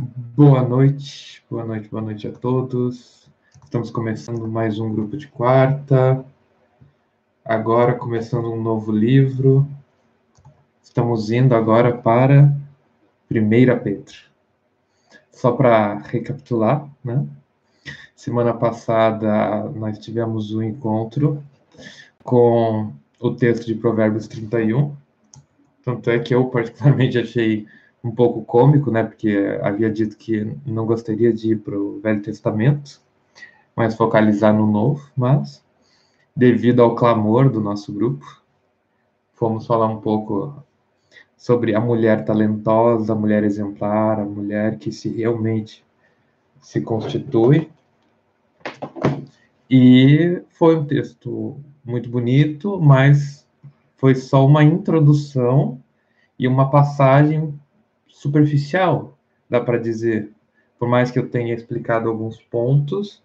Boa noite, boa noite, boa noite a todos. Estamos começando mais um grupo de quarta. Agora começando um novo livro. Estamos indo agora para 1 Pedro. Só para recapitular, né? Semana passada nós tivemos um encontro com o texto de Provérbios 31. Tanto é que eu particularmente achei um pouco cômico, né? Porque havia dito que não gostaria de ir para o Velho Testamento, mas focalizar no Novo. Mas, devido ao clamor do nosso grupo, fomos falar um pouco sobre a mulher talentosa, a mulher exemplar, a mulher que se realmente se constitui. E foi um texto muito bonito, mas foi só uma introdução e uma passagem superficial, dá para dizer. Por mais que eu tenha explicado alguns pontos,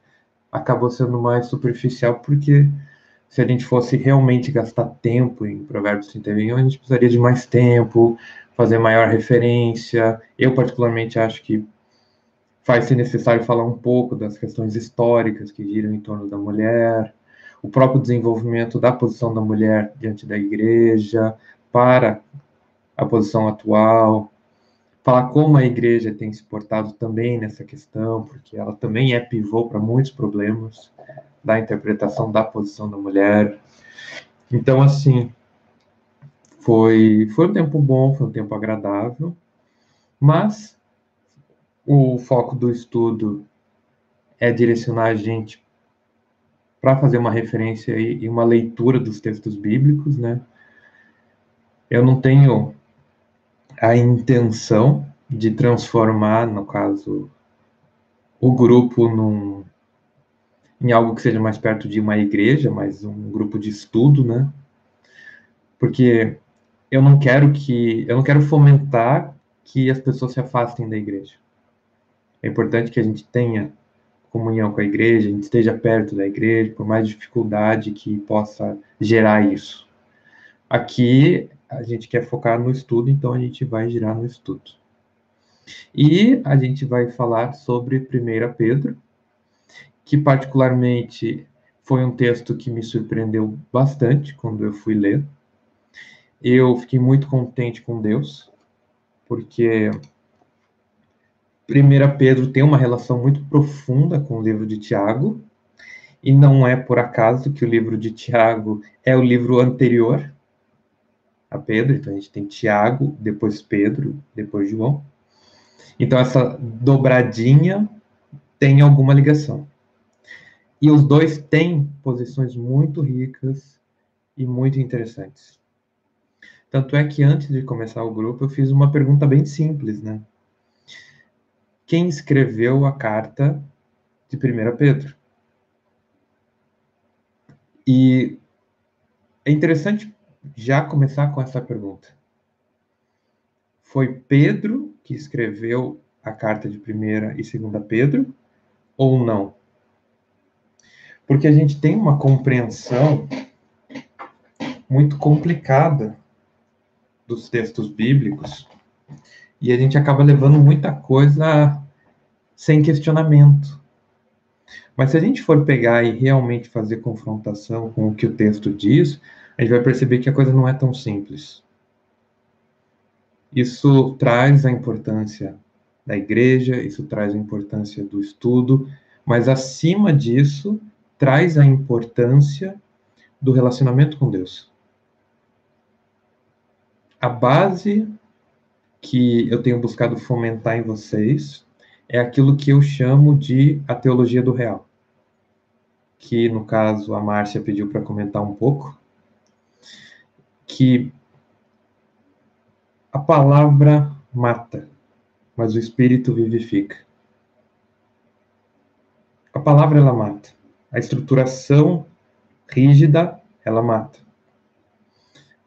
acabou sendo mais superficial porque se a gente fosse realmente gastar tempo em Provérbios 31, a gente precisaria de mais tempo, fazer maior referência. Eu, particularmente, acho que faz ser necessário falar um pouco das questões históricas que giram em torno da mulher, o próprio desenvolvimento da posição da mulher diante da igreja, para a posição atual, falar como a igreja tem se portado também nessa questão, porque ela também é pivô para muitos problemas da interpretação da posição da mulher. Então, assim, foi, foi um tempo bom, foi um tempo agradável, mas o foco do estudo é direcionar a gente para fazer uma referência e uma leitura dos textos bíblicos, né? Eu não tenho a intenção de transformar, no caso, o grupo num, em algo que seja mais perto de uma igreja, mais um grupo de estudo, né? Porque eu não quero que eu não quero fomentar que as pessoas se afastem da igreja. É importante que a gente tenha comunhão com a igreja, a gente esteja perto da igreja, por mais dificuldade que possa gerar isso. Aqui a gente quer focar no estudo, então a gente vai girar no estudo. E a gente vai falar sobre 1 Pedro, que particularmente foi um texto que me surpreendeu bastante quando eu fui ler. Eu fiquei muito contente com Deus, porque 1 Pedro tem uma relação muito profunda com o livro de Tiago, e não é por acaso que o livro de Tiago é o livro anterior a Pedro, então a gente tem Tiago, depois Pedro, depois João. Então essa dobradinha tem alguma ligação. E os dois têm posições muito ricas e muito interessantes. Tanto é que antes de começar o grupo eu fiz uma pergunta bem simples, né? Quem escreveu a carta de 1 Pedro? E é interessante já começar com essa pergunta. Foi Pedro que escreveu a carta de primeira e segunda Pedro ou não? Porque a gente tem uma compreensão muito complicada dos textos bíblicos e a gente acaba levando muita coisa sem questionamento. Mas se a gente for pegar e realmente fazer confrontação com o que o texto diz, a gente vai perceber que a coisa não é tão simples. Isso traz a importância da igreja, isso traz a importância do estudo, mas acima disso, traz a importância do relacionamento com Deus. A base que eu tenho buscado fomentar em vocês é aquilo que eu chamo de a teologia do real. Que, no caso, a Márcia pediu para comentar um pouco que a palavra mata, mas o espírito vivifica. A palavra ela mata. A estruturação rígida ela mata.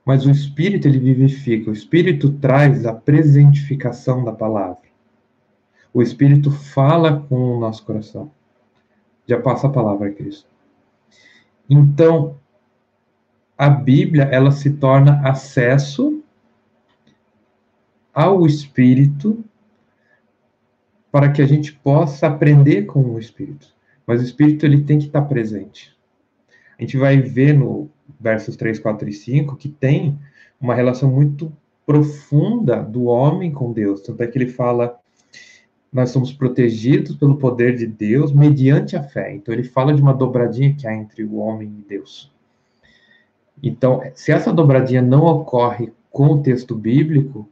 Mas o espírito ele vivifica. O espírito traz a presentificação da palavra. O espírito fala com o nosso coração. Já passa a palavra a Cristo. Então, a Bíblia ela se torna acesso ao Espírito para que a gente possa aprender com o Espírito. Mas o Espírito ele tem que estar presente. A gente vai ver no versos 3, 4 e 5 que tem uma relação muito profunda do homem com Deus. Tanto é que ele fala nós somos protegidos pelo poder de Deus mediante a fé. Então ele fala de uma dobradinha que há entre o homem e Deus. Então, se essa dobradinha não ocorre com o texto bíblico,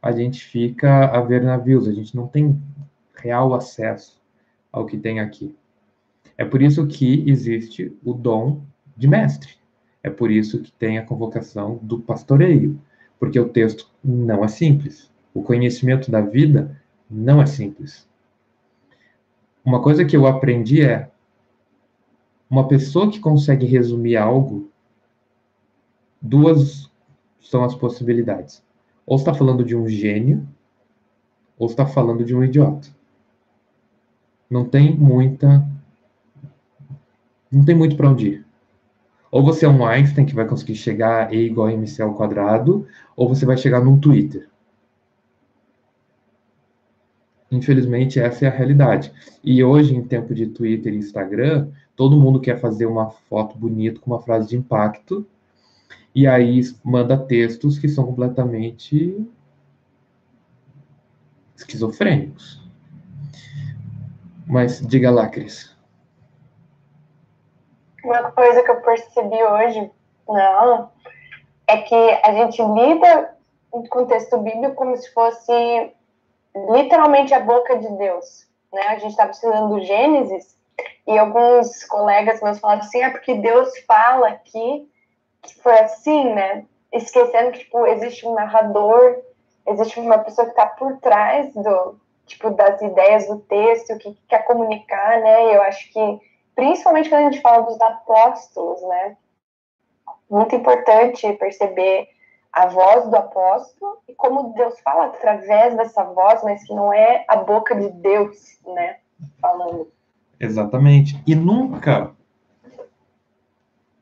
a gente fica a ver navios, a gente não tem real acesso ao que tem aqui. É por isso que existe o dom de mestre. É por isso que tem a convocação do pastoreio, porque o texto não é simples. O conhecimento da vida não é simples. Uma coisa que eu aprendi é uma pessoa que consegue resumir algo, duas são as possibilidades. Ou está falando de um gênio, ou está falando de um idiota. Não tem muita não tem muito para onde ir. Ou você é um Einstein que vai conseguir chegar a E igual a mc ao quadrado, ou você vai chegar num Twitter. Infelizmente, essa é a realidade. E hoje, em tempo de Twitter e Instagram, todo mundo quer fazer uma foto bonita com uma frase de impacto, e aí manda textos que são completamente esquizofrênicos. Mas diga lá, Cris. Uma coisa que eu percebi hoje na aula é que a gente lida com o texto bíblico como se fosse literalmente a boca de Deus. Né? A gente estava estudando Gênesis e alguns colegas meus falaram assim, é porque Deus fala aqui que foi assim, né? Esquecendo que tipo, existe um narrador, existe uma pessoa que está por trás do tipo das ideias do texto, o que, que quer comunicar, né? Eu acho que principalmente quando a gente fala dos apóstolos, né? Muito importante perceber a voz do apóstolo e como Deus fala através dessa voz, mas que não é a boca de Deus, né, falando. Exatamente. E nunca,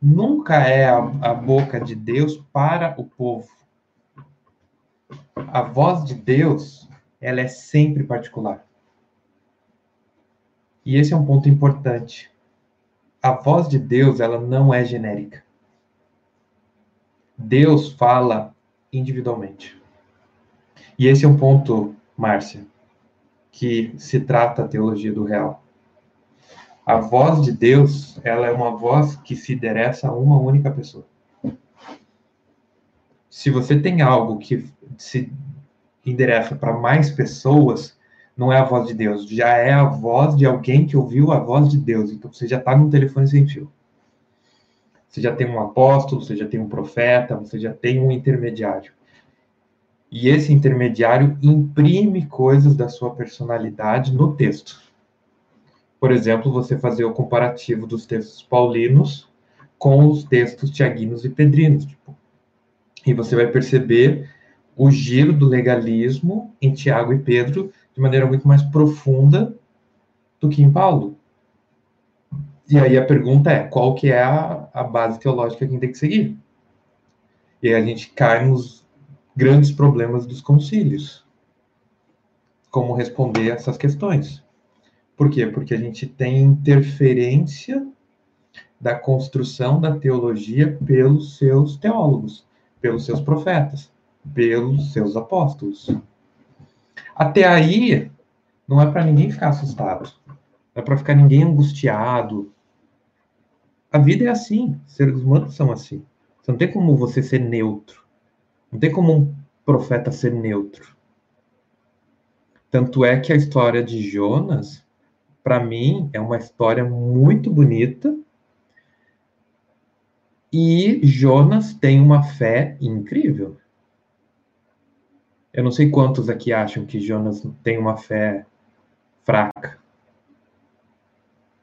nunca é a, a boca de Deus para o povo. A voz de Deus, ela é sempre particular. E esse é um ponto importante. A voz de Deus, ela não é genérica. Deus fala individualmente. E esse é um ponto, Márcia, que se trata a teologia do real. A voz de Deus, ela é uma voz que se endereça a uma única pessoa. Se você tem algo que se endereça para mais pessoas, não é a voz de Deus, já é a voz de alguém que ouviu a voz de Deus. Então você já está no telefone sem fio. Você já tem um apóstolo, você já tem um profeta, você já tem um intermediário. E esse intermediário imprime coisas da sua personalidade no texto. Por exemplo, você fazer o comparativo dos textos paulinos com os textos tiaguinos e pedrinos. Tipo, e você vai perceber o giro do legalismo em Tiago e Pedro de maneira muito mais profunda do que em Paulo. E aí a pergunta é, qual que é a, a base teológica que a gente tem que seguir? E aí a gente cai nos grandes problemas dos concílios. Como responder essas questões. Por quê? Porque a gente tem interferência da construção da teologia pelos seus teólogos, pelos seus profetas, pelos seus apóstolos. Até aí, não é para ninguém ficar assustado. Não é para ficar ninguém angustiado, a vida é assim, seres humanos são assim. Não tem como você ser neutro. Não tem como um profeta ser neutro. Tanto é que a história de Jonas, para mim, é uma história muito bonita. E Jonas tem uma fé incrível. Eu não sei quantos aqui acham que Jonas tem uma fé fraca.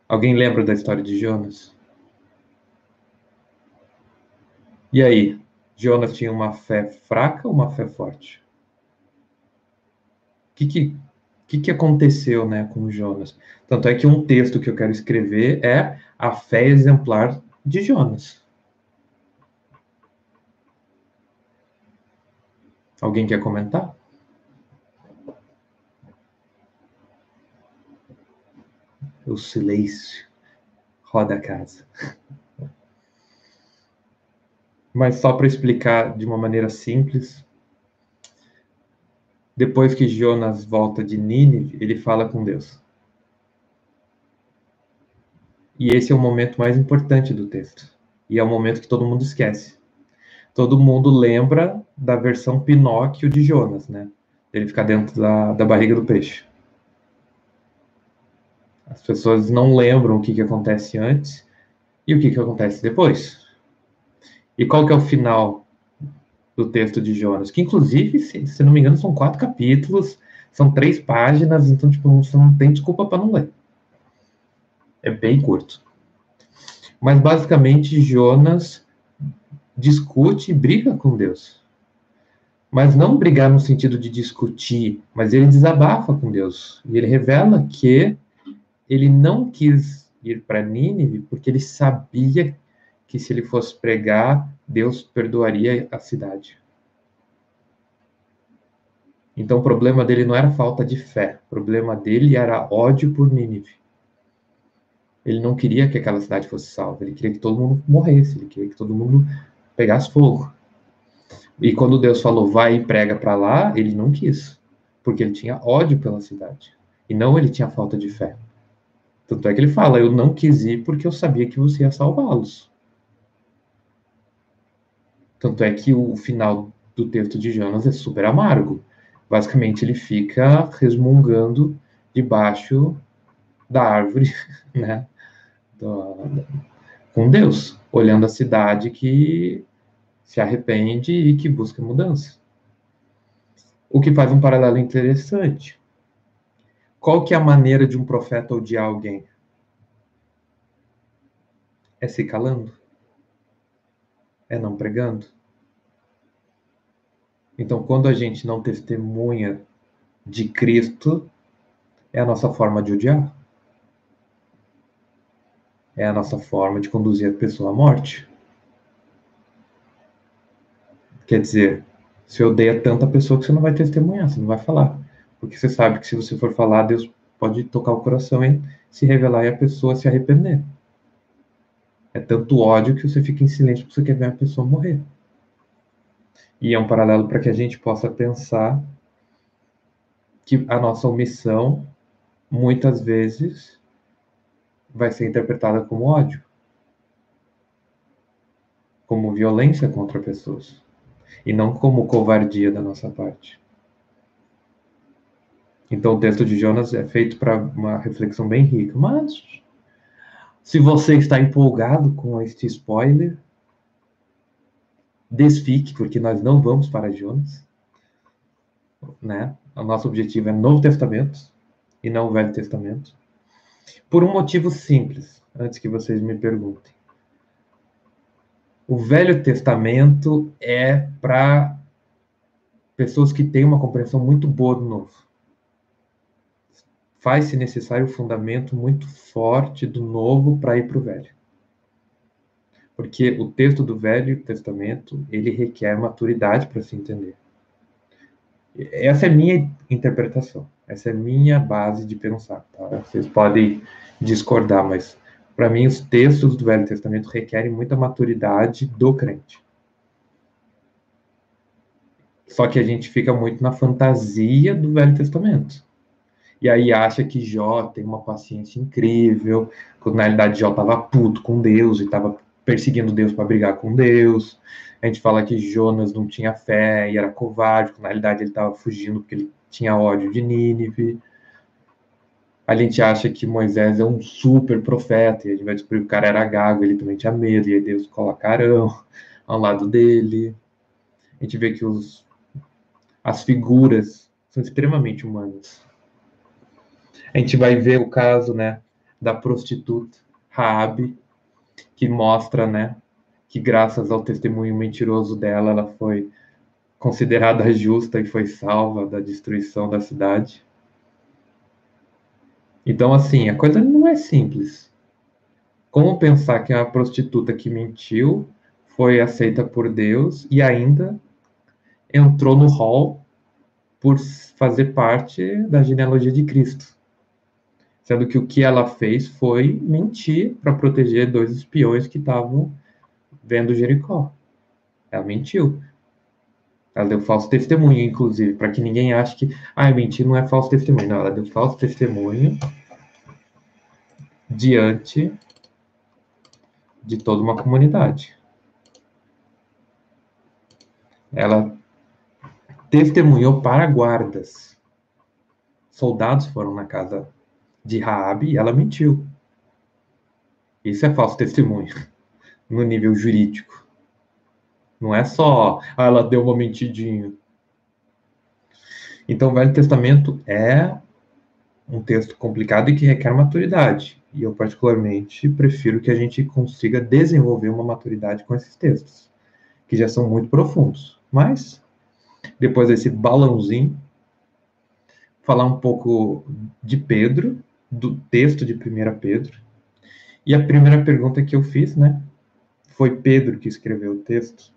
Alguém lembra da história de Jonas? E aí, Jonas tinha uma fé fraca ou uma fé forte? O que, que, que, que aconteceu né, com Jonas? Tanto é que um texto que eu quero escrever é a fé exemplar de Jonas. Alguém quer comentar? o silêncio roda a casa. Mas só para explicar de uma maneira simples, depois que Jonas volta de Nínive, ele fala com Deus. E esse é o momento mais importante do texto. E é o momento que todo mundo esquece. Todo mundo lembra da versão Pinóquio de Jonas, né? Ele ficar dentro da, da barriga do peixe. As pessoas não lembram o que, que acontece antes e o que, que acontece depois. E qual que é o final do texto de Jonas? Que, inclusive, se, se não me engano, são quatro capítulos, são três páginas, então, tipo, você não tem desculpa para não ler. É bem curto. Mas, basicamente, Jonas discute e briga com Deus. Mas não brigar no sentido de discutir, mas ele desabafa com Deus. E ele revela que ele não quis ir para Nínive porque ele sabia que se ele fosse pregar, Deus perdoaria a cidade. Então o problema dele não era falta de fé, o problema dele era ódio por Nínive. Ele não queria que aquela cidade fosse salva, ele queria que todo mundo morresse, ele queria que todo mundo pegasse fogo. E quando Deus falou, vai e prega para lá, ele não quis, porque ele tinha ódio pela cidade. E não ele tinha falta de fé. Tanto é que ele fala, eu não quis ir porque eu sabia que você ia salvá-los. Tanto é que o final do texto de Jonas é super amargo. Basicamente, ele fica resmungando debaixo da árvore, né? Do, com Deus, olhando a cidade que se arrepende e que busca mudança. O que faz um paralelo interessante. Qual que é a maneira de um profeta odiar alguém? É se calando? É não pregando? Então, quando a gente não testemunha de Cristo, é a nossa forma de odiar. É a nossa forma de conduzir a pessoa à morte. Quer dizer, você odeia tanta pessoa que você não vai testemunhar, você não vai falar. Porque você sabe que se você for falar, Deus pode tocar o coração e se revelar e a pessoa se arrepender. É tanto ódio que você fica em silêncio porque você quer ver a pessoa morrer. E é um paralelo para que a gente possa pensar que a nossa omissão, muitas vezes, vai ser interpretada como ódio, como violência contra pessoas, e não como covardia da nossa parte. Então o texto de Jonas é feito para uma reflexão bem rica. Mas se você está empolgado com este spoiler, desfique, porque nós não vamos para Jonas. Né? O nosso objetivo é Novo Testamento e não o Velho Testamento. Por um motivo simples, antes que vocês me perguntem. O Velho Testamento é para pessoas que têm uma compreensão muito boa do Novo faz-se necessário o fundamento muito forte do novo para ir para o velho. Porque o texto do Velho Testamento, ele requer maturidade para se entender. Essa é minha interpretação, essa é minha base de pensar. Tá? Vocês podem discordar, mas para mim os textos do Velho Testamento requerem muita maturidade do crente. Só que a gente fica muito na fantasia do Velho Testamento e aí acha que Jó tem uma paciência incrível, quando na realidade Jó estava puto com Deus e estava perseguindo Deus para brigar com Deus. A gente fala que Jonas não tinha fé e era covarde, quando na realidade ele estava fugindo porque ele tinha ódio de Nínive. A gente acha que Moisés é um super profeta, e a gente vai descobrir que o cara era gago, ele também tinha medo, e aí Deus coloca Arão ao lado dele. A gente vê que os, as figuras são extremamente humanas. A gente vai ver o caso, né, da prostituta Raabe, que mostra, né, que graças ao testemunho mentiroso dela, ela foi considerada justa e foi salva da destruição da cidade. Então, assim, a coisa não é simples. Como pensar que a prostituta que mentiu foi aceita por Deus e ainda entrou no hall por fazer parte da genealogia de Cristo? Sendo que o que ela fez foi mentir para proteger dois espiões que estavam vendo Jericó. Ela mentiu. Ela deu falso testemunho, inclusive, para que ninguém ache que, ah, mentir não é falso testemunho. Não, ela deu falso testemunho diante de toda uma comunidade. Ela testemunhou para guardas. Soldados foram na casa de Raabe ela mentiu. Isso é falso testemunho no nível jurídico. Não é só ah, ela deu uma mentidinha. Então, o Velho Testamento é um texto complicado e que requer maturidade. E eu, particularmente, prefiro que a gente consiga desenvolver uma maturidade com esses textos, que já são muito profundos. Mas, depois desse balãozinho, falar um pouco de Pedro, do texto de 1 Pedro. E a primeira pergunta que eu fiz, né? Foi Pedro que escreveu o texto.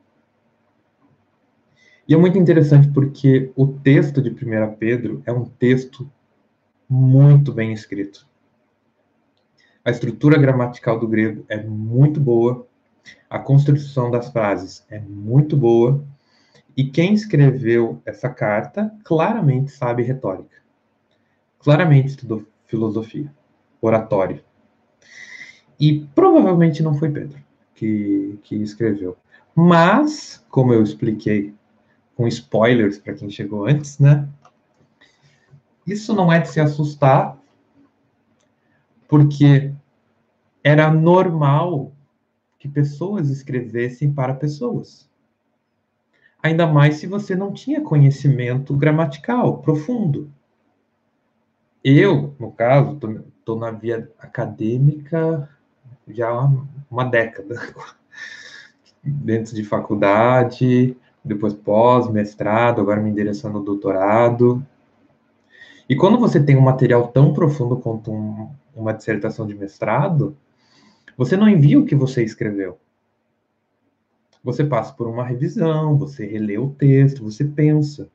E é muito interessante porque o texto de 1 Pedro é um texto muito bem escrito. A estrutura gramatical do grego é muito boa, a construção das frases é muito boa, e quem escreveu essa carta claramente sabe retórica. Claramente estudou filosofia, oratória. E provavelmente não foi Pedro que, que escreveu. Mas, como eu expliquei com spoilers para quem chegou antes, né? Isso não é de se assustar, porque era normal que pessoas escrevessem para pessoas. Ainda mais se você não tinha conhecimento gramatical profundo. Eu, no caso, estou na via acadêmica já há uma década, dentro de faculdade, depois pós, mestrado, agora me endereçando ao doutorado. E quando você tem um material tão profundo quanto um, uma dissertação de mestrado, você não envia o que você escreveu. Você passa por uma revisão, você relê o texto, você pensa.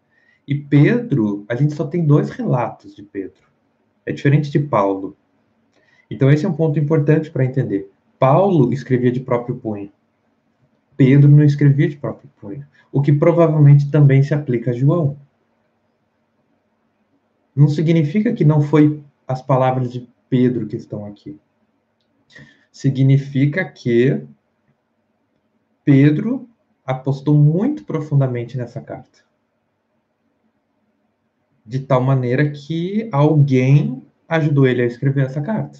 E Pedro, a gente só tem dois relatos de Pedro. É diferente de Paulo. Então, esse é um ponto importante para entender. Paulo escrevia de próprio punho. Pedro não escrevia de próprio punho. O que provavelmente também se aplica a João. Não significa que não foi as palavras de Pedro que estão aqui. Significa que Pedro apostou muito profundamente nessa carta de tal maneira que alguém ajudou ele a escrever essa carta.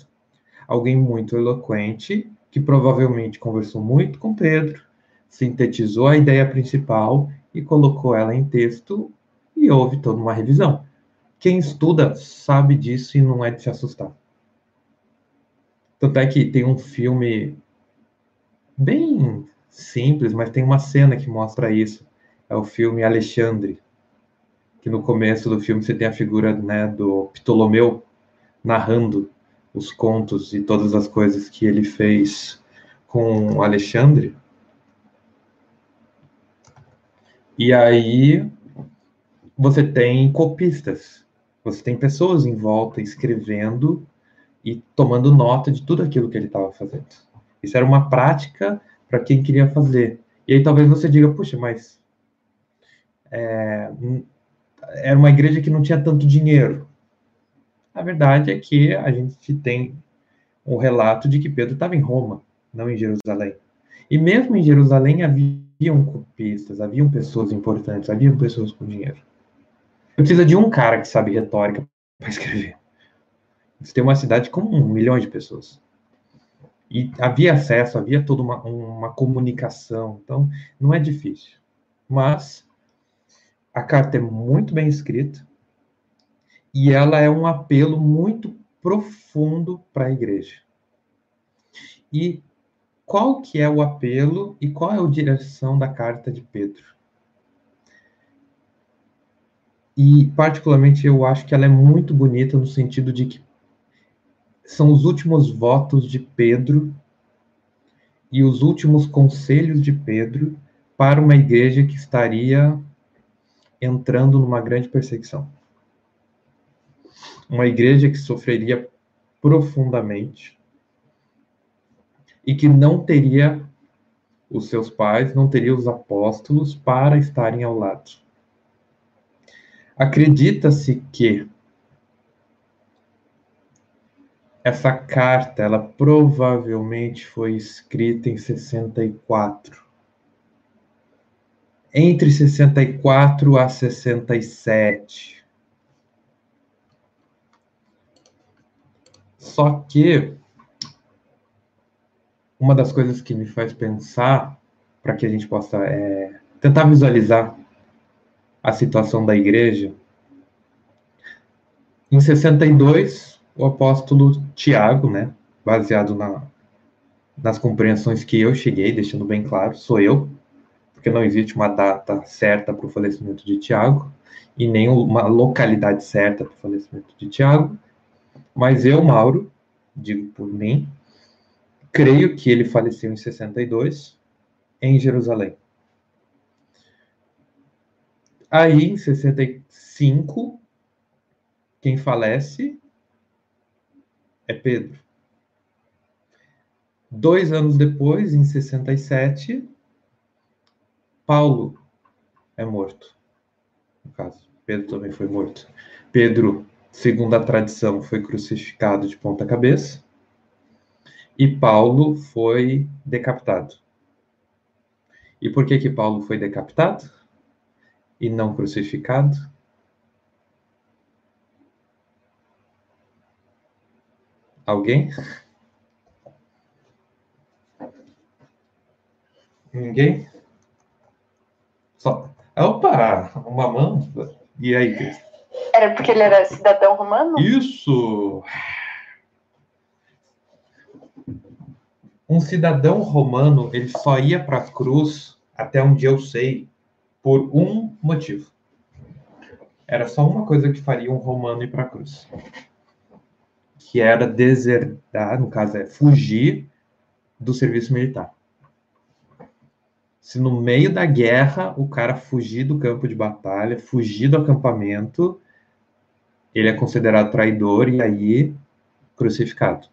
Alguém muito eloquente, que provavelmente conversou muito com Pedro, sintetizou a ideia principal e colocou ela em texto e houve toda uma revisão. Quem estuda sabe disso e não é de se assustar. Tanto é que tem um filme bem simples, mas tem uma cena que mostra isso. É o filme Alexandre, que no começo do filme você tem a figura né, do Ptolomeu narrando os contos e todas as coisas que ele fez com Alexandre. E aí você tem copistas, você tem pessoas em volta escrevendo e tomando nota de tudo aquilo que ele estava fazendo. Isso era uma prática para quem queria fazer. E aí talvez você diga, puxa, mas é, era uma igreja que não tinha tanto dinheiro. A verdade é que a gente tem o relato de que Pedro estava em Roma, não em Jerusalém. E mesmo em Jerusalém haviam copistas, haviam pessoas importantes, haviam pessoas com dinheiro. Precisa de um cara que sabe retórica para escrever. Você tem uma cidade com um milhão de pessoas. E havia acesso, havia toda uma, uma comunicação. Então, não é difícil. Mas a carta é muito bem escrita e ela é um apelo muito profundo para a igreja. E qual que é o apelo e qual é a direção da carta de Pedro? E particularmente eu acho que ela é muito bonita no sentido de que são os últimos votos de Pedro e os últimos conselhos de Pedro para uma igreja que estaria entrando numa grande perseguição. Uma igreja que sofreria profundamente e que não teria os seus pais, não teria os apóstolos para estarem ao lado. Acredita-se que essa carta, ela provavelmente foi escrita em 64. Entre 64 a 67. Só que uma das coisas que me faz pensar, para que a gente possa é, tentar visualizar a situação da igreja, em 62, o apóstolo Tiago, né, baseado na, nas compreensões que eu cheguei, deixando bem claro, sou eu, porque não existe uma data certa para o falecimento de Tiago, e nem uma localidade certa para o falecimento de Tiago, mas eu, Mauro, digo por mim, Creio que ele faleceu em 62, em Jerusalém. Aí, em 65, quem falece é Pedro. Dois anos depois, em 67, Paulo é morto. No caso, Pedro também foi morto. Pedro, segundo a tradição, foi crucificado de ponta cabeça e Paulo foi decapitado. E por que que Paulo foi decapitado e não crucificado? Alguém? Ninguém? Só. Opa, uma mão. E aí, Era porque ele era cidadão romano? Isso! um cidadão romano ele só ia para a cruz, até onde eu sei, por um motivo. Era só uma coisa que faria um romano ir para a cruz, que era desertar, no caso é fugir do serviço militar. Se no meio da guerra o cara fugir do campo de batalha, fugir do acampamento, ele é considerado traidor e aí crucificado.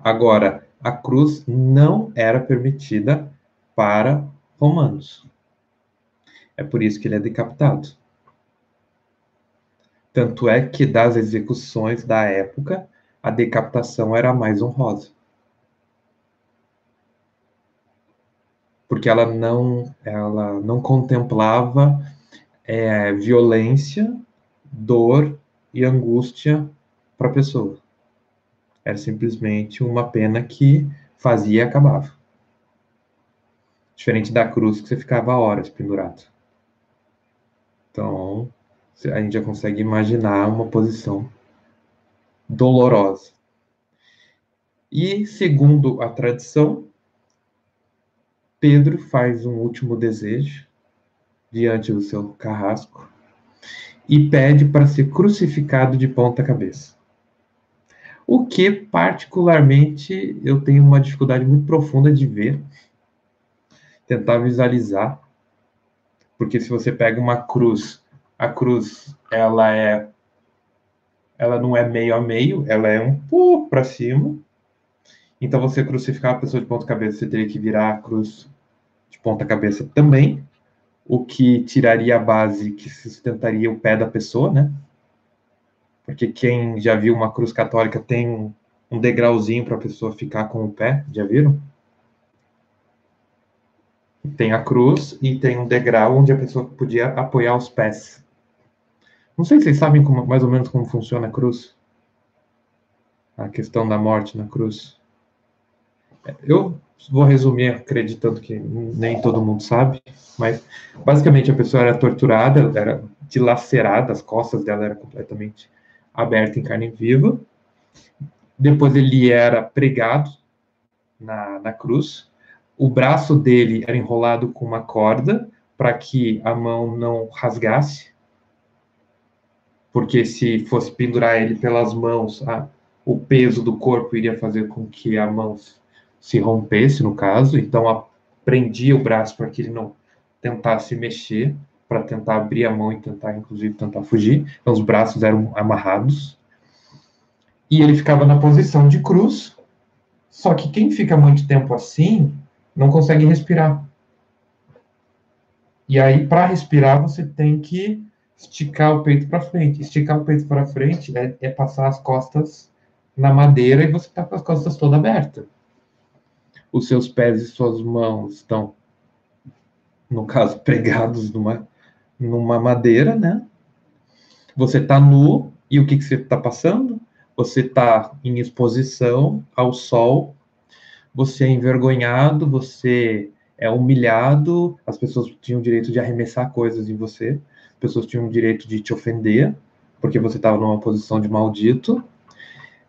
Agora, a cruz não era permitida para romanos. É por isso que ele é decapitado. Tanto é que das execuções da época, a decapitação era mais honrosa. Porque ela não, ela não contemplava é, violência, dor e angústia para a pessoa. Era simplesmente uma pena que fazia e acabava. Diferente da cruz que você ficava horas pendurado. Então, a gente já consegue imaginar uma posição dolorosa. E, segundo a tradição, Pedro faz um último desejo diante do seu carrasco e pede para ser crucificado de ponta cabeça. O que, particularmente, eu tenho uma dificuldade muito profunda de ver, tentar visualizar, porque se você pega uma cruz, a cruz, ela é ela não é meio a meio, ela é um pouco para cima. Então, você crucificar a pessoa de ponta cabeça, você teria que virar a cruz de ponta cabeça também, o que tiraria a base que sustentaria o pé da pessoa, né? porque quem já viu uma cruz católica tem um degrauzinho para a pessoa ficar com o pé, já viram? Tem a cruz e tem um degrau onde a pessoa podia apoiar os pés. Não sei se vocês sabem como, mais ou menos como funciona a cruz. A questão da morte na cruz. Eu vou resumir acreditando que nem todo mundo sabe, mas basicamente a pessoa era torturada, era dilacerada, as costas dela eram completamente aberto em carne viva. Depois ele era pregado na, na cruz. O braço dele era enrolado com uma corda para que a mão não rasgasse, porque se fosse pendurar ele pelas mãos, o peso do corpo iria fazer com que a mão se rompesse, no caso. Então, prendia o braço para que ele não tentasse mexer para tentar abrir a mão e tentar, inclusive, tentar fugir. Então, os braços eram amarrados. E ele ficava na posição de cruz. Só que quem fica muito tempo assim não consegue respirar. E aí, para respirar, você tem que esticar o peito para frente. Esticar o peito para frente é, é, passar as costas na madeira e você está com as costas toda aberta. Os seus pés e suas mãos estão, no caso, pregados numa, numa madeira, né? Você está nu e o que, que você está passando? Você está em exposição ao sol, você é envergonhado, você é humilhado, as pessoas tinham o direito de arremessar coisas em você, as pessoas tinham o direito de te ofender, porque você estava numa posição de maldito.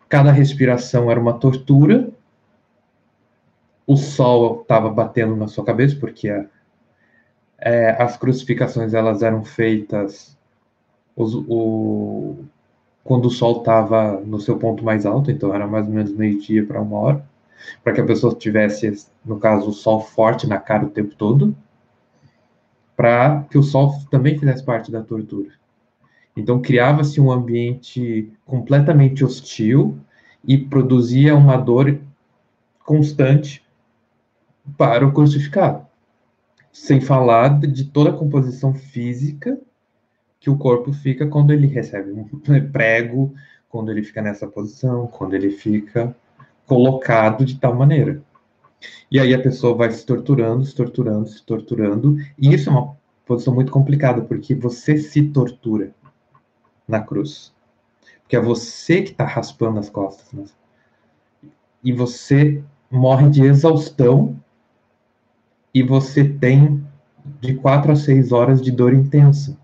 Cada respiração era uma tortura. O sol estava batendo na sua cabeça, porque é, as crucificações elas eram feitas os, o, quando o sol estava no seu ponto mais alto, então era mais ou menos meio-dia para uma hora para que a pessoa tivesse, no caso, o sol forte na cara o tempo todo, para que o sol também fizesse parte da tortura. Então criava-se um ambiente completamente hostil e produzia uma dor constante para o crucificado. Sem falar de toda a composição física que o corpo fica quando ele recebe um prego, quando ele fica nessa posição, quando ele fica colocado de tal maneira. E aí a pessoa vai se torturando, se torturando, se torturando, e isso é uma posição muito complicada, porque você se tortura na cruz. Porque é você que está raspando as costas. Né? E você morre de exaustão e você tem de quatro a seis horas de dor intensa.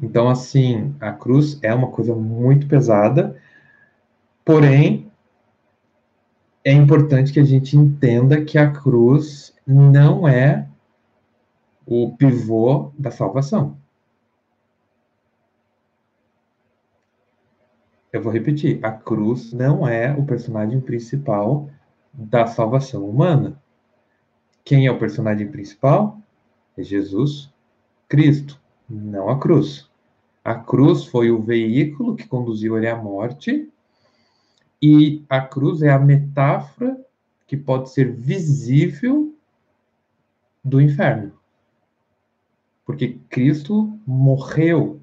Então, assim, a cruz é uma coisa muito pesada Porém, é importante que a gente entenda que a cruz não é o pivô da salvação. Eu vou repetir: a cruz não é o personagem principal da salvação humana. Quem é o personagem principal? É Jesus Cristo, não a cruz. A cruz foi o veículo que conduziu ele à morte e a cruz é a metáfora que pode ser visível do inferno. Porque Cristo morreu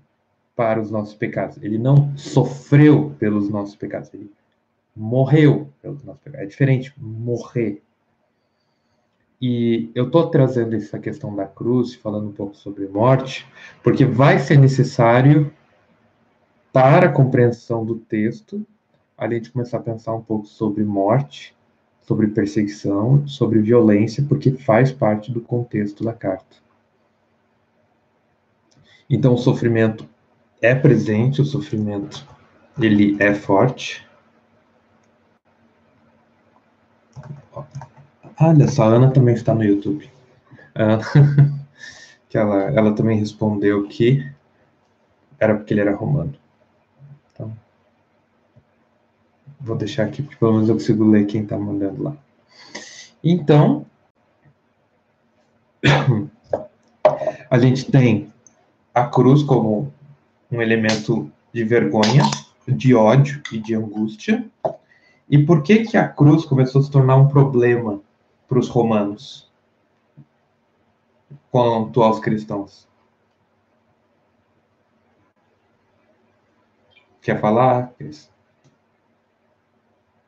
para os nossos pecados. Ele não sofreu pelos nossos pecados. Ele morreu pecados. É diferente morrer. E eu estou trazendo essa questão da cruz, falando um pouco sobre morte, porque vai ser necessário, para a compreensão do texto, a gente começar a pensar um pouco sobre morte, sobre perseguição, sobre violência, porque faz parte do contexto da carta. Então, o sofrimento é presente, o sofrimento ele é forte. Olha só, a Ana também está no YouTube. que ela, ela também respondeu que era porque ele era romano. Vou deixar aqui, porque pelo menos eu consigo ler quem está mandando lá. Então, a gente tem a cruz como um elemento de vergonha, de ódio e de angústia. E por que que a cruz começou a se tornar um problema para os romanos quanto aos cristãos? Quer falar, Cris?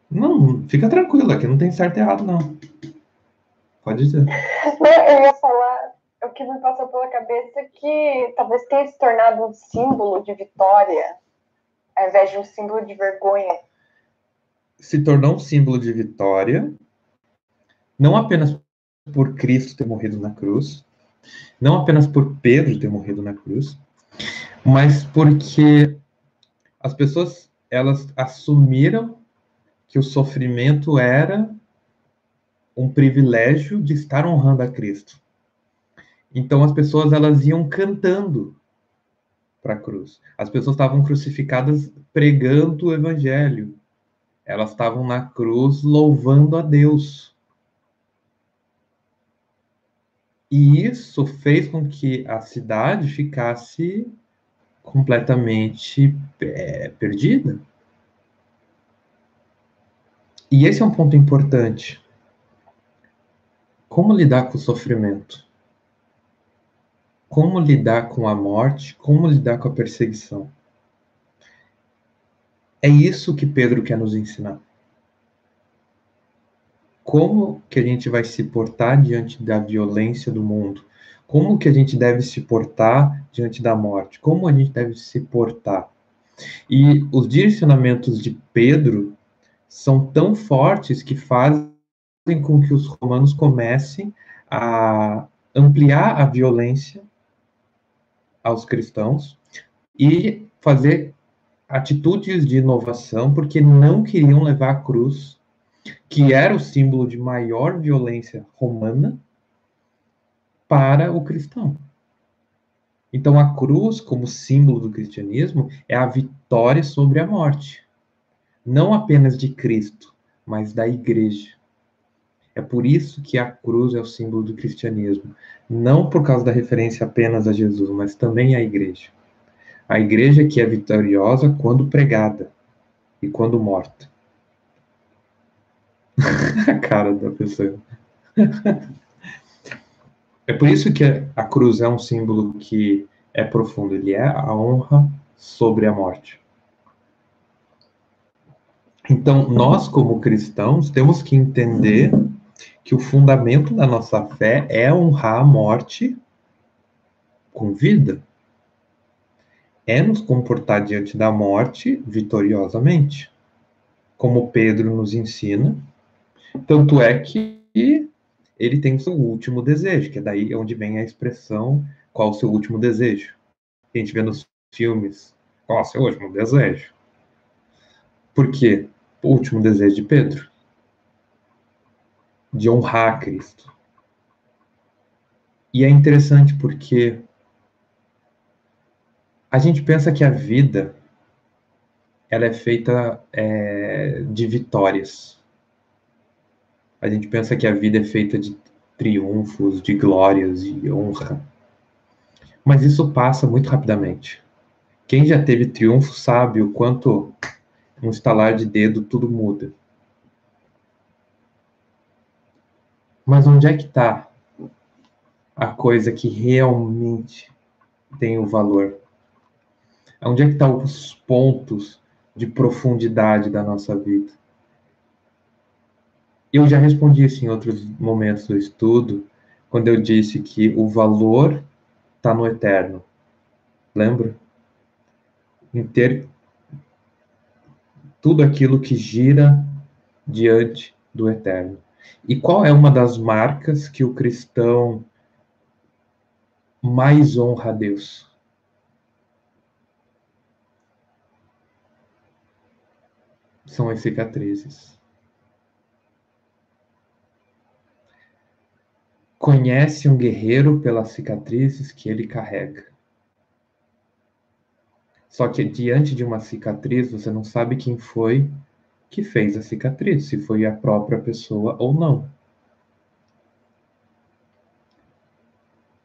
Não, fica tranquilo, aqui não tem certo e errado, não. Pode dizer. Não, eu ia falar, o que me passou pela cabeça é que talvez tenha se tornado um símbolo de vitória, ao invés de um símbolo de vergonha. Se tornou um símbolo de vitória, não apenas por Cristo ter morrido na cruz, não apenas por Pedro ter morrido na cruz, mas porque as pessoas elas assumiram que o sofrimento era um privilégio de estar honrando a Cristo. Então as pessoas elas iam cantando para a cruz. As pessoas estavam crucificadas pregando o evangelho. Elas estavam na cruz louvando a Deus. E isso fez com que a cidade ficasse completamente é, perdida. E esse é um ponto importante. Como lidar com o sofrimento? Como lidar com a morte? Como lidar com a perseguição? É isso que Pedro quer nos ensinar. Como que a gente vai se portar diante da violência do mundo? Como que a gente deve se portar diante da morte? Como a gente deve se portar? E os direcionamentos de Pedro são tão fortes que fazem com que os romanos comecem a ampliar a violência aos cristãos e fazer atitudes de inovação, porque não queriam levar a cruz, que era o símbolo de maior violência romana, para o cristão. Então, a cruz, como símbolo do cristianismo, é a vitória sobre a morte não apenas de Cristo, mas da igreja. É por isso que a cruz é o símbolo do cristianismo, não por causa da referência apenas a Jesus, mas também à igreja. A igreja que é vitoriosa quando pregada e quando morta. a cara da pessoa. é por isso que a cruz é um símbolo que é profundo, ele é a honra sobre a morte. Então, nós, como cristãos, temos que entender que o fundamento da nossa fé é honrar a morte com vida. É nos comportar diante da morte vitoriosamente, como Pedro nos ensina. Tanto é que ele tem o seu último desejo, que é daí onde vem a expressão qual o seu último desejo. A gente vê nos filmes, qual o seu último desejo? Por quê? o último desejo de Pedro, de honrar Cristo. E é interessante porque a gente pensa que a vida ela é feita é, de vitórias. A gente pensa que a vida é feita de triunfos, de glórias, de honra. Mas isso passa muito rapidamente. Quem já teve triunfo sabe o quanto um estalar de dedo, tudo muda. Mas onde é que está a coisa que realmente tem o valor? Onde é que estão tá os pontos de profundidade da nossa vida? Eu já respondi isso em outros momentos do estudo, quando eu disse que o valor está no eterno. Lembra? Em ter tudo aquilo que gira diante do eterno. E qual é uma das marcas que o cristão mais honra a Deus? São as cicatrizes. Conhece um guerreiro pelas cicatrizes que ele carrega. Só que diante de uma cicatriz, você não sabe quem foi que fez a cicatriz, se foi a própria pessoa ou não.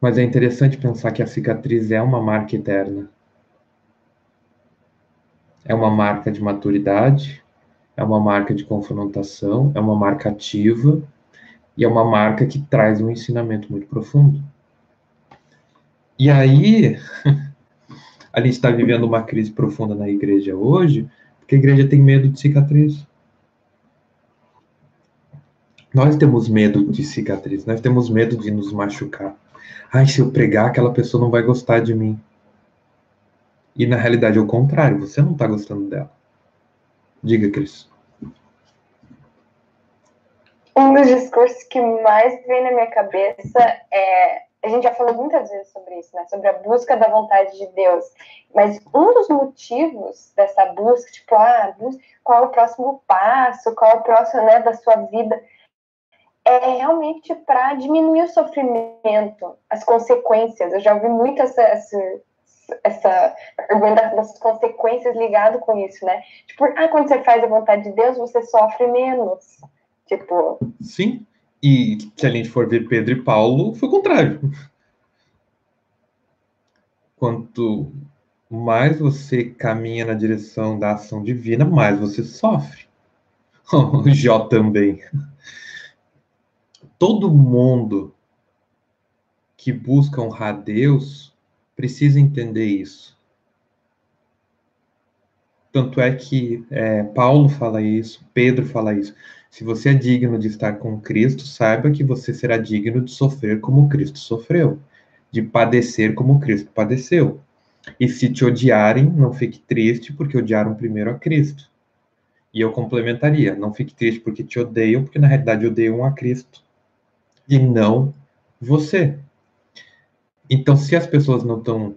Mas é interessante pensar que a cicatriz é uma marca eterna. É uma marca de maturidade, é uma marca de confrontação, é uma marca ativa e é uma marca que traz um ensinamento muito profundo. E aí, a gente está vivendo uma crise profunda na igreja hoje, porque a igreja tem medo de cicatriz. Nós temos medo de cicatriz, nós temos medo de nos machucar. Ai, se eu pregar, aquela pessoa não vai gostar de mim. E na realidade é o contrário, você não está gostando dela. Diga, Cris. Um dos discursos que mais vem na minha cabeça é a gente já falou muitas vezes sobre isso, né? Sobre a busca da vontade de Deus. Mas um dos motivos dessa busca, tipo, ah, qual é o próximo passo, qual é o próximo, né, da sua vida, é realmente para diminuir o sofrimento, as consequências. Eu já ouvi muito essa, essa, essa pergunta das consequências ligado com isso, né? Tipo, ah, quando você faz a vontade de Deus, você sofre menos. Tipo. Sim. E se a gente for ver Pedro e Paulo, foi o contrário. Quanto mais você caminha na direção da ação divina, mais você sofre. O Jó também. Todo mundo que busca honrar Deus precisa entender isso. Tanto é que é, Paulo fala isso, Pedro fala isso. Se você é digno de estar com Cristo, saiba que você será digno de sofrer como Cristo sofreu, de padecer como Cristo padeceu. E se te odiarem, não fique triste, porque odiaram primeiro a Cristo. E eu complementaria: não fique triste porque te odeiam, porque na realidade odeiam a Cristo. E não você. Então, se as pessoas não estão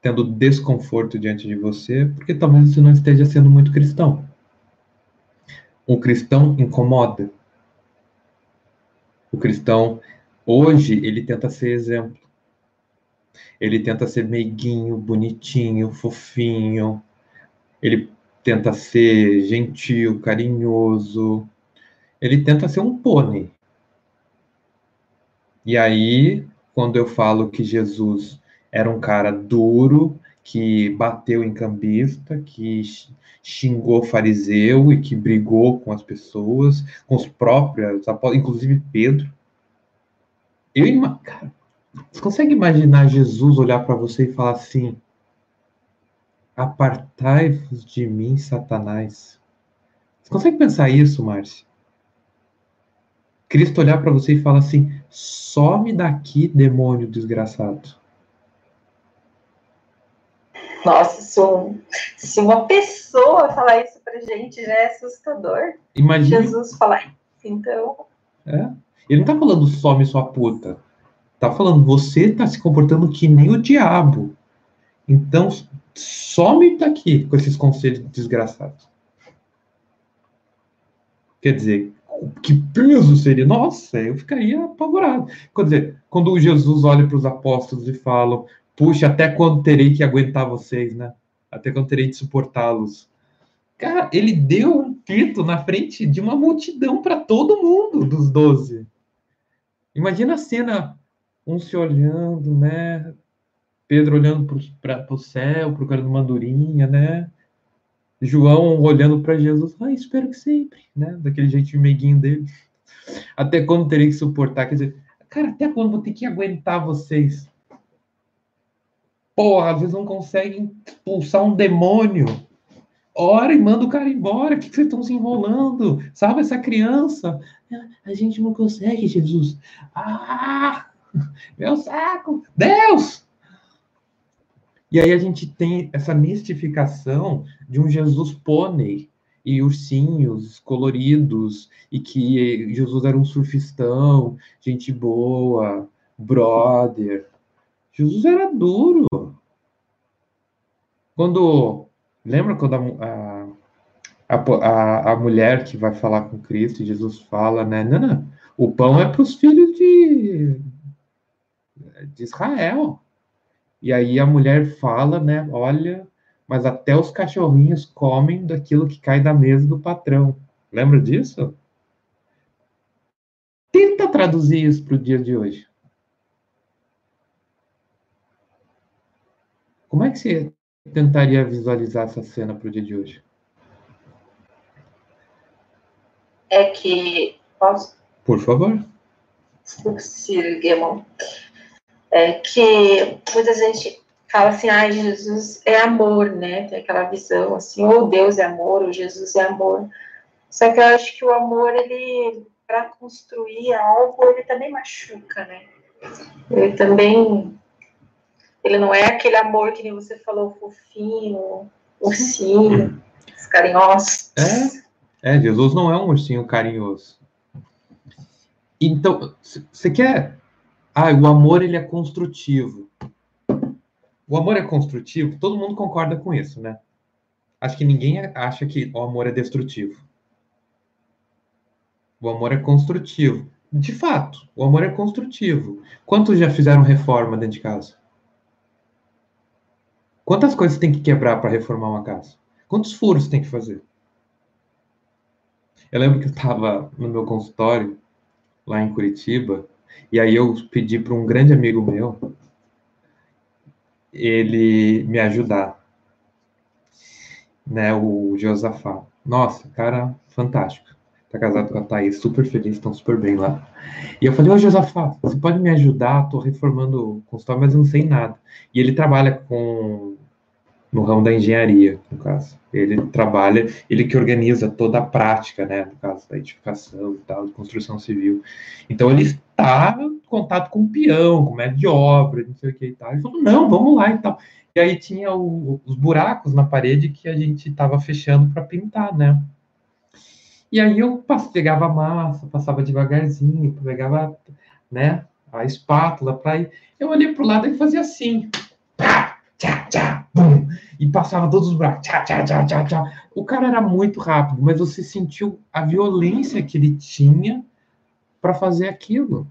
tendo desconforto diante de você, porque talvez você não esteja sendo muito cristão. O cristão incomoda. O cristão, hoje, ele tenta ser exemplo. Ele tenta ser meiguinho, bonitinho, fofinho. Ele tenta ser gentil, carinhoso. Ele tenta ser um pônei. E aí, quando eu falo que Jesus era um cara duro, que bateu em cambista, que xingou fariseu e que brigou com as pessoas, com os próprios, inclusive Pedro. Eu, cara, você consegue imaginar Jesus olhar para você e falar assim: Apartai-vos de mim, Satanás. Você consegue pensar isso, Márcio? Cristo olhar para você e falar assim: some daqui, demônio desgraçado. Nossa, se, se uma pessoa falar isso pra gente já é assustador. Imagina. Jesus falar isso, então. É. Ele não tá falando some sua puta. Tá falando, você tá se comportando que nem o diabo. Então, some daqui com esses conselhos desgraçados. Quer dizer, que peso seria? Nossa, eu ficaria apavorado. Quer dizer, quando Jesus olha para os apóstolos e fala, puxa, até quando terei que aguentar vocês, né? Até quando terei de suportá-los. Cara, ele deu um pito na frente de uma multidão para todo mundo dos doze. Imagina a cena um se olhando, né? Pedro olhando para o céu, procurando uma andorinha, né? João olhando para Jesus, ah, espero que sempre, né? Daquele jeitinho meiguinho dele. Até quando terei que suportar? Quer dizer, cara, até quando vou ter que aguentar vocês? Porra, vezes não conseguem expulsar um demônio. Ora e manda o cara embora. O que, que vocês estão se enrolando? Salva essa criança. A gente não consegue, Jesus. Ah! Meu saco! Deus! E aí a gente tem essa mistificação de um Jesus pônei e ursinhos coloridos, e que Jesus era um surfistão, gente boa, brother. Jesus era duro. Quando. Lembra quando a, a, a, a mulher que vai falar com Cristo, e Jesus fala, né? Não, não, o pão é para os filhos de, de Israel. E aí a mulher fala, né? Olha, mas até os cachorrinhos comem daquilo que cai da mesa do patrão. Lembra disso? Tenta traduzir isso para o dia de hoje. Como é que você tentaria visualizar essa cena para o dia de hoje? É que. Posso? Por favor. É que muita gente fala assim, ah, Jesus é amor, né? Tem aquela visão assim, ou Deus é amor, ou Jesus é amor. Só que eu acho que o amor, ele, para construir algo, ele também machuca, né? Ele também ele não é aquele amor que nem você falou, fofinho, ursinho, carinhoso. É, é, Jesus não é um ursinho carinhoso. Então, você quer... Ah, o amor, ele é construtivo. O amor é construtivo? Todo mundo concorda com isso, né? Acho que ninguém acha que o amor é destrutivo. O amor é construtivo. De fato, o amor é construtivo. Quantos já fizeram reforma dentro de casa? Quantas coisas tem que quebrar para reformar uma casa? Quantos furos tem que fazer? Eu lembro que eu estava no meu consultório lá em Curitiba, e aí eu pedi para um grande amigo meu ele me ajudar, né, o Josafá. Nossa, cara, fantástico. Tá casado com a Thaís, super feliz, estão super bem lá. E eu falei, ô Josafá, você pode me ajudar? Tô reformando o consultório, mas eu não sei nada. E ele trabalha com no ramo da engenharia, no caso. Ele trabalha, ele que organiza toda a prática, né, no caso da edificação e tal, de construção civil. Então ele está em contato com o peão, com o médio de obra, não sei o que e tal. Ele falou, não, vamos lá e tal. E aí tinha o, os buracos na parede que a gente estava fechando para pintar, né? E aí eu pegava a massa, passava devagarzinho, pegava, né, a espátula para ir. Eu olhei para o lado e fazia assim. Tchá, tchá, bum, e passava todos os buracos. Tchá, tchá, tchá, tchá, tchá. O cara era muito rápido, mas você sentiu a violência que ele tinha para fazer aquilo.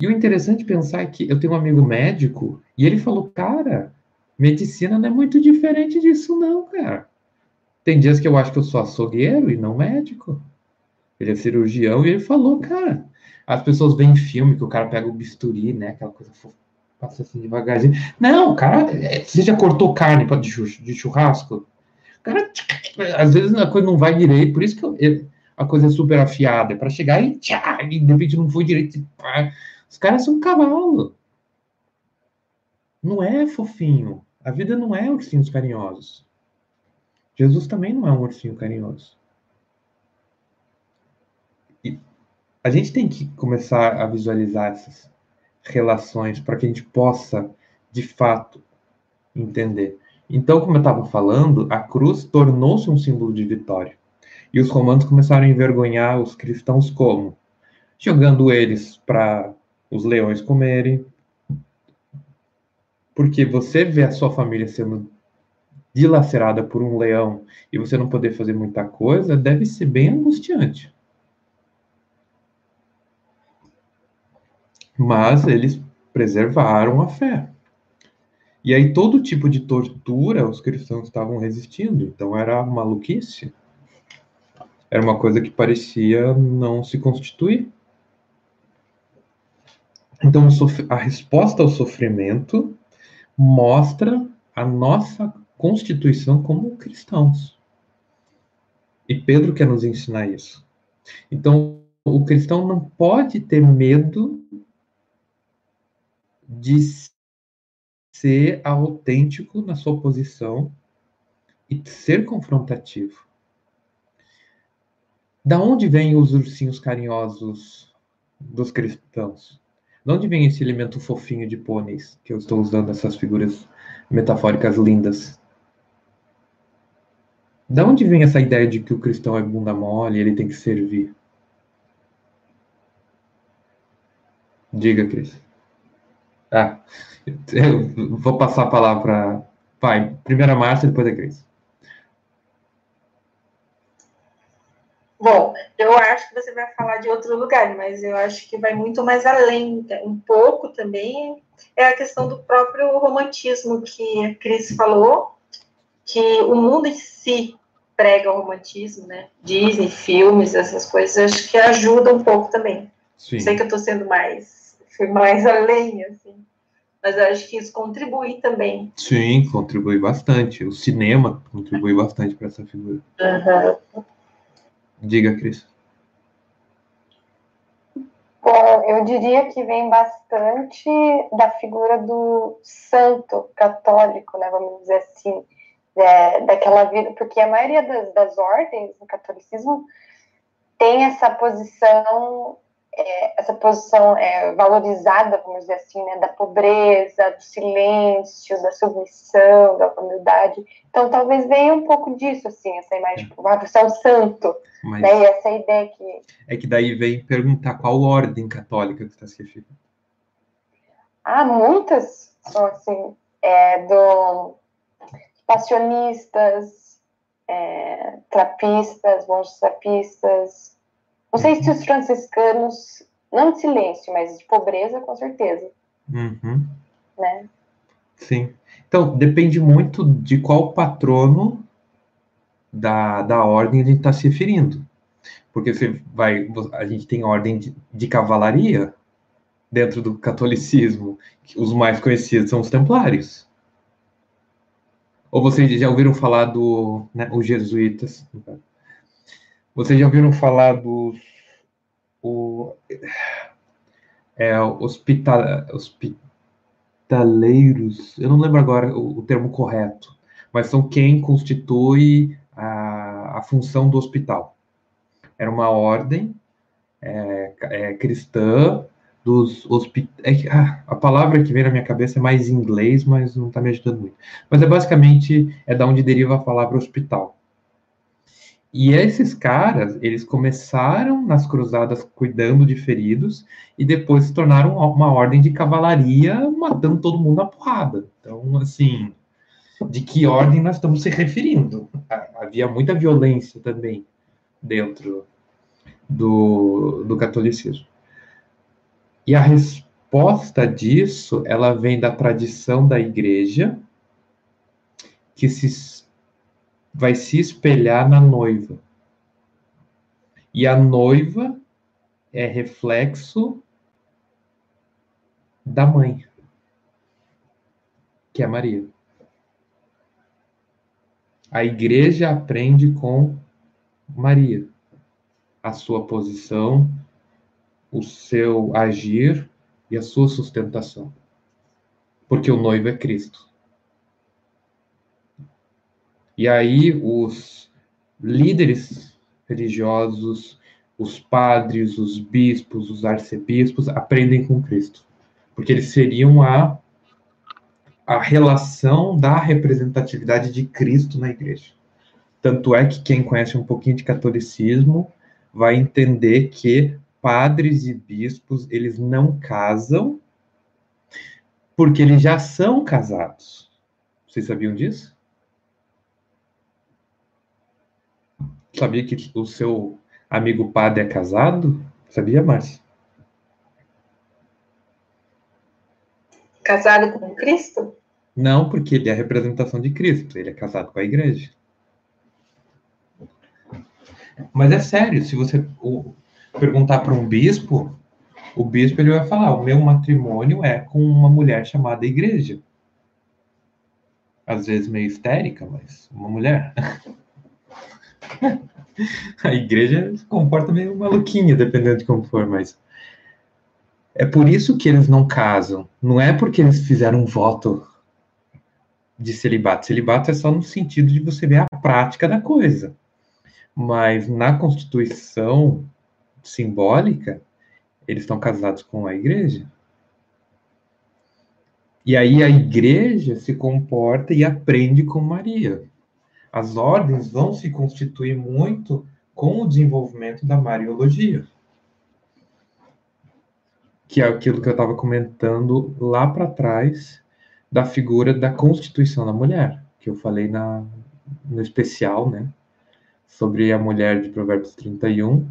E o interessante pensar é que eu tenho um amigo médico e ele falou, cara, medicina não é muito diferente disso, não, cara. Tem dias que eu acho que eu sou açougueiro e não médico. Ele é cirurgião e ele falou, cara, as pessoas veem filme que o cara pega o bisturi, né? Aquela coisa fofa, passa assim devagarzinho. Não, cara, é, você já cortou carne de churrasco? O cara, às vezes a coisa não vai direito, por isso que eu, a coisa é super afiada, é para chegar e, tchá, e de repente não foi direito. Os caras são cavalo. Não é fofinho. A vida não é ursinhos carinhosos. Jesus também não é um ursinho carinhoso. E a gente tem que começar a visualizar essas relações para que a gente possa, de fato, entender. Então, como eu estava falando, a cruz tornou-se um símbolo de vitória. E os romanos começaram a envergonhar os cristãos como? Jogando eles para os leões comerem. Porque você vê a sua família sendo dilacerada por um leão e você não poder fazer muita coisa, deve ser bem angustiante. Mas eles preservaram a fé. E aí todo tipo de tortura os cristãos estavam resistindo, então era maluquice. Era uma coisa que parecia não se constituir. Então a resposta ao sofrimento mostra a nossa constituição como cristãos. E Pedro quer nos ensinar isso. Então, o cristão não pode ter medo de ser autêntico na sua posição e ser confrontativo. Da onde vêm os ursinhos carinhosos dos cristãos? De onde vem esse elemento fofinho de pôneis que eu estou usando essas figuras metafóricas lindas? Da onde vem essa ideia de que o cristão é bunda mole e ele tem que servir? Diga, Cris. Ah, eu vou passar a palavra para pai. Primeiro a Márcia, depois a Cris. Bom, eu acho que você vai falar de outro lugar, mas eu acho que vai muito mais além. Um pouco também é a questão do próprio romantismo que a Cris falou, que o mundo em si prega o romantismo, né? Dizem, filmes, essas coisas, acho que ajuda um pouco também. Sim. Sei que eu estou sendo mais, fui mais além, assim, mas acho que isso contribui também. Sim, contribui bastante. O cinema contribui bastante para essa figura. Uhum. Diga, Cris. Bom, eu diria que vem bastante da figura do santo católico, né, vamos dizer assim, é, daquela vida, porque a maioria das, das ordens no catolicismo tem essa posição, é, essa posição é, valorizada, vamos dizer assim, né, da pobreza, do silêncio, da submissão, da humildade. Então, talvez venha um pouco disso, assim, essa imagem, tipo, ah, você é um santo, Mas né, e essa ideia que... É que daí vem perguntar qual ordem católica que está se referindo. Ah, muitas, assim, é, do passionistas, é, trapistas, bons trapistas. Não sei se os franciscanos, não de silêncio, mas de pobreza, com certeza. Uhum. Né? Sim. Então, depende muito de qual patrono da, da ordem a gente está se referindo. Porque você vai, a gente tem ordem de, de cavalaria dentro do catolicismo. Os mais conhecidos são os templários. Ou vocês já ouviram falar do, né, os jesuítas? Vocês já ouviram falar dos o, é, hospital, hospitaleiros? Eu não lembro agora o, o termo correto, mas são quem constitui a, a função do hospital. Era uma ordem é, é, cristã dos hospitais. É, ah, a palavra que vem na minha cabeça é mais em inglês, mas não está me ajudando muito. Mas é basicamente é da onde deriva a palavra hospital. E esses caras, eles começaram nas cruzadas cuidando de feridos e depois se tornaram uma ordem de cavalaria matando todo mundo na porrada. Então, assim, de que ordem nós estamos se referindo? Havia muita violência também dentro do, do catolicismo. E a resposta disso, ela vem da tradição da igreja, que se, vai se espelhar na noiva. E a noiva é reflexo da mãe, que é Maria. A igreja aprende com Maria a sua posição, o seu agir e a sua sustentação. Porque o noivo é Cristo. E aí os líderes religiosos, os padres, os bispos, os arcebispos aprendem com Cristo. Porque eles seriam a, a relação da representatividade de Cristo na igreja. Tanto é que quem conhece um pouquinho de catolicismo vai entender que padres e bispos, eles não casam porque eles já são casados. Vocês sabiam disso? Sabia que o seu amigo padre é casado? Sabia, Márcia? Casado com Cristo? Não, porque ele é a representação de Cristo. Ele é casado com a igreja. Mas é sério, se você perguntar para um bispo, o bispo ele vai falar: o meu matrimônio é com uma mulher chamada igreja. Às vezes meio histérica, mas uma mulher. A igreja se comporta meio maluquinha, dependendo de como for, mas. É por isso que eles não casam. Não é porque eles fizeram um voto de celibato. Celibato é só no sentido de você ver a prática da coisa. Mas na Constituição simbólica, eles estão casados com a igreja. E aí a igreja se comporta e aprende com Maria. As ordens vão se constituir muito com o desenvolvimento da Mariologia. Que é aquilo que eu estava comentando lá para trás da figura da constituição da mulher, que eu falei na, no especial, né? Sobre a mulher de Provérbios 31,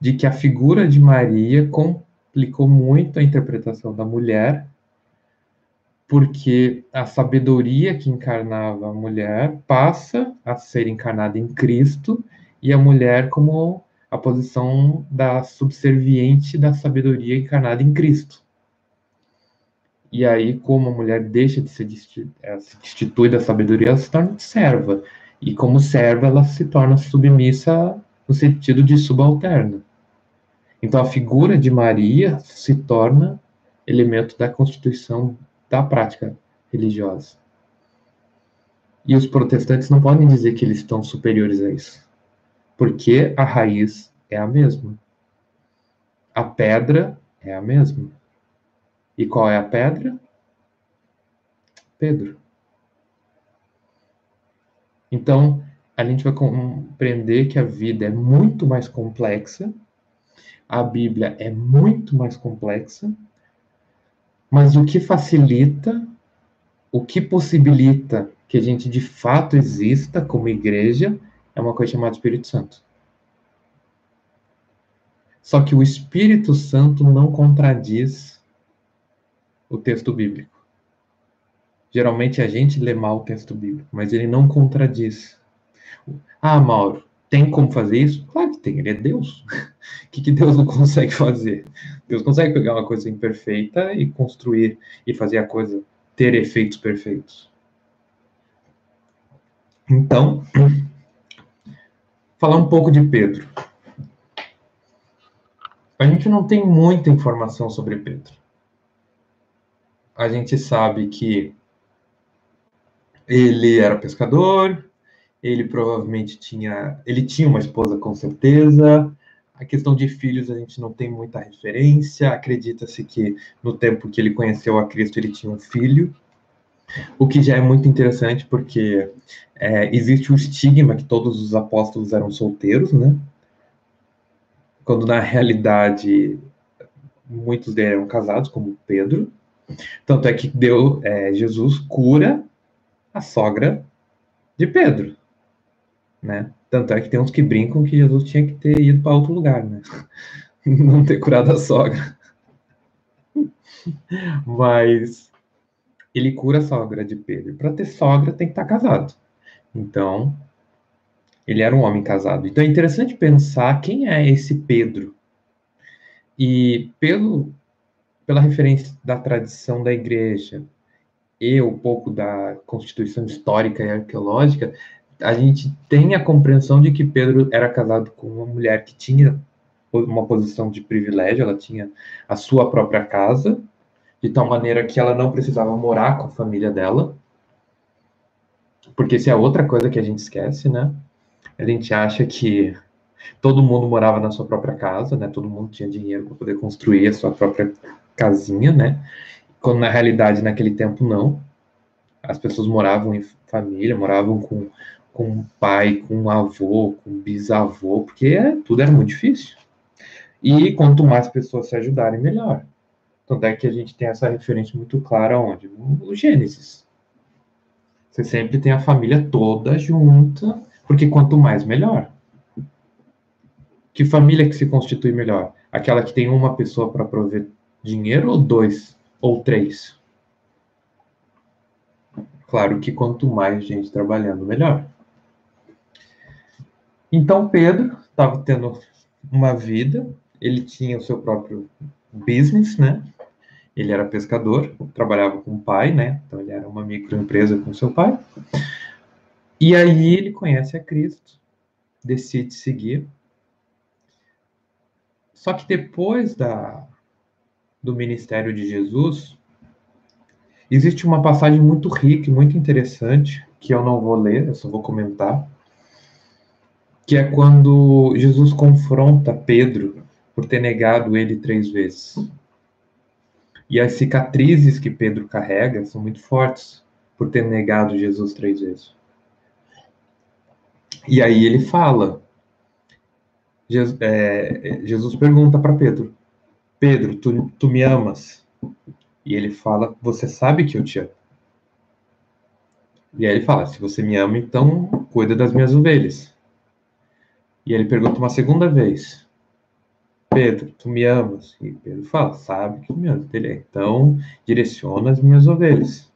de que a figura de Maria complicou muito a interpretação da mulher, porque a sabedoria que encarnava a mulher passa a ser encarnada em Cristo e a mulher como a posição da subserviente da sabedoria encarnada em Cristo. E aí, como a mulher deixa de eh, se destitui da sabedoria, ela se torna serva. E como serva, ela se torna submissa no sentido de subalterna. Então, a figura de Maria se torna elemento da constituição da prática religiosa. E os protestantes não podem dizer que eles estão superiores a isso, porque a raiz é a mesma. A pedra é a mesma. E qual é a pedra? Pedro. Então, a gente vai compreender que a vida é muito mais complexa a Bíblia é muito mais complexa, mas o que facilita, o que possibilita que a gente de fato exista como igreja é uma coisa chamada Espírito Santo. Só que o Espírito Santo não contradiz o texto bíblico. Geralmente a gente lê mal o texto bíblico, mas ele não contradiz. Ah, Mauro, tem como fazer isso? Claro que tem, ele é Deus. O que, que Deus não consegue fazer? Deus consegue pegar uma coisa imperfeita e construir e fazer a coisa ter efeitos perfeitos. Então, falar um pouco de Pedro. A gente não tem muita informação sobre Pedro. A gente sabe que ele era pescador, ele provavelmente tinha, ele tinha uma esposa com certeza. A questão de filhos a gente não tem muita referência. Acredita-se que no tempo que ele conheceu a Cristo ele tinha um filho, o que já é muito interessante porque é, existe o estigma que todos os apóstolos eram solteiros, né? Quando na realidade muitos deles eram casados, como Pedro. Tanto é que deu, é, Jesus cura a sogra de Pedro né? Tanto é que tem uns que brincam que Jesus tinha que ter ido para outro lugar, né? Não ter curado a sogra. Mas ele cura a sogra de Pedro. Para ter sogra tem que estar tá casado. Então, ele era um homem casado. Então é interessante pensar quem é esse Pedro. E pelo pela referência da tradição da igreja e um pouco da constituição histórica e arqueológica, a gente tem a compreensão de que Pedro era casado com uma mulher que tinha uma posição de privilégio, ela tinha a sua própria casa, de tal maneira que ela não precisava morar com a família dela. Porque isso é outra coisa que a gente esquece, né? A gente acha que todo mundo morava na sua própria casa, né? Todo mundo tinha dinheiro para poder construir a sua própria casinha, né? Quando na realidade naquele tempo não. As pessoas moravam em família, moravam com com pai, com avô, com bisavô, porque é, tudo era muito difícil. E quanto mais pessoas se ajudarem, melhor. Tanto é que a gente tem essa referência muito clara onde? No Gênesis. Você sempre tem a família toda junta, porque quanto mais, melhor. Que família que se constitui melhor? Aquela que tem uma pessoa para prover dinheiro ou dois ou três? Claro que quanto mais gente trabalhando, melhor. Então Pedro estava tendo uma vida, ele tinha o seu próprio business, né? Ele era pescador, trabalhava com o pai, né? Então ele era uma microempresa com seu pai. E aí ele conhece a Cristo, decide seguir. Só que depois da, do ministério de Jesus, existe uma passagem muito rica e muito interessante, que eu não vou ler, eu só vou comentar, que é quando Jesus confronta Pedro por ter negado ele três vezes. E as cicatrizes que Pedro carrega são muito fortes por ter negado Jesus três vezes. E aí ele fala, Jesus, é, Jesus pergunta para Pedro, Pedro, tu, tu me amas? E ele fala, você sabe que eu te amo. E aí ele fala, se você me ama, então cuida das minhas ovelhas. E ele pergunta uma segunda vez: Pedro, tu me amas? E Pedro fala: Sabe que me ama. Ele, então, direciona as minhas ovelhas.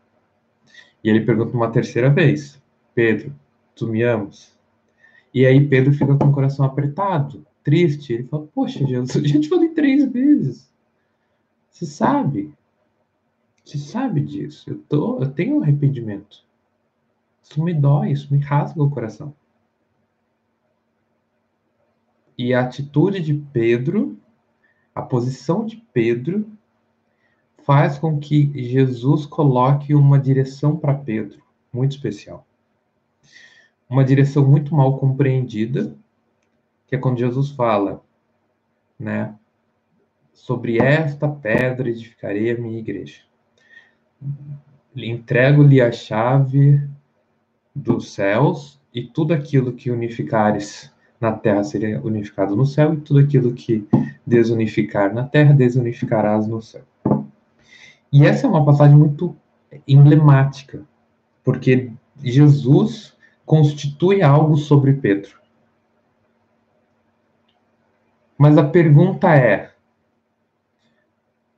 E ele pergunta uma terceira vez: Pedro, tu me amas? E aí Pedro fica com o coração apertado, triste. Ele fala: Poxa, Jesus, eu já te falei três vezes. Você sabe? Você sabe disso? Eu, tô, eu tenho um arrependimento. Isso me dói, isso me rasga o coração. E a atitude de Pedro, a posição de Pedro, faz com que Jesus coloque uma direção para Pedro muito especial. Uma direção muito mal compreendida, que é quando Jesus fala, né? Sobre esta pedra edificarei a minha igreja. Entrego-lhe a chave dos céus e tudo aquilo que unificares na terra seria unificado no céu, e tudo aquilo que desunificar na terra, desunificarás no céu. E essa é uma passagem muito emblemática, porque Jesus constitui algo sobre Pedro. Mas a pergunta é: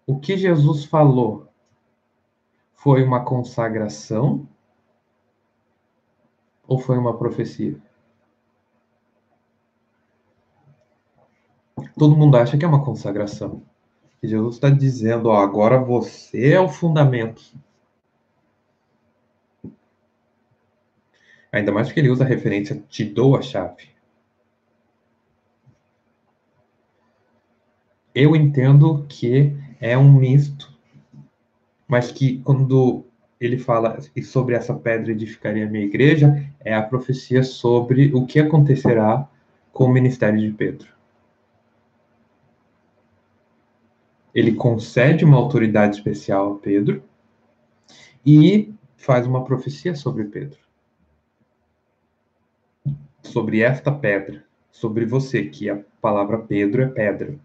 o que Jesus falou foi uma consagração ou foi uma profecia? Todo mundo acha que é uma consagração. E Jesus está dizendo, ó, agora você é o fundamento. Ainda mais porque ele usa a referência te dou a chave. Eu entendo que é um misto, mas que quando ele fala sobre essa pedra edificaria a minha igreja, é a profecia sobre o que acontecerá com o ministério de Pedro. Ele concede uma autoridade especial a Pedro e faz uma profecia sobre Pedro. Sobre esta pedra, sobre você, que a palavra Pedro é pedra.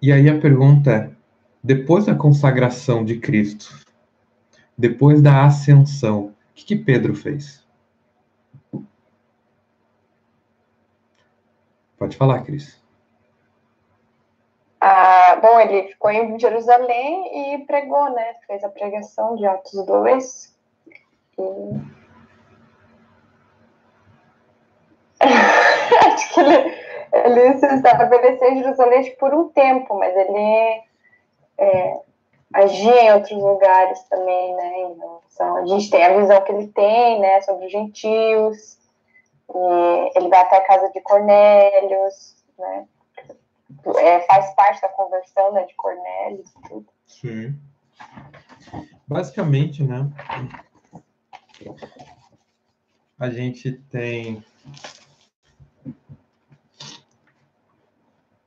E aí a pergunta é: depois da consagração de Cristo, depois da ascensão, o que, que Pedro fez? Pode falar, Cris. Ah, bom, ele ficou em Jerusalém e pregou, né? Fez a pregação de Atos 2. E... Acho que ele ele se estabeleceu em Jerusalém por um tempo, mas ele é, agia em outros lugares também, né? Então, a gente tem a visão que ele tem, né, sobre os gentios. Ele vai até a casa de Cornélios, né? É, faz parte da conversão né, de Cornélios e tudo. Sim. Basicamente, né? A gente tem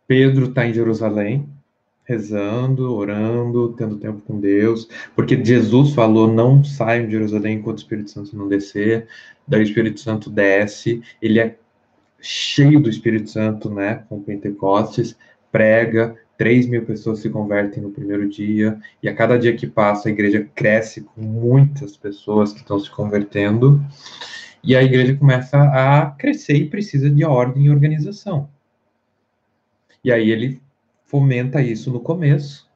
Pedro está em Jerusalém, rezando, orando, tendo tempo com Deus, porque Jesus falou: não saiam de Jerusalém enquanto o Espírito Santo não descer. Daí o Espírito Santo desce, ele é cheio do Espírito Santo, né, com Pentecostes, prega, 3 mil pessoas se convertem no primeiro dia, e a cada dia que passa a igreja cresce com muitas pessoas que estão se convertendo, e a igreja começa a crescer e precisa de ordem e organização. E aí ele fomenta isso no começo.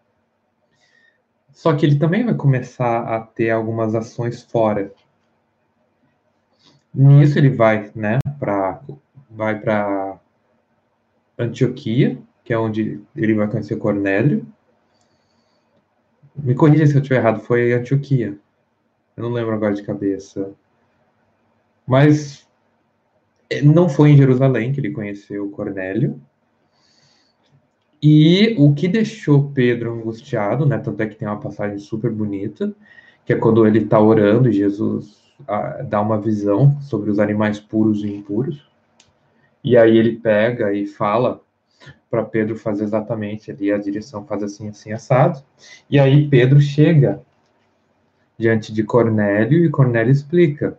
Só que ele também vai começar a ter algumas ações fora. Nisso ele vai, né, para vai para Antioquia, que é onde ele vai conhecer Cornélio. Me corrija se eu estiver errado, foi Antioquia. Eu não lembro agora de cabeça. Mas eh, não foi em Jerusalém que ele conheceu Cornélio. E o que deixou Pedro angustiado, né? Tanto é que tem uma passagem super bonita, que é quando ele está orando e Jesus ah, dá uma visão sobre os animais puros e impuros. E aí ele pega e fala para Pedro fazer exatamente ali a direção faz assim assim assado. E aí Pedro chega diante de Cornélio e Cornélio explica: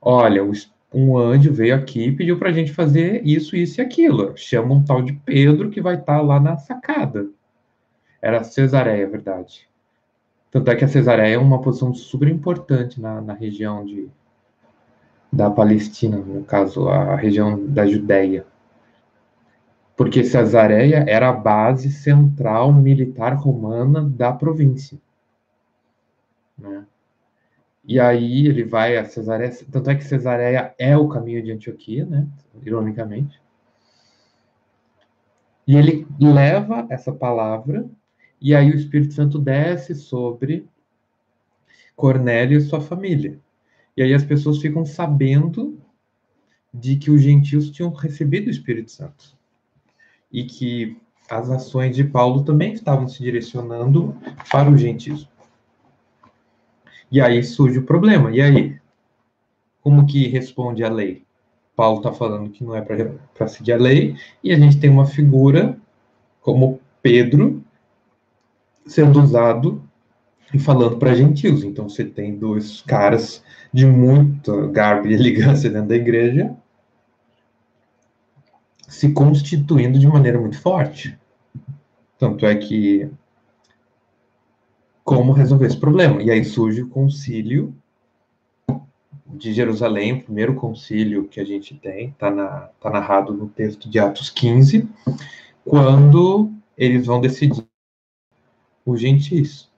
"Olha, o um anjo veio aqui e pediu para a gente fazer isso, isso e aquilo. Chama um tal de Pedro que vai estar tá lá na sacada. Era Cesareia, é verdade. Tanto é que a Cesareia é uma posição super importante na, na região de, da Palestina, no caso, a região da Judéia. Porque Cesareia era a base central militar romana da província. Né? E aí ele vai a Cesareia, tanto é que Cesareia é o caminho de Antioquia, né? Ironicamente. E ele leva essa palavra, e aí o Espírito Santo desce sobre Cornélio e sua família. E aí as pessoas ficam sabendo de que os gentios tinham recebido o Espírito Santo. E que as ações de Paulo também estavam se direcionando para os gentios. E aí surge o problema. E aí? Como que responde a lei? Paulo está falando que não é para seguir a lei, e a gente tem uma figura como Pedro sendo usado e falando para gentios. Então você tem dois caras de muita garbo e elegância dentro da igreja se constituindo de maneira muito forte. Tanto é que como resolver esse problema. E aí surge o concílio de Jerusalém, o primeiro concílio que a gente tem, está tá narrado no texto de Atos 15, quando eles vão decidir os gentis.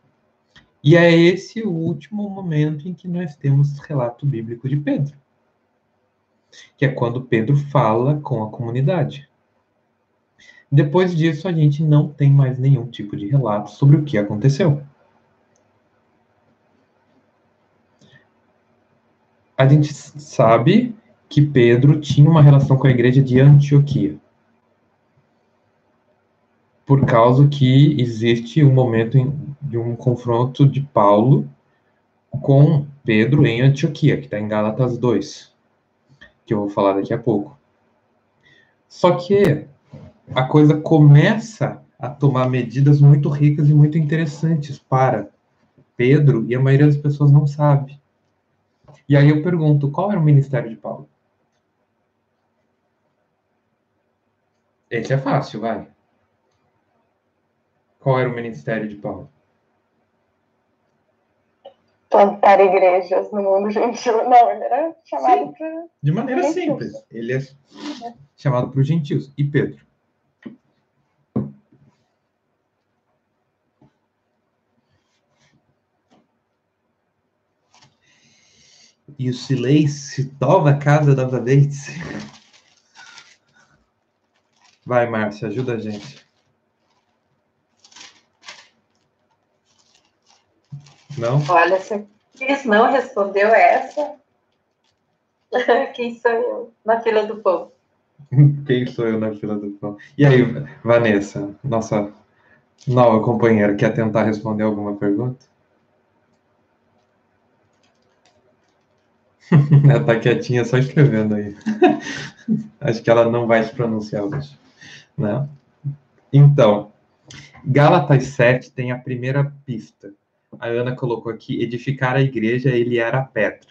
E é esse o último momento em que nós temos relato bíblico de Pedro. que é quando Pedro fala com a comunidade. Depois disso, a gente não tem mais nenhum tipo de relato sobre o que aconteceu. A gente sabe que Pedro tinha uma relação com a igreja de Antioquia. Por causa que existe um momento de um confronto de Paulo com Pedro em Antioquia, que está em Gálatas 2, que eu vou falar daqui a pouco. Só que a coisa começa a tomar medidas muito ricas e muito interessantes para Pedro, e a maioria das pessoas não sabe. E aí eu pergunto, qual era o ministério de Paulo? Esse é fácil, vai. Qual era o ministério de Paulo? plantar igrejas no mundo gentil. Não, ele era chamado para. De maneira simples. Ele é chamado para os gentios. E Pedro? E o silêncio toma a casa novamente. Vai, Márcia, ajuda a gente. Não? Olha, se Cris não respondeu essa, quem sou eu na fila do pão? Quem sou eu na fila do pão? E aí, Vanessa, nossa nova companheira, quer tentar responder alguma pergunta? Ela tá quietinha só escrevendo aí. Acho que ela não vai se pronunciar hoje. Né? Então, Gálatas 7 tem a primeira pista a Ana colocou aqui, edificar a igreja, ele era a pedra.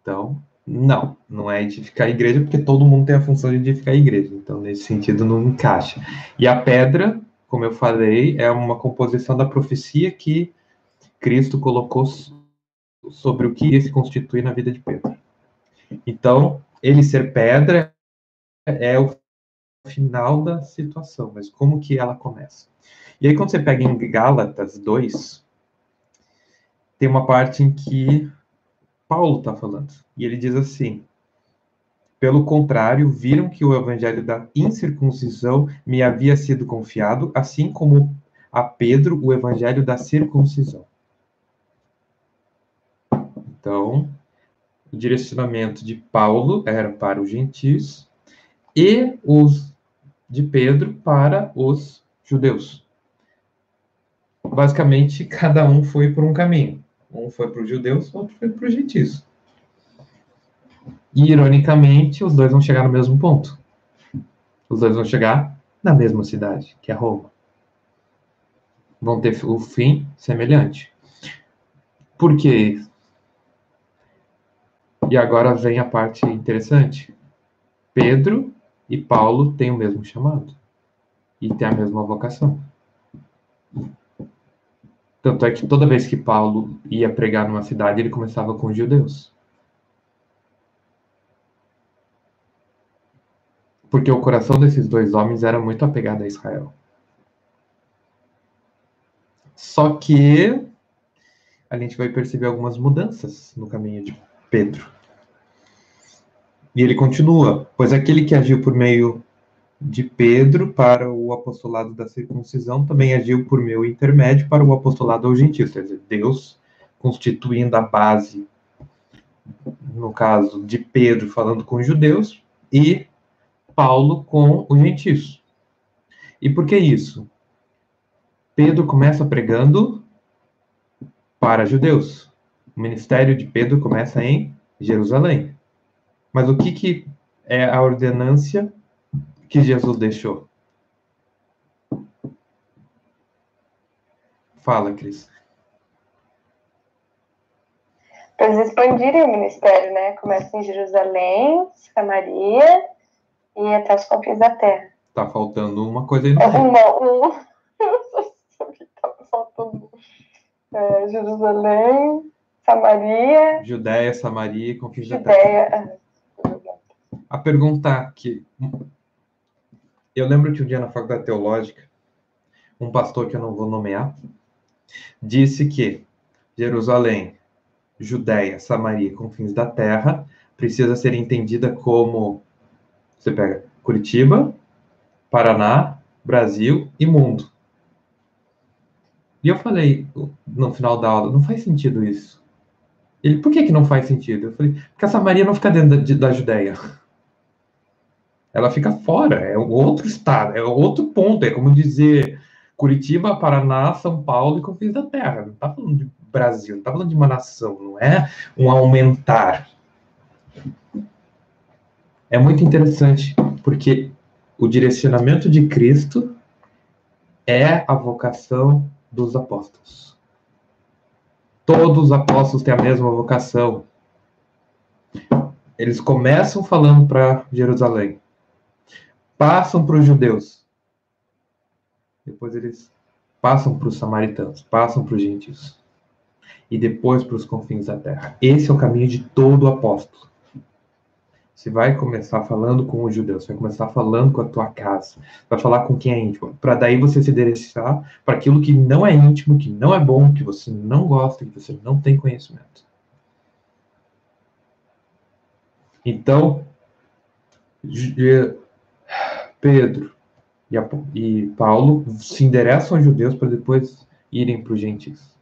Então, não, não é edificar a igreja, porque todo mundo tem a função de edificar a igreja. Então, nesse sentido, não encaixa. E a pedra, como eu falei, é uma composição da profecia que Cristo colocou sobre o que se constituir na vida de Pedro. Então, ele ser pedra é o final da situação, mas como que ela começa? E aí, quando você pega em Gálatas 2, tem uma parte em que Paulo está falando. E ele diz assim: Pelo contrário, viram que o evangelho da incircuncisão me havia sido confiado, assim como a Pedro o evangelho da circuncisão. Então, o direcionamento de Paulo era para os gentios e os de Pedro para os judeus basicamente, cada um foi por um caminho. Um foi para os judeus, outro foi para os gentios. E, ironicamente, os dois vão chegar no mesmo ponto. Os dois vão chegar na mesma cidade, que é Roma. Vão ter o fim semelhante. Por quê? E agora vem a parte interessante. Pedro e Paulo têm o mesmo chamado. E têm a mesma vocação. Tanto é que toda vez que Paulo ia pregar numa cidade, ele começava com os judeus. Porque o coração desses dois homens era muito apegado a Israel. Só que a gente vai perceber algumas mudanças no caminho de Pedro. E ele continua, pois aquele que agiu por meio de Pedro para o apostolado da circuncisão também agiu por meu intermédio para o apostolado aos gentios, quer dizer, Deus constituindo a base, no caso de Pedro falando com os judeus e Paulo com os gentios. E por que isso? Pedro começa pregando para judeus. O ministério de Pedro começa em Jerusalém. Mas o que, que é a ordenância que Jesus deixou? Fala, Cris. Para eles expandirem o ministério, né? Começa em Jerusalém, Samaria e até os confins da terra. Tá faltando uma coisa aí no Uma, um... tá faltando é, Jerusalém, Samaria. Judéia, Samaria e confins da terra. A pergunta que eu lembro que um dia na faculdade teológica, um pastor que eu não vou nomear, disse que Jerusalém, Judéia, Samaria, confins da terra, precisa ser entendida como você pega Curitiba, Paraná, Brasil e mundo. E eu falei no final da aula, não faz sentido isso. Ele, por que que não faz sentido? Eu falei, porque a Samaria não fica dentro da, da Judéia. Ela fica fora, é outro estado, é outro ponto, é como dizer Curitiba, Paraná, São Paulo e Confins da Terra. Não está falando de Brasil, não está falando de uma nação, não é um aumentar. É muito interessante, porque o direcionamento de Cristo é a vocação dos apóstolos. Todos os apóstolos têm a mesma vocação. Eles começam falando para Jerusalém, passam para os judeus, depois eles passam para os samaritanos, passam para os gentios e depois para os confins da terra. Esse é o caminho de todo apóstolo. Você vai começar falando com os judeus, vai começar falando com a tua casa, vai falar com quem é íntimo, para daí você se direcionar para aquilo que não é íntimo, que não é bom, que você não gosta, que você não tem conhecimento. Então, Pedro e, Paulo se endereçam aos judeus para depois irem para os gentios.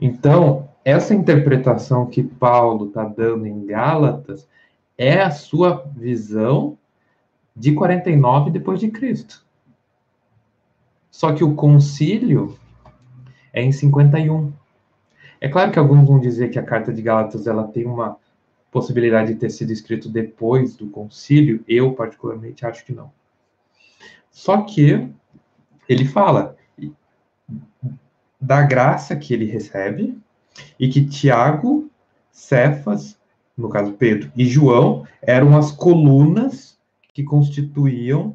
Então, essa interpretação que Paulo está dando em Gálatas é a sua visão de 49 depois de Cristo. Só que o concílio é em 51. É claro que alguns vão dizer que a carta de Gálatas ela tem uma possibilidade de ter sido escrito depois do concílio. Eu particularmente acho que não. Só que ele fala da graça que ele recebe e que Tiago, Cefas, no caso Pedro, e João eram as colunas que constituíam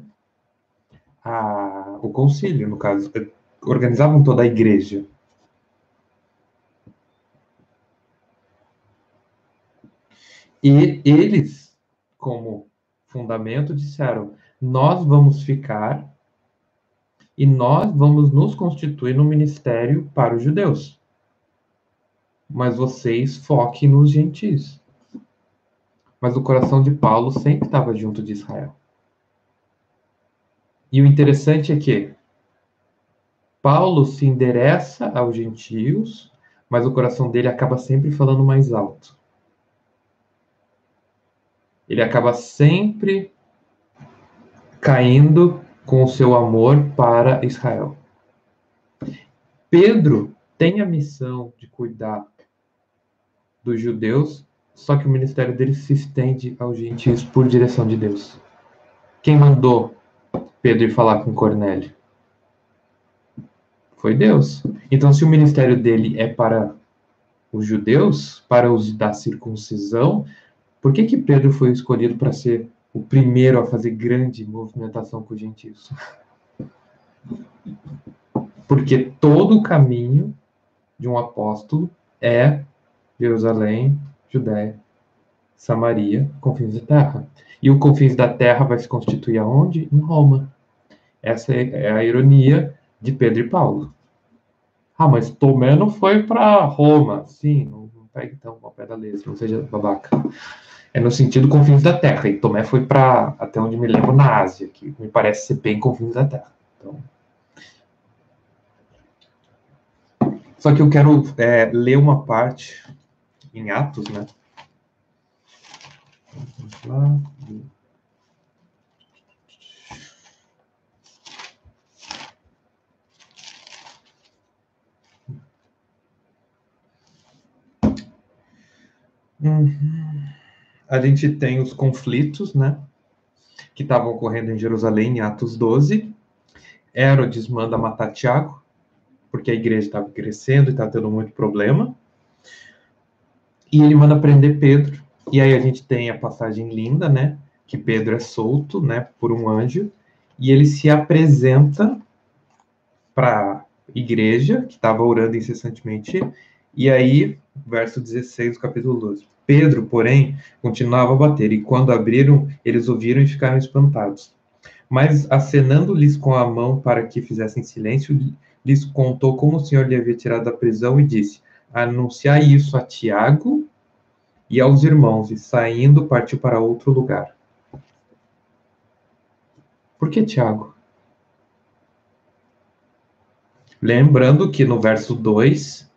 a, o concílio, no caso, organizavam toda a igreja. E eles, como fundamento, disseram: nós vamos ficar e nós vamos nos constituir no ministério para os judeus mas vocês foquem nos gentis. Mas o coração de Paulo sempre estava junto de Israel. E o interessante é que Paulo se endereça aos gentios, mas o coração dele acaba sempre falando mais alto. Ele acaba sempre caindo com o seu amor para Israel. Pedro tem a missão de cuidar dos judeus, só que o ministério dele se estende aos gentios por direção de Deus. Quem mandou Pedro ir falar com Cornélio? Foi Deus. Então, se o ministério dele é para os judeus, para os da circuncisão, por que que Pedro foi escolhido para ser o primeiro a fazer grande movimentação com os gentios? Porque todo o caminho de um apóstolo é Jerusalém, Judéia, Samaria, confins da terra. E o confins da terra vai se constituir aonde? Em Roma. Essa é a ironia de Pedro e Paulo. Ah, mas Tomé não foi para Roma. Sim, pegue então uma pé da letra, não seja babaca. É no sentido confins da terra. E Tomé foi para, até onde me lembro, na Ásia, que me parece ser bem confins da terra. Então, Só que eu quero é, ler uma parte em Atos, né? Vamos lá. Uhum. A gente tem os conflitos, né? Que estavam ocorrendo em Jerusalém, em Atos 12. Herodes manda matar Tiago, porque a igreja estava crescendo e estava tendo muito problema. E ele manda prender Pedro. E aí a gente tem a passagem linda, né? Que Pedro é solto, né? Por um anjo. E ele se apresenta para a igreja, que estava orando incessantemente. E aí, verso 16 do capítulo 12. Pedro, porém, continuava a bater. E quando abriram, eles ouviram e ficaram espantados. Mas, acenando-lhes com a mão para que fizessem silêncio, lhes contou como o Senhor lhe havia tirado da prisão e disse: anunciar isso a Tiago e aos irmãos, e saindo partiu para outro lugar. Por que Tiago? Lembrando que no verso 2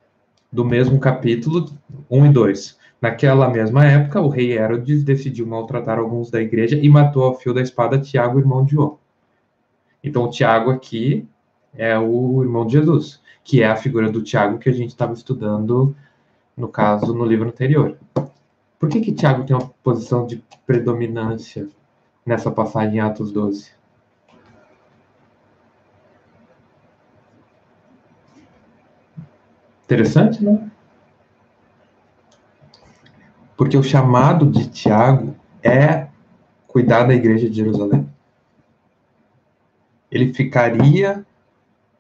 do mesmo capítulo 1 e 2, naquela mesma época, o rei Herodes decidiu maltratar alguns da igreja e matou ao fio da espada Tiago, irmão de João. Então, Tiago aqui é o irmão de Jesus, que é a figura do Tiago que a gente estava estudando, no caso, no livro anterior. Por que, que Tiago tem uma posição de predominância nessa passagem em Atos 12? Interessante, né? Porque o chamado de Tiago é cuidar da igreja de Jerusalém. Ele ficaria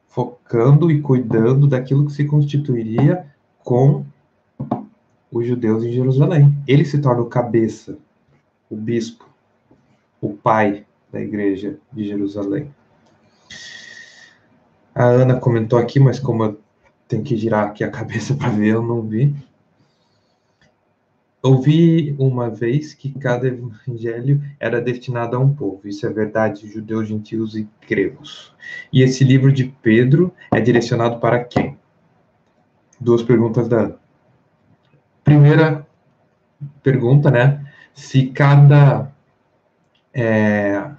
focando e cuidando daquilo que se constituiria com os judeus em Jerusalém. Ele se torna o cabeça, o bispo, o pai da igreja de Jerusalém. A Ana comentou aqui, mas como eu tenho que girar aqui a cabeça para ver, eu não vi. Ouvi uma vez que cada evangelho era destinado a um povo. Isso é verdade, judeus, gentios e gregos. E esse livro de Pedro é direcionado para quem? Duas perguntas da Ana primeira pergunta, né? Se cada é,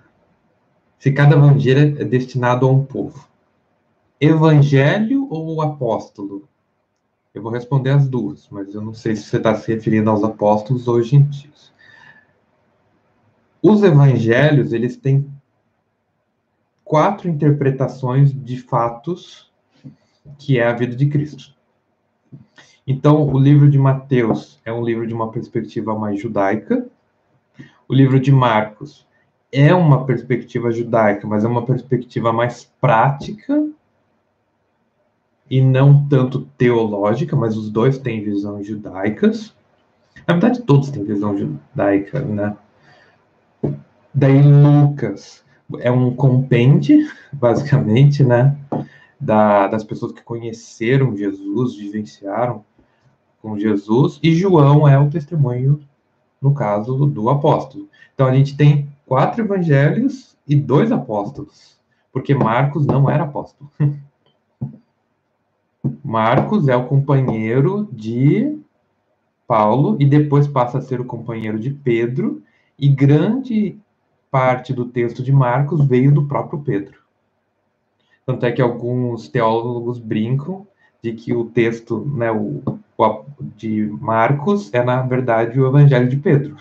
se cada evangelho é destinado a um povo, evangelho ou apóstolo? Eu vou responder as duas, mas eu não sei se você está se referindo aos apóstolos ou gentios. Os evangelhos, eles têm quatro interpretações de fatos que é a vida de Cristo. Então, o livro de Mateus é um livro de uma perspectiva mais judaica. O livro de Marcos é uma perspectiva judaica, mas é uma perspectiva mais prática e não tanto teológica, mas os dois têm visões judaicas. Na verdade, todos têm visão judaica, né? Daí Lucas é um compêndio, basicamente, né? Da, das pessoas que conheceram Jesus, vivenciaram com Jesus, e João é o testemunho, no caso, do apóstolo. Então, a gente tem quatro evangelhos e dois apóstolos, porque Marcos não era apóstolo. Marcos é o companheiro de Paulo e depois passa a ser o companheiro de Pedro, e grande parte do texto de Marcos veio do próprio Pedro. Tanto é que alguns teólogos brincam de que o texto, né, o, o, de Marcos é, na verdade, o Evangelho de Pedro,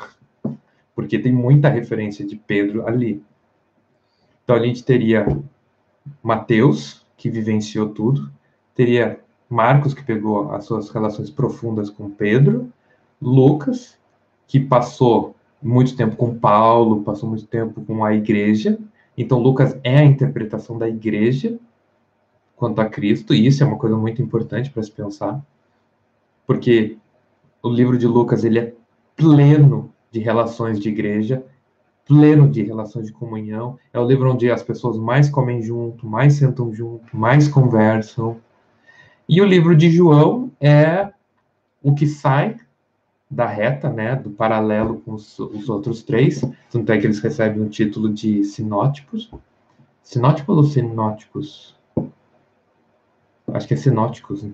porque tem muita referência de Pedro ali. Então, a gente teria Mateus, que vivenciou tudo, teria Marcos, que pegou as suas relações profundas com Pedro, Lucas, que passou muito tempo com Paulo, passou muito tempo com a igreja. Então, Lucas é a interpretação da igreja quanto a Cristo, e isso é uma coisa muito importante para se pensar, porque o livro de Lucas ele é pleno de relações de igreja, pleno de relações de comunhão. É o livro onde as pessoas mais comem junto, mais sentam junto, mais conversam. E o livro de João é o que sai da reta, né, do paralelo com os, os outros três, tanto é que eles recebem o título de sinótipos. Sinótipos ou sinóticos? Acho que é sinóticos. Né?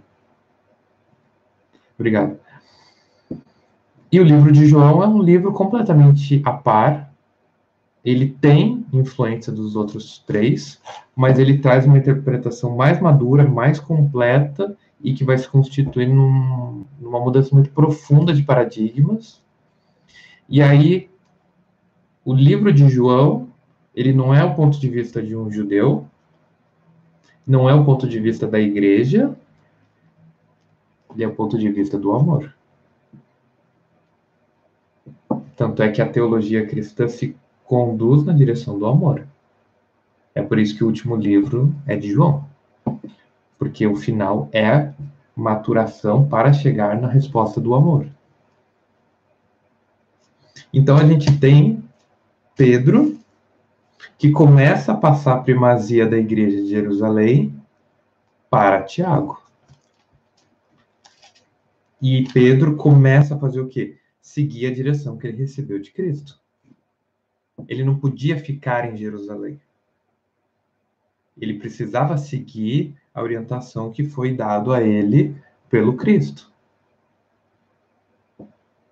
Obrigado. E o livro de João é um livro completamente a par. Ele tem influência dos outros três, mas ele traz uma interpretação mais madura, mais completa e que vai se constituir num, numa mudança muito profunda de paradigmas. E aí, o livro de João, ele não é o ponto de vista de um judeu, não é o ponto de vista da igreja, ele é o ponto de vista do amor. Tanto é que a teologia cristã se conduz na direção do amor. É por isso que o último livro é de João. Porque o final é maturação para chegar na resposta do amor. Então a gente tem Pedro que começa a passar a primazia da igreja de Jerusalém para Tiago. E Pedro começa a fazer o quê? seguir a direção que ele recebeu de Cristo. Ele não podia ficar em Jerusalém. Ele precisava seguir a orientação que foi dado a ele pelo Cristo.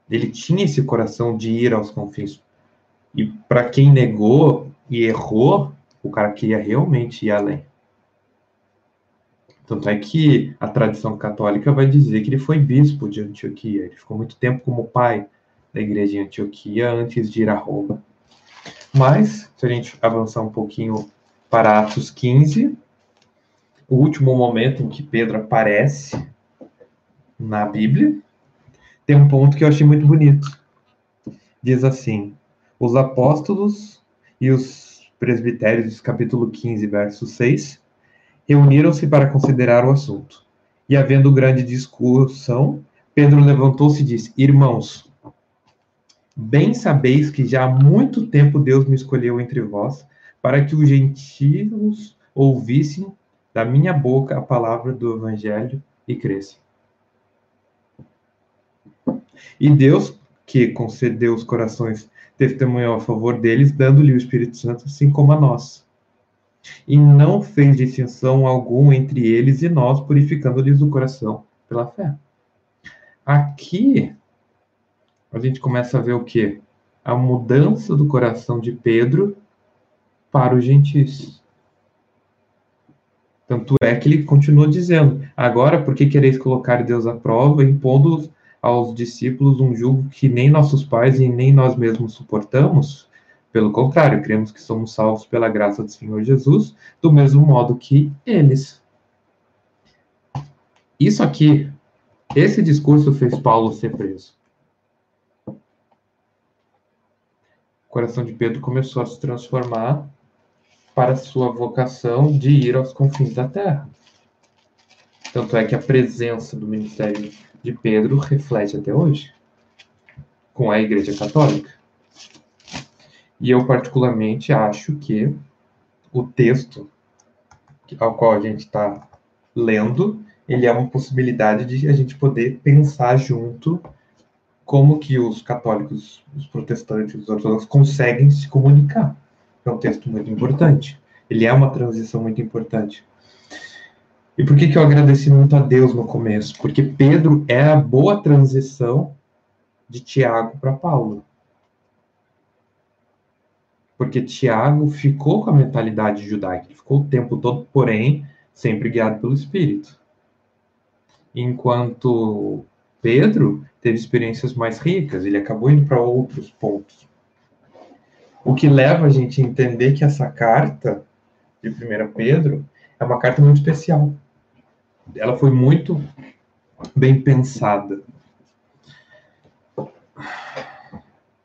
Ele tinha esse coração de ir aos confins. E para quem negou e errou, o cara queria realmente ir além. Tanto é que a tradição católica vai dizer que ele foi bispo de Antioquia. Ele ficou muito tempo como pai da igreja de Antioquia antes de ir a Roma. Mas, se a gente avançar um pouquinho para Atos 15, o último momento em que Pedro aparece na Bíblia, tem um ponto que eu achei muito bonito. Diz assim: os apóstolos e os presbitérios, capítulo 15, verso 6, reuniram-se para considerar o assunto. E havendo grande discussão, Pedro levantou-se e disse: Irmãos, bem sabeis que já há muito tempo Deus me escolheu entre vós para que os gentios ouvissem da minha boca a palavra do evangelho e crescem. E Deus, que concedeu os corações, testemunhou a favor deles, dando-lhe o Espírito Santo, assim como a nós. E não fez distinção alguma entre eles e nós, purificando-lhes o coração pela fé. Aqui, a gente começa a ver o quê? A mudança do coração de Pedro para os gentis. Tanto é que ele continua dizendo: Agora, por que quereis colocar Deus à prova, impondo aos discípulos um jugo que nem nossos pais e nem nós mesmos suportamos? Pelo contrário, cremos que somos salvos pela graça do Senhor Jesus, do mesmo modo que eles. Isso aqui, esse discurso fez Paulo ser preso. Coração de Pedro começou a se transformar para sua vocação de ir aos confins da terra. Tanto é que a presença do ministério de Pedro reflete até hoje com a Igreja Católica. E eu, particularmente, acho que o texto ao qual a gente está lendo, ele é uma possibilidade de a gente poder pensar junto como que os católicos, os protestantes, os ortodoxos conseguem se comunicar é um texto muito importante. Ele é uma transição muito importante. E por que, que eu agradeci muito a Deus no começo? Porque Pedro é a boa transição de Tiago para Paulo. Porque Tiago ficou com a mentalidade judaica, ficou o tempo todo, porém, sempre guiado pelo Espírito. Enquanto Pedro teve experiências mais ricas, ele acabou indo para outros pontos. O que leva a gente a entender que essa carta de 1 Pedro é uma carta muito especial. Ela foi muito bem pensada.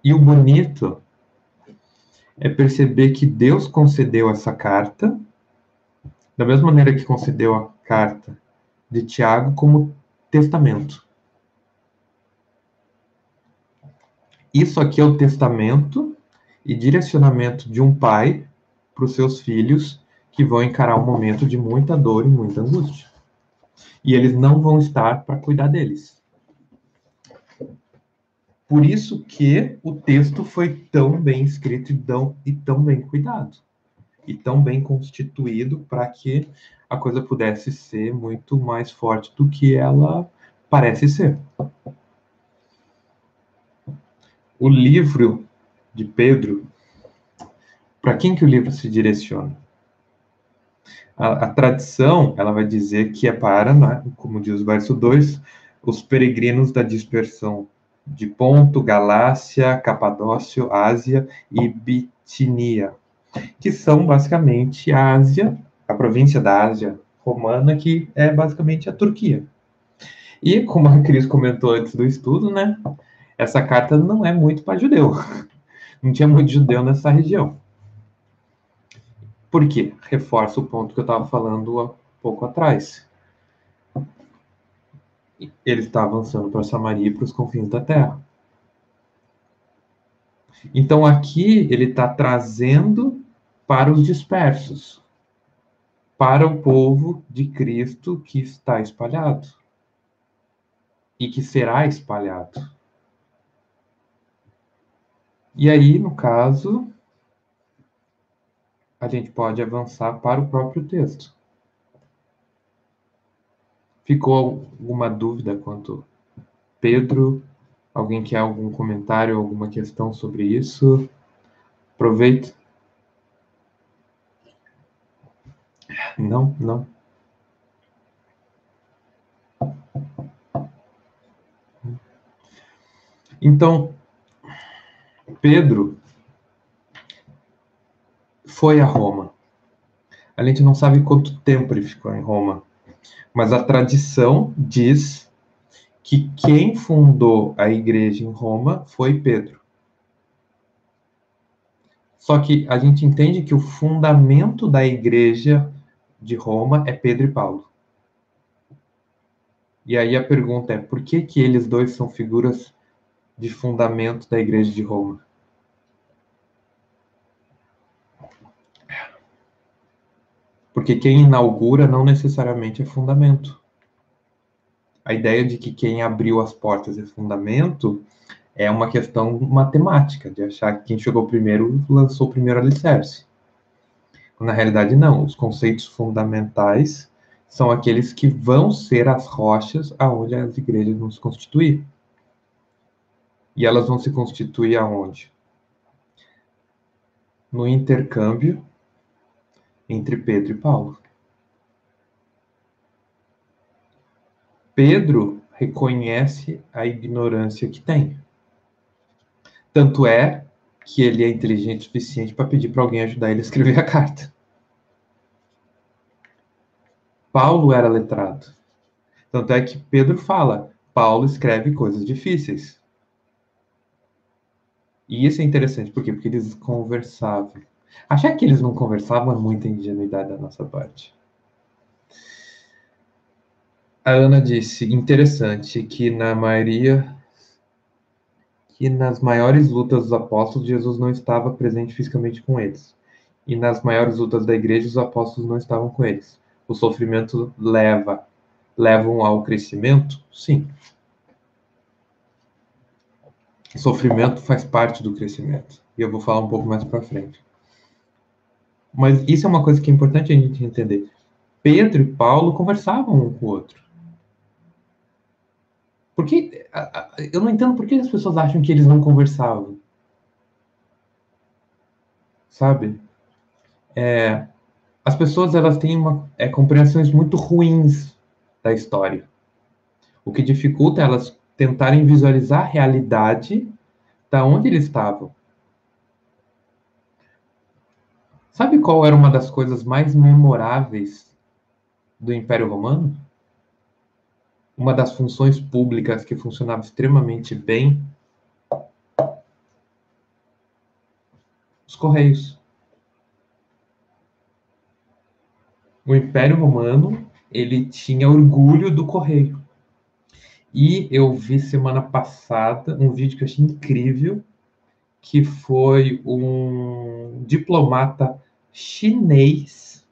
E o bonito é perceber que Deus concedeu essa carta, da mesma maneira que concedeu a carta de Tiago, como testamento. Isso aqui é o testamento e direcionamento de um pai para os seus filhos que vão encarar um momento de muita dor e muita angústia. E eles não vão estar para cuidar deles. Por isso que o texto foi tão bem escrito e tão, e tão bem cuidado. E tão bem constituído para que a coisa pudesse ser muito mais forte do que ela parece ser. O livro de Pedro, para quem que o livro se direciona? A, a, tradição, ela vai dizer que é para, né, como diz o verso 2, os peregrinos da dispersão de Ponto, Galácia, Capadócio, Ásia e Bitinia, que são basicamente a Ásia, a província da Ásia romana, que é basicamente a Turquia. E, como a Cris comentou antes do estudo, né, essa carta não é muito para judeu não tinha muito judeu nessa região. Por quê? Reforça o ponto que eu estava falando há pouco atrás. Ele está avançando para Samaria e para os confins da terra. Então aqui ele está trazendo para os dispersos, para o povo de Cristo que está espalhado e que será espalhado. E aí, no caso, a gente pode avançar para o próprio texto. Ficou alguma dúvida quanto Pedro? Alguém quer algum comentário, alguma questão sobre isso? Aproveita. Não, não. Então, Pedro foi a Roma. A gente não sabe quanto tempo ele ficou em Roma, mas a tradição diz que quem fundou a igreja em Roma foi Pedro. Só que a gente entende que o fundamento da igreja de Roma é Pedro e Paulo. E aí a pergunta é: por que que eles dois são figuras de fundamento da igreja de Roma? Porque quem inaugura não necessariamente é fundamento. A ideia de que quem abriu as portas é fundamento é uma questão matemática, de achar que quem chegou primeiro lançou o primeiro alicerce. Na realidade, não. Os conceitos fundamentais são aqueles que vão ser as rochas aonde as igrejas vão se constituir. E elas vão se constituir aonde? No intercâmbio entre Pedro e Paulo. Pedro reconhece a ignorância que tem. Tanto é que ele é inteligente o suficiente para pedir para alguém ajudar ele a escrever a carta. Paulo era letrado. Tanto é que Pedro fala: Paulo escreve coisas difíceis. E isso é interessante, por quê? Porque eles conversavam. Achar que eles não conversavam é muita ingenuidade da nossa parte. A Ana disse, interessante, que na maioria, que nas maiores lutas dos apóstolos, Jesus não estava presente fisicamente com eles. E nas maiores lutas da igreja, os apóstolos não estavam com eles. O sofrimento leva, levam ao crescimento? Sim. Sofrimento faz parte do crescimento. E eu vou falar um pouco mais para frente. Mas isso é uma coisa que é importante a gente entender. Pedro e Paulo conversavam um com o outro. Porque eu não entendo por que as pessoas acham que eles não conversavam. Sabe? É, as pessoas elas têm uma, é, compreensões muito ruins da história, o que dificulta elas tentarem visualizar a realidade da onde eles estavam. Sabe qual era uma das coisas mais memoráveis do Império Romano? Uma das funções públicas que funcionava extremamente bem? Os Correios. O Império Romano, ele tinha orgulho do correio. E eu vi semana passada um vídeo que eu achei incrível, que foi um diplomata chinês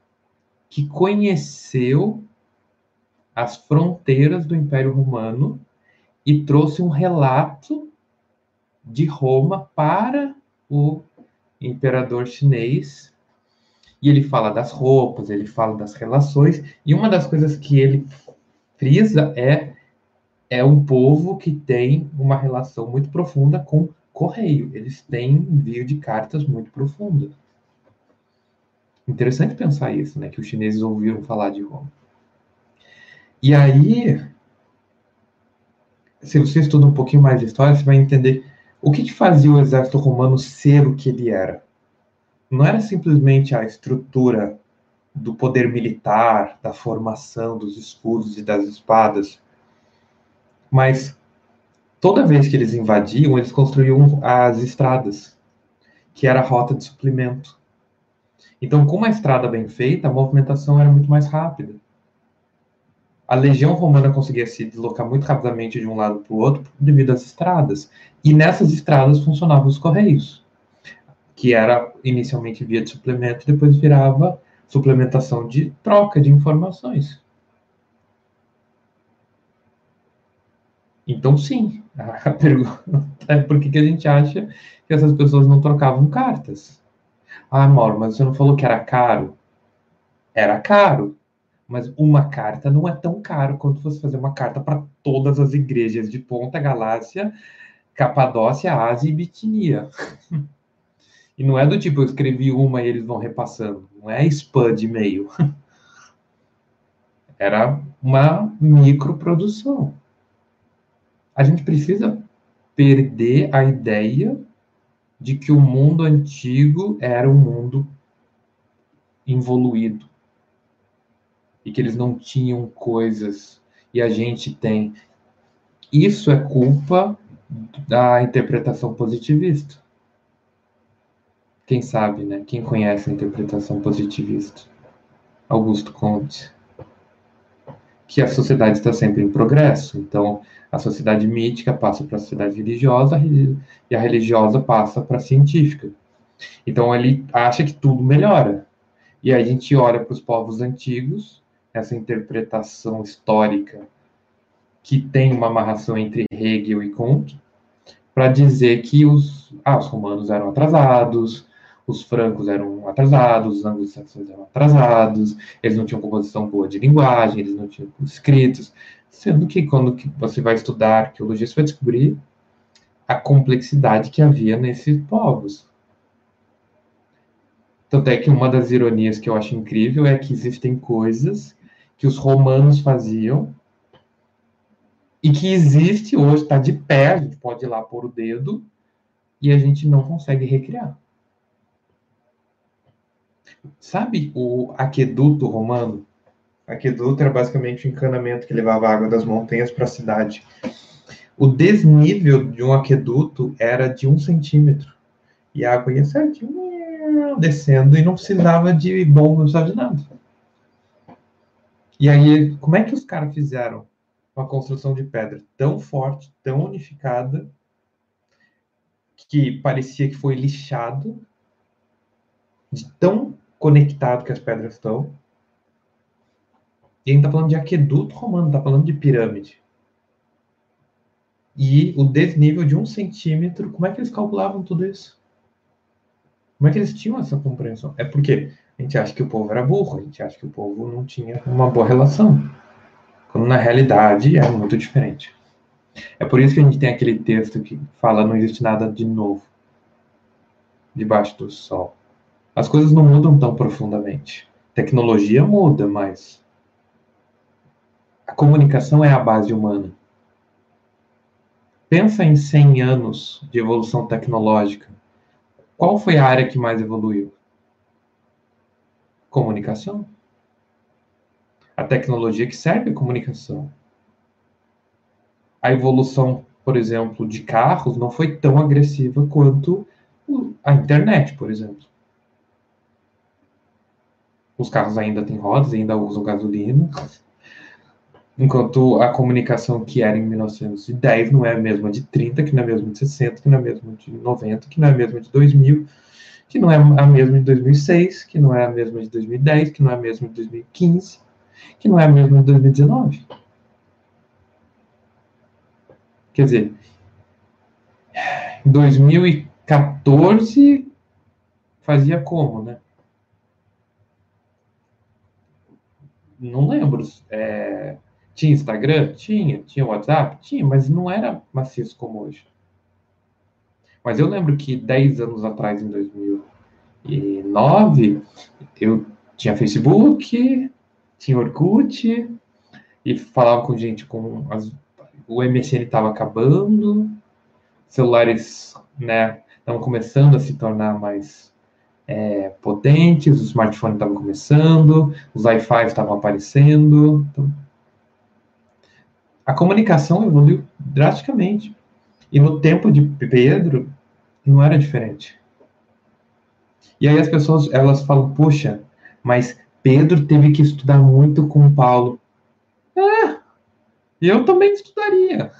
que conheceu as fronteiras do Império Romano e trouxe um relato de Roma para o imperador chinês. E ele fala das roupas, ele fala das relações, e uma das coisas que ele frisa é é um povo que tem uma relação muito profunda com correio. Eles têm envio de cartas muito profundas. Interessante pensar isso, né? Que os chineses ouviram falar de Roma. E aí, se você estuda um pouquinho mais de história, você vai entender o que, que fazia o exército romano ser o que ele era. Não era simplesmente a estrutura do poder militar, da formação dos escudos e das espadas, mas toda vez que eles invadiam, eles construíam as estradas, que era a rota de suplemento. Então, com uma estrada bem feita, a movimentação era muito mais rápida. A legião romana conseguia se deslocar muito rapidamente de um lado para o outro devido às estradas. E nessas estradas funcionavam os correios, que era inicialmente via de suplemento, depois virava suplementação de troca de informações. Então, sim, a pergunta é por que, que a gente acha que essas pessoas não trocavam cartas. Ah, amor, mas você não falou que era caro? Era caro. Mas uma carta não é tão caro quanto você fazer uma carta para todas as igrejas de Ponta Galácia, Capadócia, Ásia e Bitinia. E não é do tipo, eu escrevi uma e eles vão repassando. Não é spam de e-mail. Era uma microprodução. A gente precisa perder a ideia de que o mundo antigo era um mundo evoluído e que eles não tinham coisas e a gente tem. Isso é culpa da interpretação positivista. Quem sabe, né? Quem conhece a interpretação positivista? Augusto Comte. Que a sociedade está sempre em progresso. Então, a sociedade mítica passa para a sociedade religiosa e a religiosa passa para a científica. Então, ele acha que tudo melhora. E aí a gente olha para os povos antigos essa interpretação histórica que tem uma amarração entre Hegel e Comte, para dizer que os, ah, os romanos eram atrasados, os francos eram atrasados, os anglo-saxões eram atrasados, eles não tinham composição boa de linguagem, eles não tinham escritos, sendo que quando você vai estudar arqueologia, você vai descobrir a complexidade que havia nesses povos. Tanto é que uma das ironias que eu acho incrível é que existem coisas que os romanos faziam e que existe hoje, está de pé, a gente pode ir lá pôr o dedo e a gente não consegue recriar. Sabe o aqueduto romano? Aqueduto era basicamente o encanamento que levava água das montanhas para a cidade. O desnível de um aqueduto era de um centímetro. E a água ia certinho, descendo, e não precisava de bomba, não precisava de nada. E aí, como é que os caras fizeram uma construção de pedra tão forte, tão unificada, que parecia que foi lixado, de tão conectado que as pedras estão? A gente está falando de aqueduto romano, está falando de pirâmide. E o desnível de um centímetro, como é que eles calculavam tudo isso? Como é que eles tinham essa compreensão? É porque a gente acha que o povo era burro, a gente acha que o povo não tinha uma boa relação. Quando na realidade é muito diferente. É por isso que a gente tem aquele texto que fala não existe nada de novo debaixo do sol. As coisas não mudam tão profundamente. Tecnologia muda, mas a comunicação é a base humana. Pensa em 100 anos de evolução tecnológica. Qual foi a área que mais evoluiu? comunicação. A tecnologia que serve comunicação. A evolução, por exemplo, de carros não foi tão agressiva quanto a internet, por exemplo. Os carros ainda têm rodas, ainda usam gasolina, enquanto a comunicação que era em 1910 não é a mesma de 30, que não é a mesma de 60, que não é a mesma de 90, que não é a mesma de 2000 que não é a mesma de 2006, que não é a mesma de 2010, que não é a mesma de 2015, que não é a mesma de 2019. Quer dizer, 2014 fazia como, né? Não lembro. É, tinha Instagram? Tinha. Tinha WhatsApp? Tinha, mas não era maciço como hoje. Mas eu lembro que 10 anos atrás, em 2009, eu tinha Facebook, tinha Orkut, e falava com gente com. As, o MSN estava acabando, celulares né, estavam começando a se tornar mais é, potentes, os smartphones estavam começando, os Wi-Fi estavam aparecendo. Então, a comunicação evoluiu drasticamente. E no tempo de Pedro, não era diferente. E aí as pessoas, elas falam, puxa, mas Pedro teve que estudar muito com Paulo. É, eu também estudaria.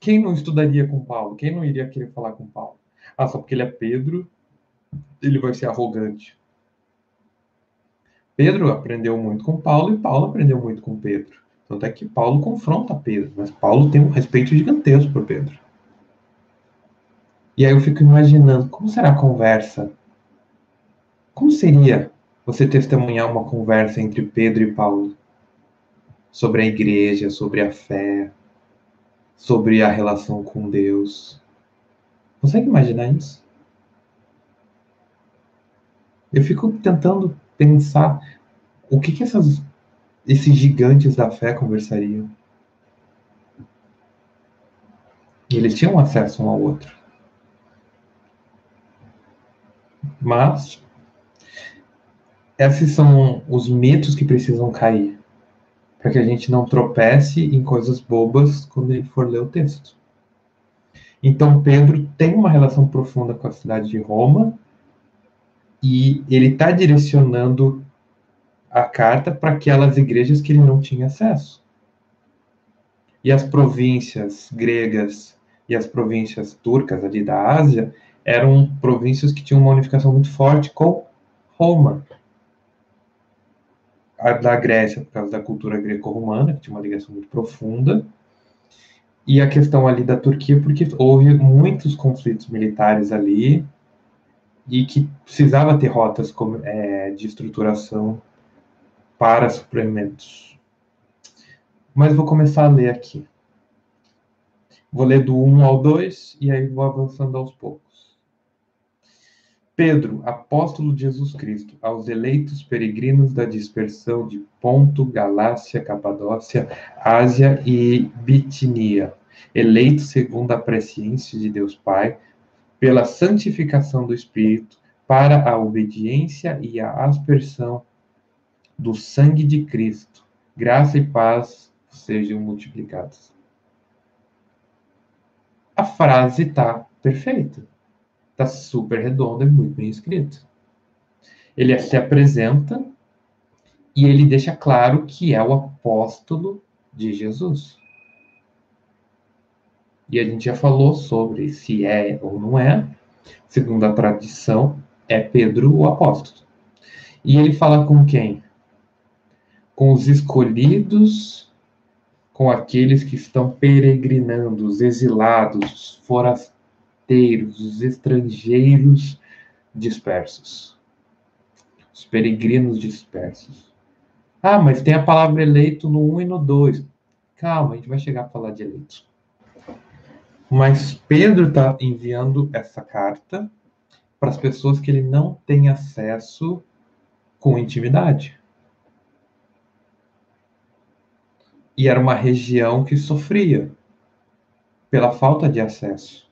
Quem não estudaria com Paulo? Quem não iria querer falar com Paulo? Ah, só porque ele é Pedro, ele vai ser arrogante. Pedro aprendeu muito com Paulo e Paulo aprendeu muito com Pedro. Tanto é que Paulo confronta Pedro, mas Paulo tem um respeito gigantesco por Pedro. E aí eu fico imaginando como será a conversa? Como seria você testemunhar uma conversa entre Pedro e Paulo sobre a igreja, sobre a fé, sobre a relação com Deus? Consegue imaginar isso? Eu fico tentando pensar o que, que essas, esses gigantes da fé conversariam. E eles tinham acesso um ao outro. Mas esses são os mitos que precisam cair para que a gente não tropece em coisas bobas quando ele for ler o texto. Então Pedro tem uma relação profunda com a cidade de Roma e ele está direcionando a carta para aquelas igrejas que ele não tinha acesso. E as províncias gregas e as províncias turcas ali da Ásia eram províncias que tinham uma unificação muito forte com Roma. A da Grécia, por causa da cultura greco-romana, que tinha uma ligação muito profunda. E a questão ali da Turquia, porque houve muitos conflitos militares ali, e que precisava ter rotas é, de estruturação para suprimentos. Mas vou começar a ler aqui. Vou ler do 1 ao 2 e aí vou avançando aos poucos. Pedro, apóstolo de Jesus Cristo, aos eleitos peregrinos da dispersão de Ponto, Galácia, Capadócia, Ásia e Bitinia, eleitos segundo a presciência de Deus Pai, pela santificação do Espírito, para a obediência e a aspersão do sangue de Cristo. Graça e paz sejam multiplicados. A frase está perfeita. Está super redonda e muito bem escrita. Ele se apresenta e ele deixa claro que é o apóstolo de Jesus. E a gente já falou sobre se é ou não é. Segundo a tradição, é Pedro o apóstolo. E ele fala com quem? Com os escolhidos, com aqueles que estão peregrinando, os exilados, os forasteiros, os estrangeiros dispersos. Os peregrinos dispersos. Ah, mas tem a palavra eleito no 1 e no 2. Calma, a gente vai chegar a falar de eleitos. Mas Pedro está enviando essa carta para as pessoas que ele não tem acesso com intimidade. E era uma região que sofria pela falta de acesso.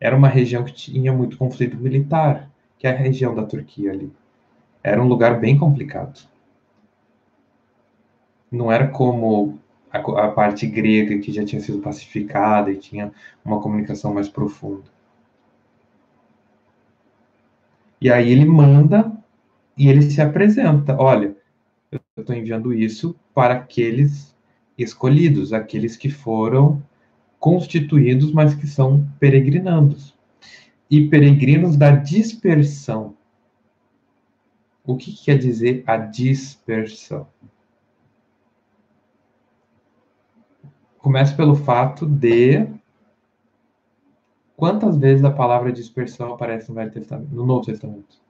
Era uma região que tinha muito conflito militar, que é a região da Turquia ali. Era um lugar bem complicado. Não era como a, a parte grega que já tinha sido pacificada e tinha uma comunicação mais profunda. E aí ele manda e ele se apresenta. Olha, eu estou enviando isso para aqueles escolhidos, aqueles que foram constituídos, mas que são peregrinandos. E peregrinos da dispersão. O que, que quer dizer a dispersão? Começa pelo fato de quantas vezes a palavra dispersão aparece no Velho Testamento, no Novo Testamento?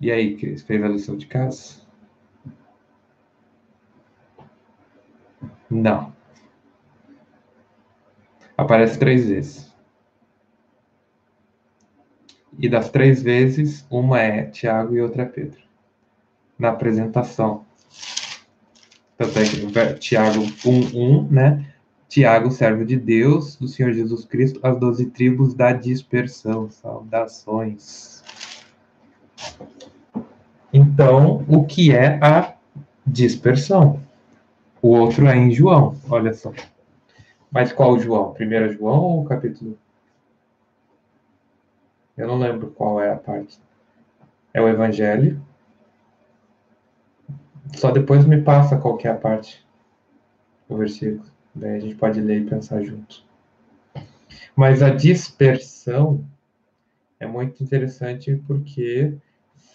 E aí, Cris, fez a lição de casa? Não. Aparece três vezes. E das três vezes, uma é Tiago e outra é Pedro. Na apresentação. Tanto é que Tiago 1:1, né? Tiago, servo de Deus, do Senhor Jesus Cristo, as doze tribos da dispersão. Saudações. Então, o que é a dispersão? O outro é em João, olha só. Mas qual João? Primeiro João ou capítulo? Eu não lembro qual é a parte. É o Evangelho, só depois me passa qual que é a parte, o versículo. Daí a gente pode ler e pensar junto. Mas a dispersão é muito interessante porque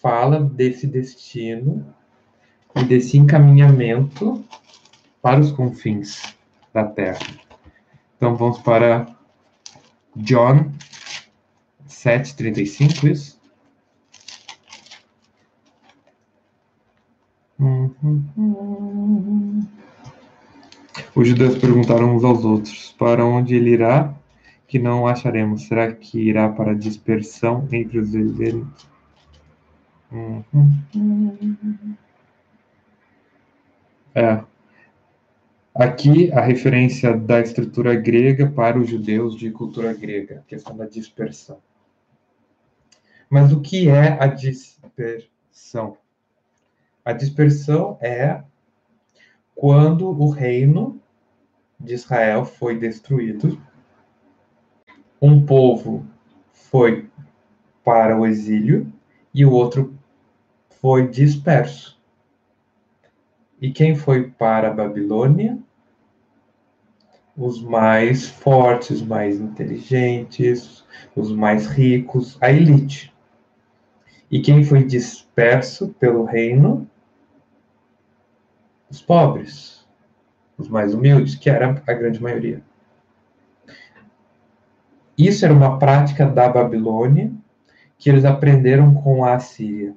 fala desse destino e desse encaminhamento para os confins da Terra. Então vamos para John 7,35, isso? Os judeus perguntaram uns aos outros: Para onde ele irá? Que não acharemos. Será que irá para a dispersão entre os eleitos? É. Aqui a referência da estrutura grega para os judeus de cultura grega, questão da dispersão. Mas o que é a dispersão? A dispersão é quando o reino de Israel foi destruído, um povo foi para o exílio e o outro foi disperso. E quem foi para a Babilônia? Os mais fortes, os mais inteligentes, os mais ricos, a elite. E quem foi disperso pelo reino? Os pobres, os mais humildes, que era a grande maioria. Isso era uma prática da Babilônia que eles aprenderam com a Assíria.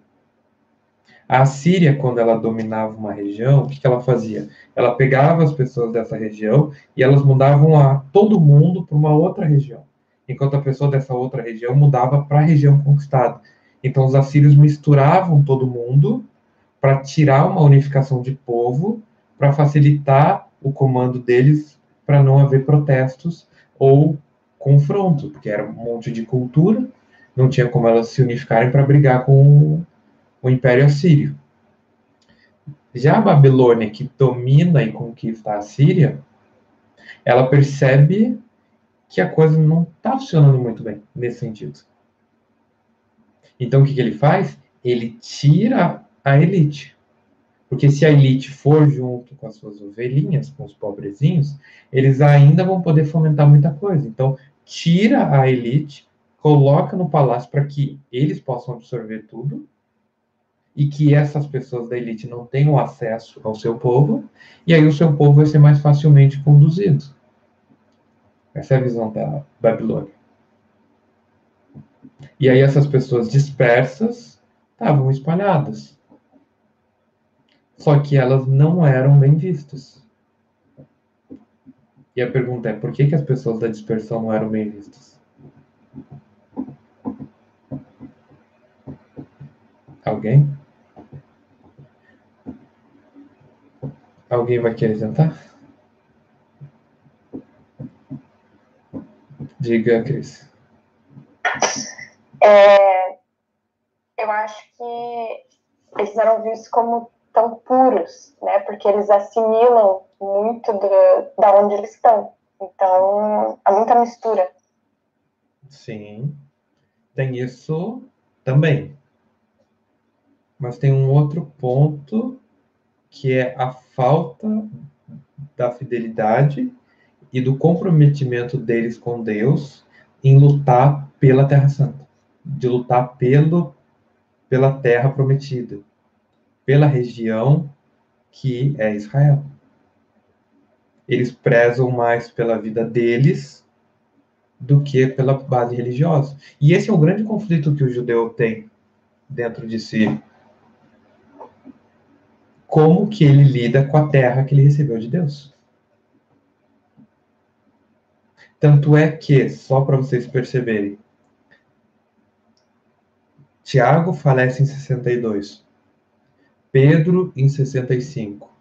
A Síria, quando ela dominava uma região, o que, que ela fazia? Ela pegava as pessoas dessa região e elas mudavam a todo mundo para uma outra região, enquanto a pessoa dessa outra região mudava para a região conquistada. Então, os assírios misturavam todo mundo para tirar uma unificação de povo, para facilitar o comando deles, para não haver protestos ou confronto, porque era um monte de cultura, não tinha como elas se unificarem para brigar com o Império Assírio. Já a Babilônia, que domina e conquista a Síria, ela percebe que a coisa não está funcionando muito bem nesse sentido. Então, o que, que ele faz? Ele tira a elite. Porque se a elite for junto com as suas ovelhinhas, com os pobrezinhos, eles ainda vão poder fomentar muita coisa. Então, tira a elite, coloca no palácio para que eles possam absorver tudo e que essas pessoas da elite não tenham acesso ao seu povo, e aí o seu povo vai ser mais facilmente conduzido. Essa é a visão da Babilônia. E aí essas pessoas dispersas estavam espalhadas. Só que elas não eram bem vistas. E a pergunta é, por que, que as pessoas da dispersão não eram bem vistas? Alguém? Alguém vai querer tentar? Diga, Cris. É, eu acho que eles eram vistos como tão puros, né? Porque eles assimilam muito do, da onde eles estão. Então, há muita mistura. Sim, tem isso também. Mas tem um outro ponto que é a falta da fidelidade e do comprometimento deles com Deus em lutar pela Terra Santa, de lutar pelo pela terra prometida, pela região que é Israel. Eles prezam mais pela vida deles do que pela base religiosa. E esse é o grande conflito que o judeu tem dentro de si como que ele lida com a terra que ele recebeu de Deus. Tanto é que, só para vocês perceberem, Tiago falece em 62, Pedro em 65,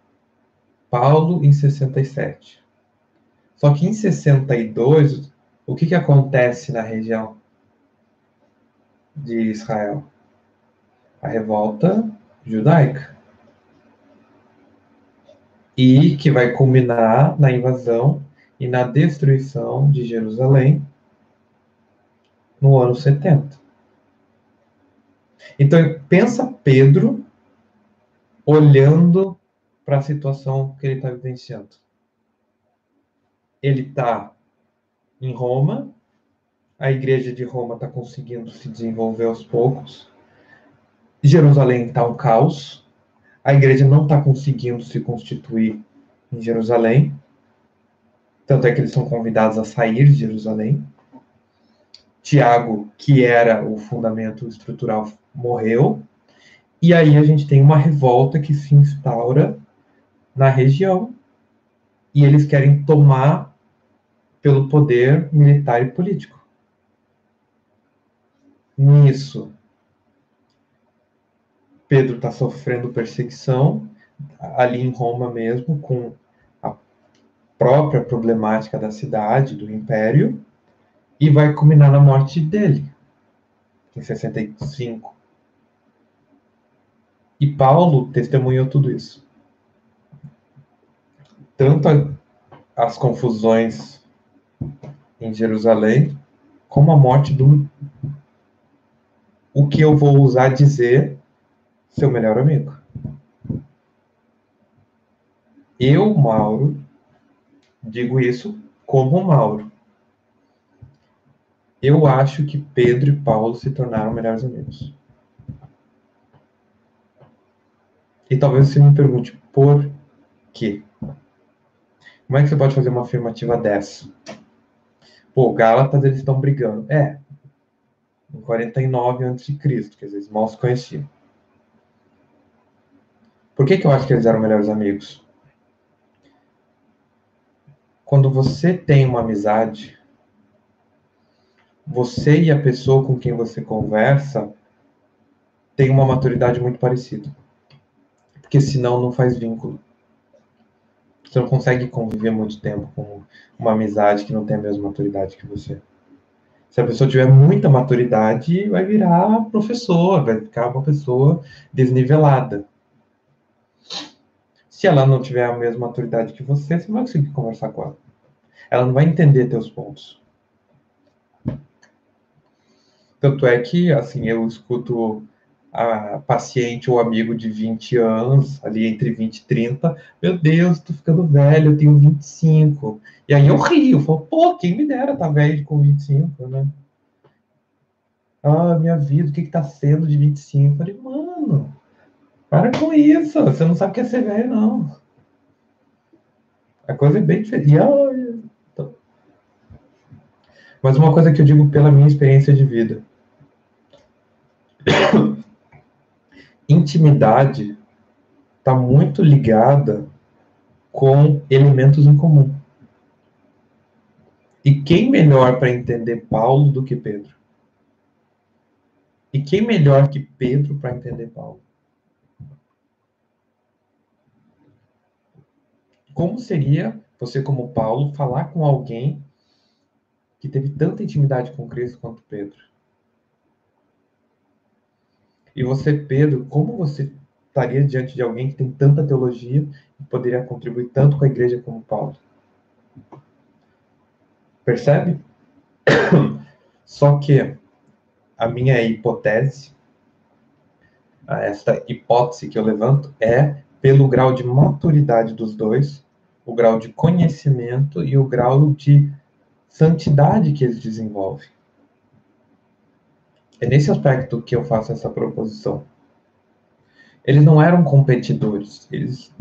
Paulo em 67. Só que em 62, o que, que acontece na região de Israel? A revolta judaica e que vai culminar na invasão e na destruição de Jerusalém no ano 70. Então, pensa Pedro olhando para a situação que ele está vivenciando. Ele está em Roma, a igreja de Roma está conseguindo se desenvolver aos poucos, Jerusalém está um caos, a igreja não está conseguindo se constituir em Jerusalém. Tanto é que eles são convidados a sair de Jerusalém. Tiago, que era o fundamento estrutural, morreu. E aí a gente tem uma revolta que se instaura na região. E eles querem tomar pelo poder militar e político. Nisso, Pedro está sofrendo perseguição ali em Roma mesmo, com a própria problemática da cidade, do império, e vai culminar na morte dele, em 65. E Paulo testemunhou tudo isso. Tanto as confusões em Jerusalém, como a morte do. O que eu vou usar dizer seu melhor amigo. Eu, Mauro, digo isso como Mauro. Eu acho que Pedro e Paulo se tornaram melhores amigos. E talvez você me pergunte por quê? Como é que você pode fazer uma afirmativa dessa? Pô, Gálatas eles estão brigando. É, em 49 a.C., dizer, eles mal se conheciam. Por que, que eu acho que eles eram melhores amigos? Quando você tem uma amizade, você e a pessoa com quem você conversa tem uma maturidade muito parecida. Porque senão não faz vínculo. Você não consegue conviver muito tempo com uma amizade que não tem a mesma maturidade que você. Se a pessoa tiver muita maturidade, vai virar professor, vai ficar uma pessoa desnivelada. Se ela não tiver a mesma maturidade que você, você não vai conseguir conversar com ela. Ela não vai entender teus pontos. Tanto é que, assim, eu escuto a paciente ou amigo de 20 anos, ali entre 20 e 30, meu Deus, tô ficando velho, eu tenho 25. E aí eu rio, falo, pô, quem me dera tá velho com 25, né? Ah, minha vida, o que que tá sendo de 25? Eu falei, mano, para com isso, você não sabe o que é ser velho, não. A coisa é bem diferente. Mas uma coisa que eu digo pela minha experiência de vida. Intimidade está muito ligada com elementos em comum. E quem melhor para entender Paulo do que Pedro? E quem melhor que Pedro para entender Paulo? Como seria você, como Paulo, falar com alguém que teve tanta intimidade com Cristo quanto Pedro? E você, Pedro, como você estaria diante de alguém que tem tanta teologia e poderia contribuir tanto com a igreja como Paulo? Percebe? Só que a minha hipótese, essa hipótese que eu levanto, é pelo grau de maturidade dos dois o grau de conhecimento e o grau de santidade que eles desenvolvem. É nesse aspecto que eu faço essa proposição. Eles não eram competidores, eles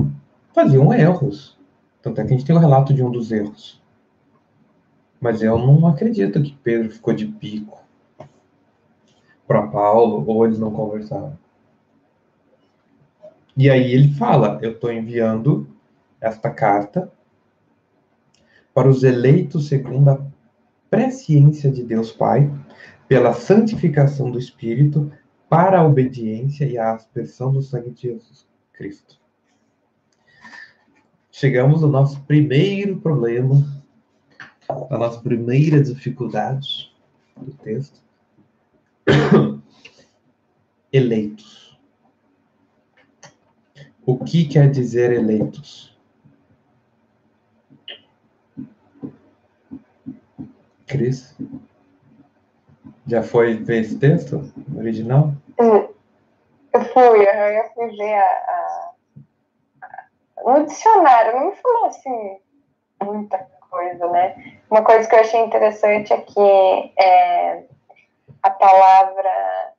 faziam erros. Tanto é que a gente tem o um relato de um dos erros. Mas eu não acredito que Pedro ficou de pico para Paulo ou eles não conversaram. E aí ele fala: Eu estou enviando esta carta para os eleitos segundo a presciência de Deus Pai, pela santificação do Espírito, para a obediência e a aspersão do sangue de Jesus Cristo. Chegamos ao nosso primeiro problema, a nossa primeira dificuldade do texto. eleitos. O que quer dizer eleitos? Cris? Já foi ver esse texto original? Eu fui, eu fui ver a, a, no dicionário, não me falou assim muita coisa, né? Uma coisa que eu achei interessante é que é, a palavra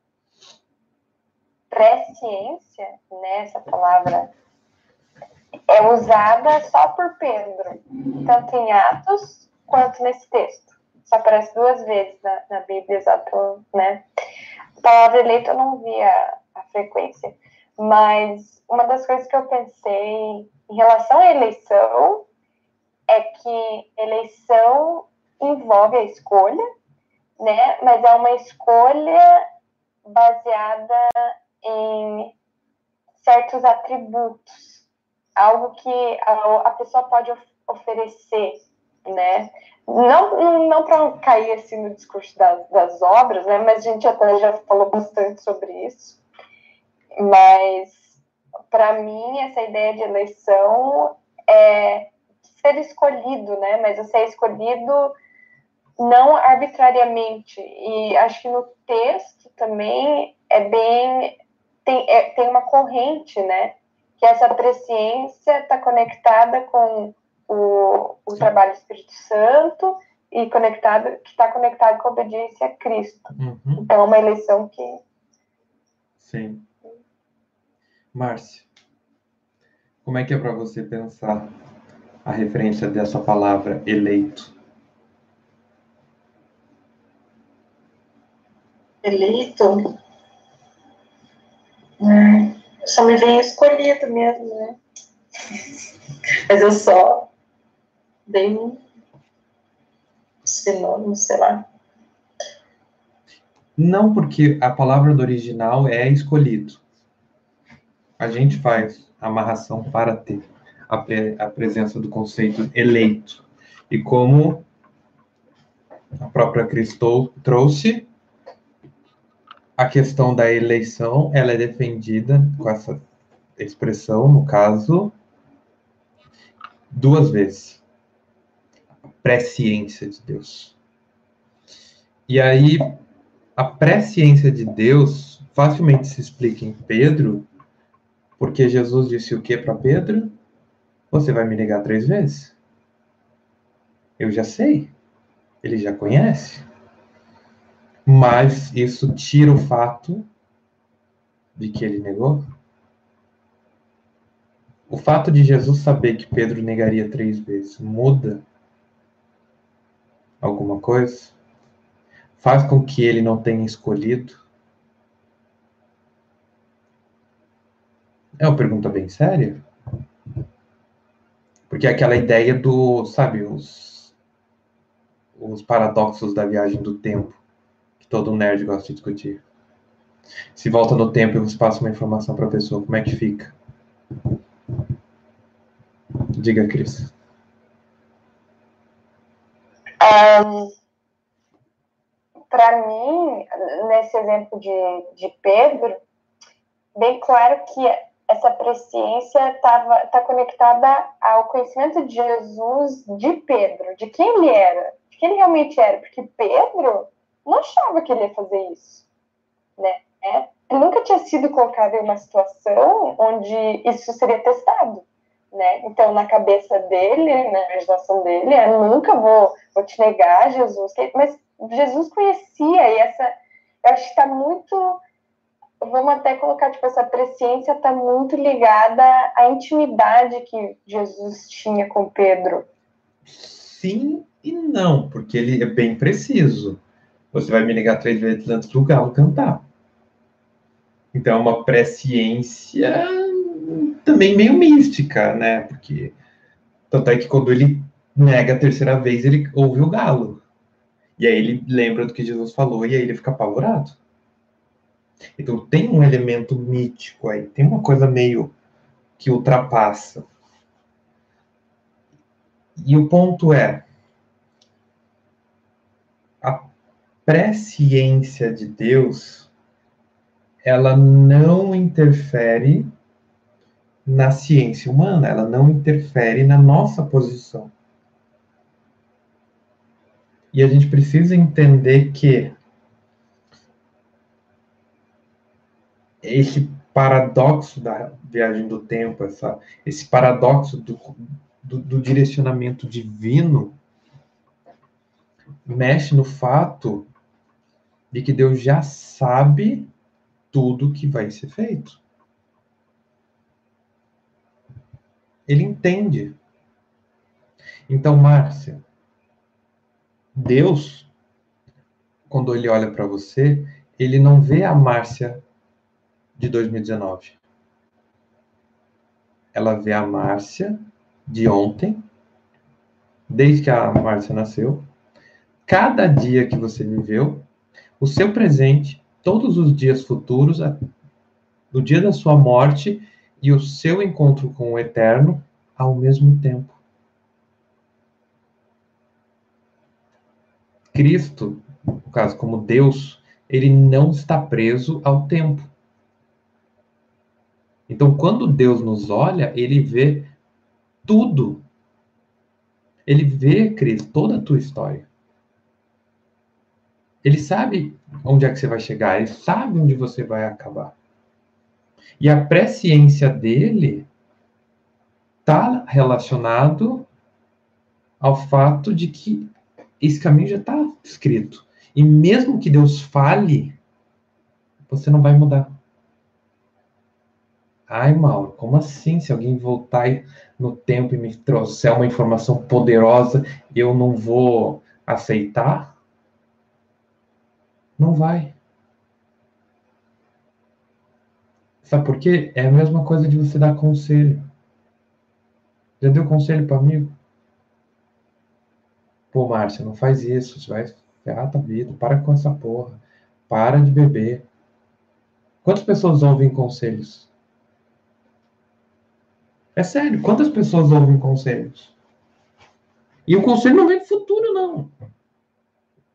presciência, né, essa palavra, é, é usada só por Pedro, tanto em Atos quanto nesse texto. Só aparece duas vezes na, na Bíblia, exato, né? A palavra eleito eu não vi a, a frequência, mas uma das coisas que eu pensei em relação à eleição é que eleição envolve a escolha, né? Mas é uma escolha baseada em certos atributos, algo que a, a pessoa pode of oferecer, né? Não, não para cair assim no discurso das, das obras, né? Mas a gente até já falou bastante sobre isso. Mas para mim essa ideia de eleição é ser escolhido, né? Mas é escolhido não arbitrariamente. E acho que no texto também é bem. Tem, é, tem uma corrente, né? Que essa presciência está conectada com o, o trabalho do Espírito Santo e conectado, que está conectado com a obediência a Cristo. Uhum. Então, é uma eleição que. Sim. Márcia, como é que é para você pensar a referência dessa palavra eleito? Eleito? Hum, só me vem escolhido mesmo, né? Mas eu só um sinônimo, sei lá. Não, porque a palavra do original é escolhido. A gente faz amarração para ter a, pre, a presença do conceito eleito. E como a própria Cristo trouxe, a questão da eleição, ela é defendida com essa expressão, no caso, duas vezes. Presciência de Deus. E aí, a presciência de Deus facilmente se explica em Pedro, porque Jesus disse o que para Pedro? Você vai me negar três vezes? Eu já sei. Ele já conhece. Mas isso tira o fato de que ele negou? O fato de Jesus saber que Pedro negaria três vezes muda alguma coisa? Faz com que ele não tenha escolhido? É uma pergunta bem séria. Porque é aquela ideia do, sabe, os, os paradoxos da viagem do tempo, que todo nerd gosta de discutir. Se volta no tempo e você passa uma informação para a pessoa, como é que fica? Diga, Cris. Um, para mim, nesse exemplo de, de Pedro, bem claro que essa presciência está conectada ao conhecimento de Jesus de Pedro, de quem ele era, de quem ele realmente era, porque Pedro não achava que ele ia fazer isso, né? É, nunca tinha sido colocado em uma situação onde isso seria testado, né? Então, na cabeça dele, na imaginação dele, eu nunca vou, vou te negar, Jesus, mas Jesus conhecia e essa, eu acho que está muito vamos até colocar, tipo, essa presciência está muito ligada à intimidade que Jesus tinha com Pedro. Sim e não, porque ele é bem preciso. Você vai me negar três vezes antes do galo cantar. Então, é uma presciência também meio mística, né? Porque tanto é que quando ele nega a terceira vez, ele ouve o galo. E aí ele lembra do que Jesus falou e aí ele fica apavorado. Então tem um elemento mítico aí, tem uma coisa meio que ultrapassa. E o ponto é a presciência de Deus ela não interfere na ciência humana, ela não interfere na nossa posição. E a gente precisa entender que esse paradoxo da viagem do tempo, essa, esse paradoxo do, do, do direcionamento divino, mexe no fato de que Deus já sabe tudo que vai ser feito. Ele entende. Então, Márcia, Deus, quando ele olha para você, ele não vê a Márcia de 2019. Ela vê a Márcia de ontem, desde que a Márcia nasceu, cada dia que você viveu, o seu presente, todos os dias futuros, o dia da sua morte e o seu encontro com o eterno ao mesmo tempo. Cristo, no caso, como Deus, ele não está preso ao tempo. Então, quando Deus nos olha, ele vê tudo. Ele vê, Cris, toda a tua história. Ele sabe onde é que você vai chegar, ele sabe onde você vai acabar. E a presciência dele está relacionado ao fato de que esse caminho já está escrito. E mesmo que Deus fale, você não vai mudar. Ai, Mauro, como assim? Se alguém voltar no tempo e me trouxer uma informação poderosa, eu não vou aceitar? Não vai. Sabe por quê? É a mesma coisa de você dar conselho. Já deu conselho para amigo? Pô, Márcia, não faz isso, você vai ferrar tua vida, para com essa porra, para de beber. Quantas pessoas ouvem conselhos? É sério, quantas pessoas ouvem conselhos? E o conselho não vem do futuro, não.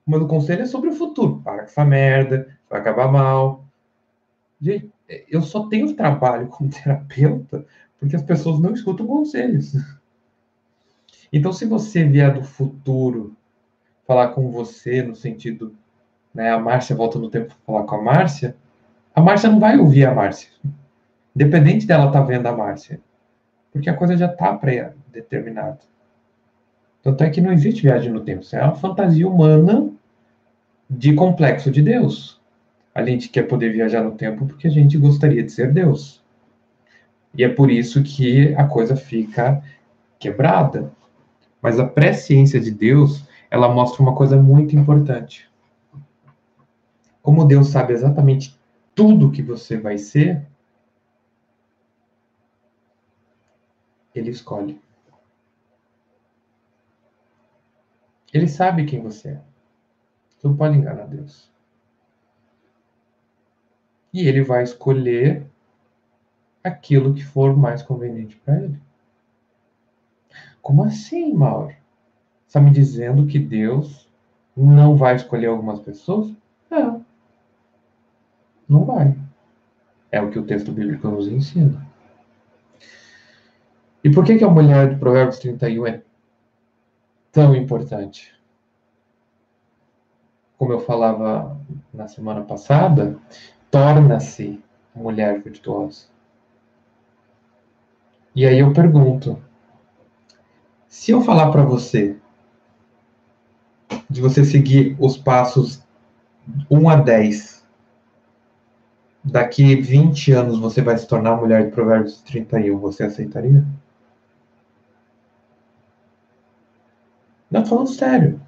Mas o conselho é sobre o futuro. Para com essa merda, vai acabar mal. Gente, eu só tenho trabalho como terapeuta porque as pessoas não escutam conselhos. Então, se você vier do futuro falar com você no sentido, né, a Márcia volta no tempo para falar com a Márcia, a Márcia não vai ouvir a Márcia. Independente dela estar tá vendo a Márcia. Porque a coisa já está pré-determinada. Tanto é que não existe viagem no tempo. Isso é uma fantasia humana de complexo de Deus. A gente quer poder viajar no tempo porque a gente gostaria de ser Deus. E é por isso que a coisa fica quebrada. Mas a presciência de Deus, ela mostra uma coisa muito importante. Como Deus sabe exatamente tudo que você vai ser, ele escolhe. Ele sabe quem você é. Você não pode enganar Deus. E ele vai escolher aquilo que for mais conveniente para ele. Como assim, Mauro? Está me dizendo que Deus não vai escolher algumas pessoas? Não. Não vai. É o que o texto bíblico nos ensina. E por que, que a mulher de Provérbios 31 é tão importante? Como eu falava na semana passada, torna-se mulher virtuosa. E aí eu pergunto: se eu falar para você de você seguir os passos 1 a 10, daqui 20 anos você vai se tornar mulher de Provérbios 31, você aceitaria? Não, falando sério.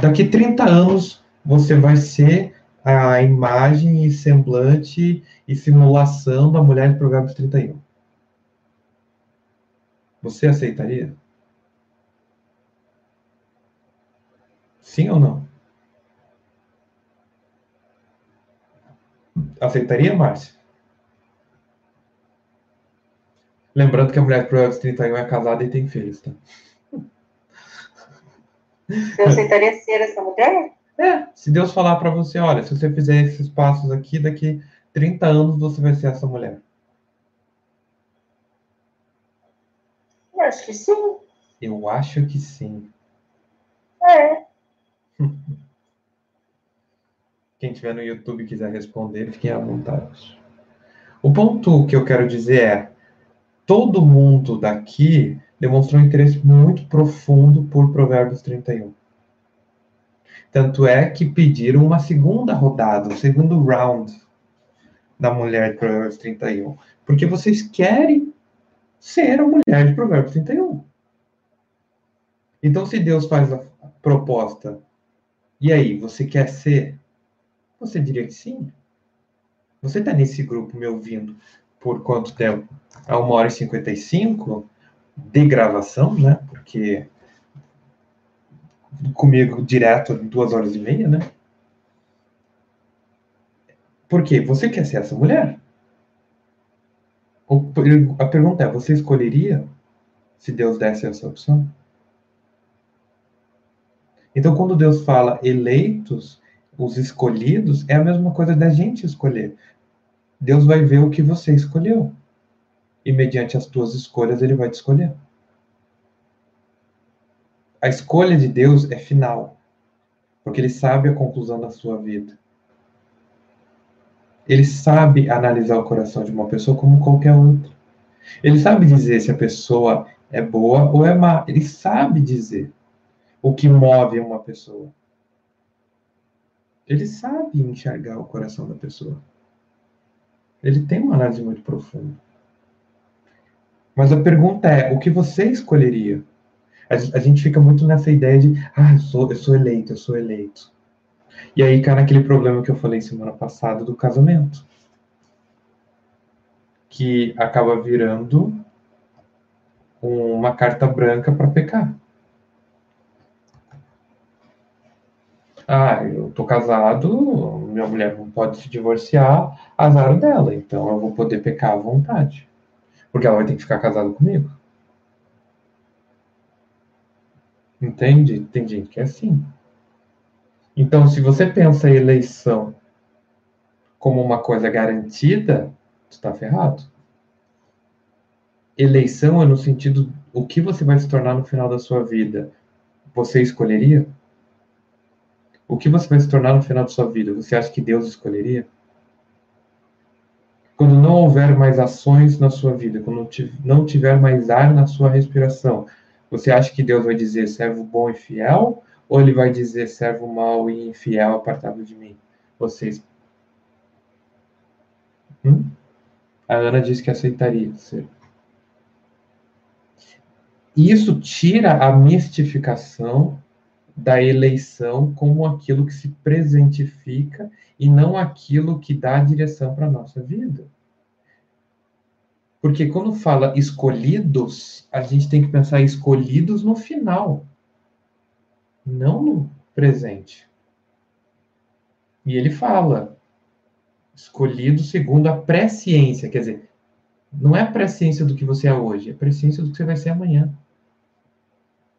Daqui 30 anos você vai ser a imagem e semblante e simulação da mulher de Provérbios 31. Você aceitaria? Sim ou não? Aceitaria, Márcia? Lembrando que a mulher pro 31 é casada e tem filhos, tá? Eu aceitaria ser essa mulher? É, se Deus falar para você, olha, se você fizer esses passos aqui, daqui 30 anos você vai ser essa mulher. Eu acho que sim. Eu acho que sim. É. Quem tiver no YouTube e quiser responder, fiquem à vontade. O ponto que eu quero dizer é: todo mundo daqui demonstrou um interesse muito profundo por Provérbios 31. Tanto é que pediram uma segunda rodada, um segundo round da mulher de Provérbios 31. Porque vocês querem ser a mulher de Provérbios 31. Então, se Deus faz a proposta, e aí, você quer ser? Você diria que sim. Você está nesse grupo me ouvindo por quanto tempo? A 1 hora e 55 de gravação, né? Porque comigo direto duas horas e meia, né? Por quê? Você quer ser essa mulher? A pergunta é: você escolheria se Deus desse essa opção? Então, quando Deus fala eleitos, os escolhidos, é a mesma coisa da gente escolher. Deus vai ver o que você escolheu. E mediante as tuas escolhas, ele vai te escolher. A escolha de Deus é final, porque ele sabe a conclusão da sua vida. Ele sabe analisar o coração de uma pessoa como qualquer outra. Ele sabe dizer se a pessoa é boa ou é má. Ele sabe dizer o que move uma pessoa. Ele sabe enxergar o coração da pessoa. Ele tem uma análise muito profunda. Mas a pergunta é: o que você escolheria? A, gente fica muito nessa ideia de, ah, eu sou, eu sou eleito, eu sou eleito. E aí cai naquele problema que eu falei semana passada do casamento. Que acaba virando uma carta branca para pecar. Ah, eu tô casado, minha mulher não pode se divorciar, azar dela, então eu vou poder pecar à vontade. Porque ela vai ter que ficar casada comigo. Entende? Tem gente que é assim. Então, se você pensa a eleição como uma coisa garantida, tu está ferrado. Eleição é no sentido o que você vai se tornar no final da sua vida. Você escolheria? O que você vai se tornar no final da sua vida? Você acha que Deus escolheria? Quando não houver mais ações na sua vida, quando não tiver mais ar na sua respiração, você acha que Deus vai dizer servo bom e fiel? Ou ele vai dizer servo mau e infiel, apartado de mim? Vocês. Hum? A Ana disse que aceitaria ser. Isso tira a mistificação da eleição como aquilo que se presentifica e não aquilo que dá a direção para a nossa vida. Porque quando fala escolhidos, a gente tem que pensar escolhidos no final, não no presente. E ele fala, escolhido segundo a presciência, quer dizer, não é a presciência do que você é hoje, é a presciência do que você vai ser amanhã.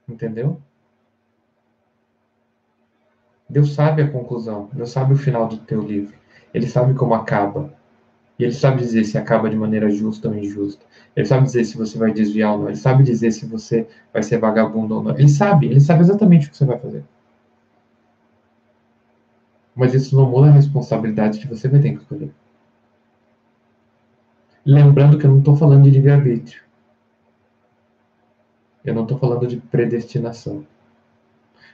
Entendeu? Deus sabe a conclusão, Deus sabe o final do teu livro. Ele sabe como acaba. E ele sabe dizer se acaba de maneira justa ou injusta. Ele sabe dizer se você vai desviar ou não. Ele sabe dizer se você vai ser vagabundo ou não. Ele sabe, ele sabe exatamente o que você vai fazer. Mas isso não muda a responsabilidade que você vai ter que escolher. Lembrando que eu não estou falando de livre-arbítrio. Eu não estou falando de predestinação.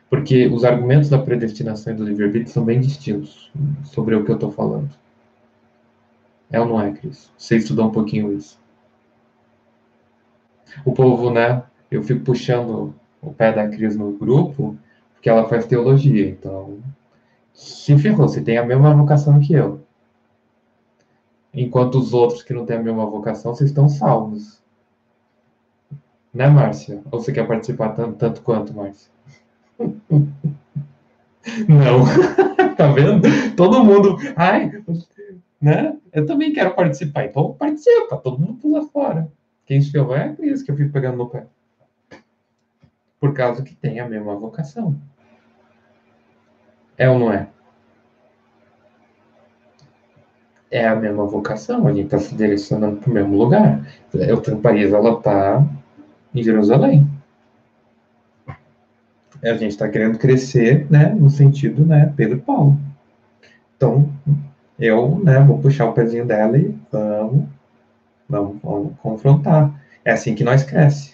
Porque os argumentos da predestinação e do livre-arbítrio são bem distintos sobre o que eu estou falando. É ou não é, Cris? Você estudou um pouquinho isso. O povo, né? Eu fico puxando o pé da Cris no grupo, porque ela faz teologia, então. Se ferrou, você tem a mesma vocação que eu. Enquanto os outros que não têm a mesma vocação, vocês estão salvos. Né, Márcia? Ou você quer participar tanto, tanto quanto, Márcia? Não. tá vendo? Todo mundo. Ai, né? Eu também quero participar. Então participa, todo mundo pula fora. Quem se ferrar é isso que eu fico pegando no pé. Por causa que tem a mesma vocação. É ou não é? É a mesma vocação, a gente está se direcionando para o mesmo lugar. O Paris, ela está em Jerusalém a gente está querendo crescer, né, no sentido, né, Pedro Paulo. Então, eu, né, vou puxar o pezinho dela e vamos, vamos, vamos confrontar. É assim que nós cresce.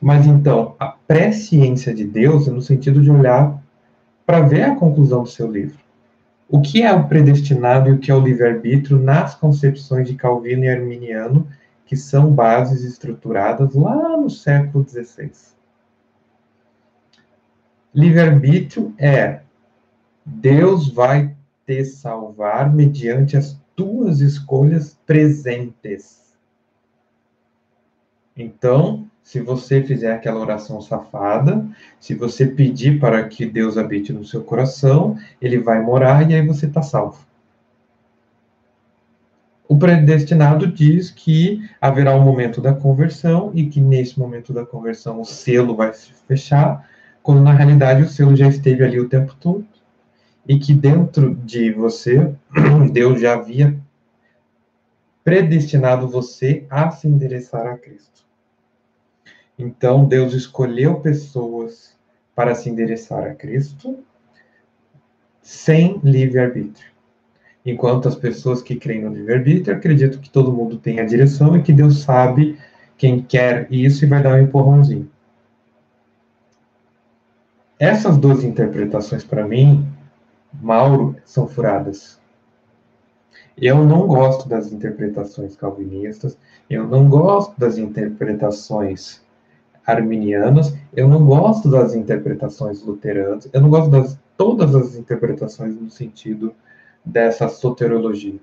Mas então, a presciência de Deus é no sentido de olhar para ver a conclusão do seu livro. O que é o predestinado e o que é o livre-arbítrio nas concepções de Calvino e Arminiano que são bases estruturadas lá no século XVI. Livre-arbítrio é Deus vai te salvar mediante as tuas escolhas presentes. Então, se você fizer aquela oração safada, se você pedir para que Deus habite no seu coração, ele vai morar e aí você está salvo. O predestinado diz que haverá um momento da conversão e que nesse momento da conversão o selo vai se fechar, quando na realidade o selo já esteve ali o tempo todo e que dentro de você Deus já havia predestinado você a se endereçar a Cristo. Então Deus escolheu pessoas para se endereçar a Cristo sem livre-arbítrio. Enquanto as pessoas que creem no livre-arbítrio acreditam que todo mundo tem a direção e que Deus sabe quem quer isso e vai dar um empurrãozinho. Essas duas interpretações, para mim, Mauro, são furadas. Eu não gosto das interpretações calvinistas, eu não gosto das interpretações arminianas, eu não gosto das interpretações luteranas, eu não gosto das todas as interpretações no sentido dessa soterologia.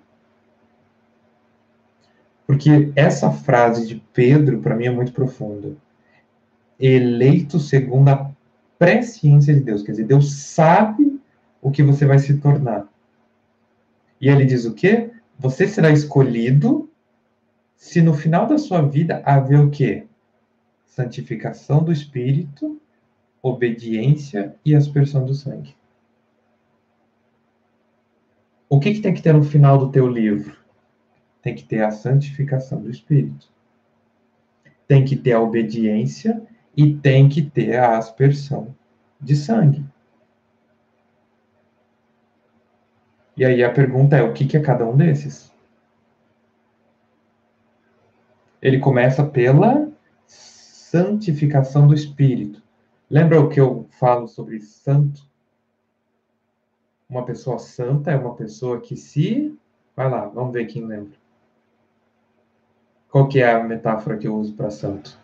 Porque essa frase de Pedro, para mim, é muito profunda. Eleito segundo a presciência de Deus. Quer dizer, Deus sabe o que você vai se tornar. E ele diz o quê? Você será escolhido se no final da sua vida haver o quê? Santificação do Espírito, obediência e aspersão do sangue. O que, que tem que ter no final do teu livro? Tem que ter a santificação do Espírito. Tem que ter a obediência e tem que ter a aspersão de sangue. E aí a pergunta é: o que, que é cada um desses? Ele começa pela santificação do Espírito. Lembra o que eu falo sobre santo? Uma pessoa santa é uma pessoa que se. Vai lá, vamos ver quem lembra. Qual que é a metáfora que eu uso para santo?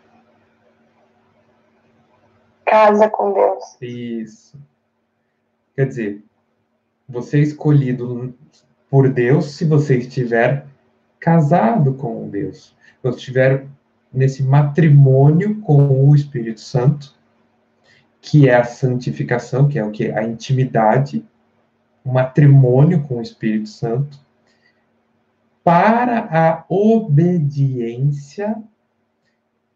Casa com Deus. Isso. Quer dizer, você é escolhido por Deus se você estiver casado com Deus. Se você estiver nesse matrimônio com o Espírito Santo, que é a santificação, que é o que? A intimidade um matrimônio com o Espírito Santo, para a obediência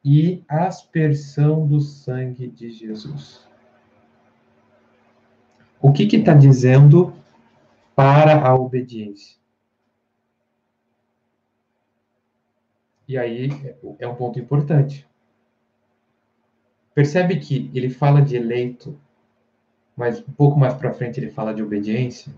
e aspersão do sangue de Jesus. O que está dizendo para a obediência? E aí é um ponto importante. Percebe que ele fala de eleito mas um pouco mais para frente ele fala de obediência.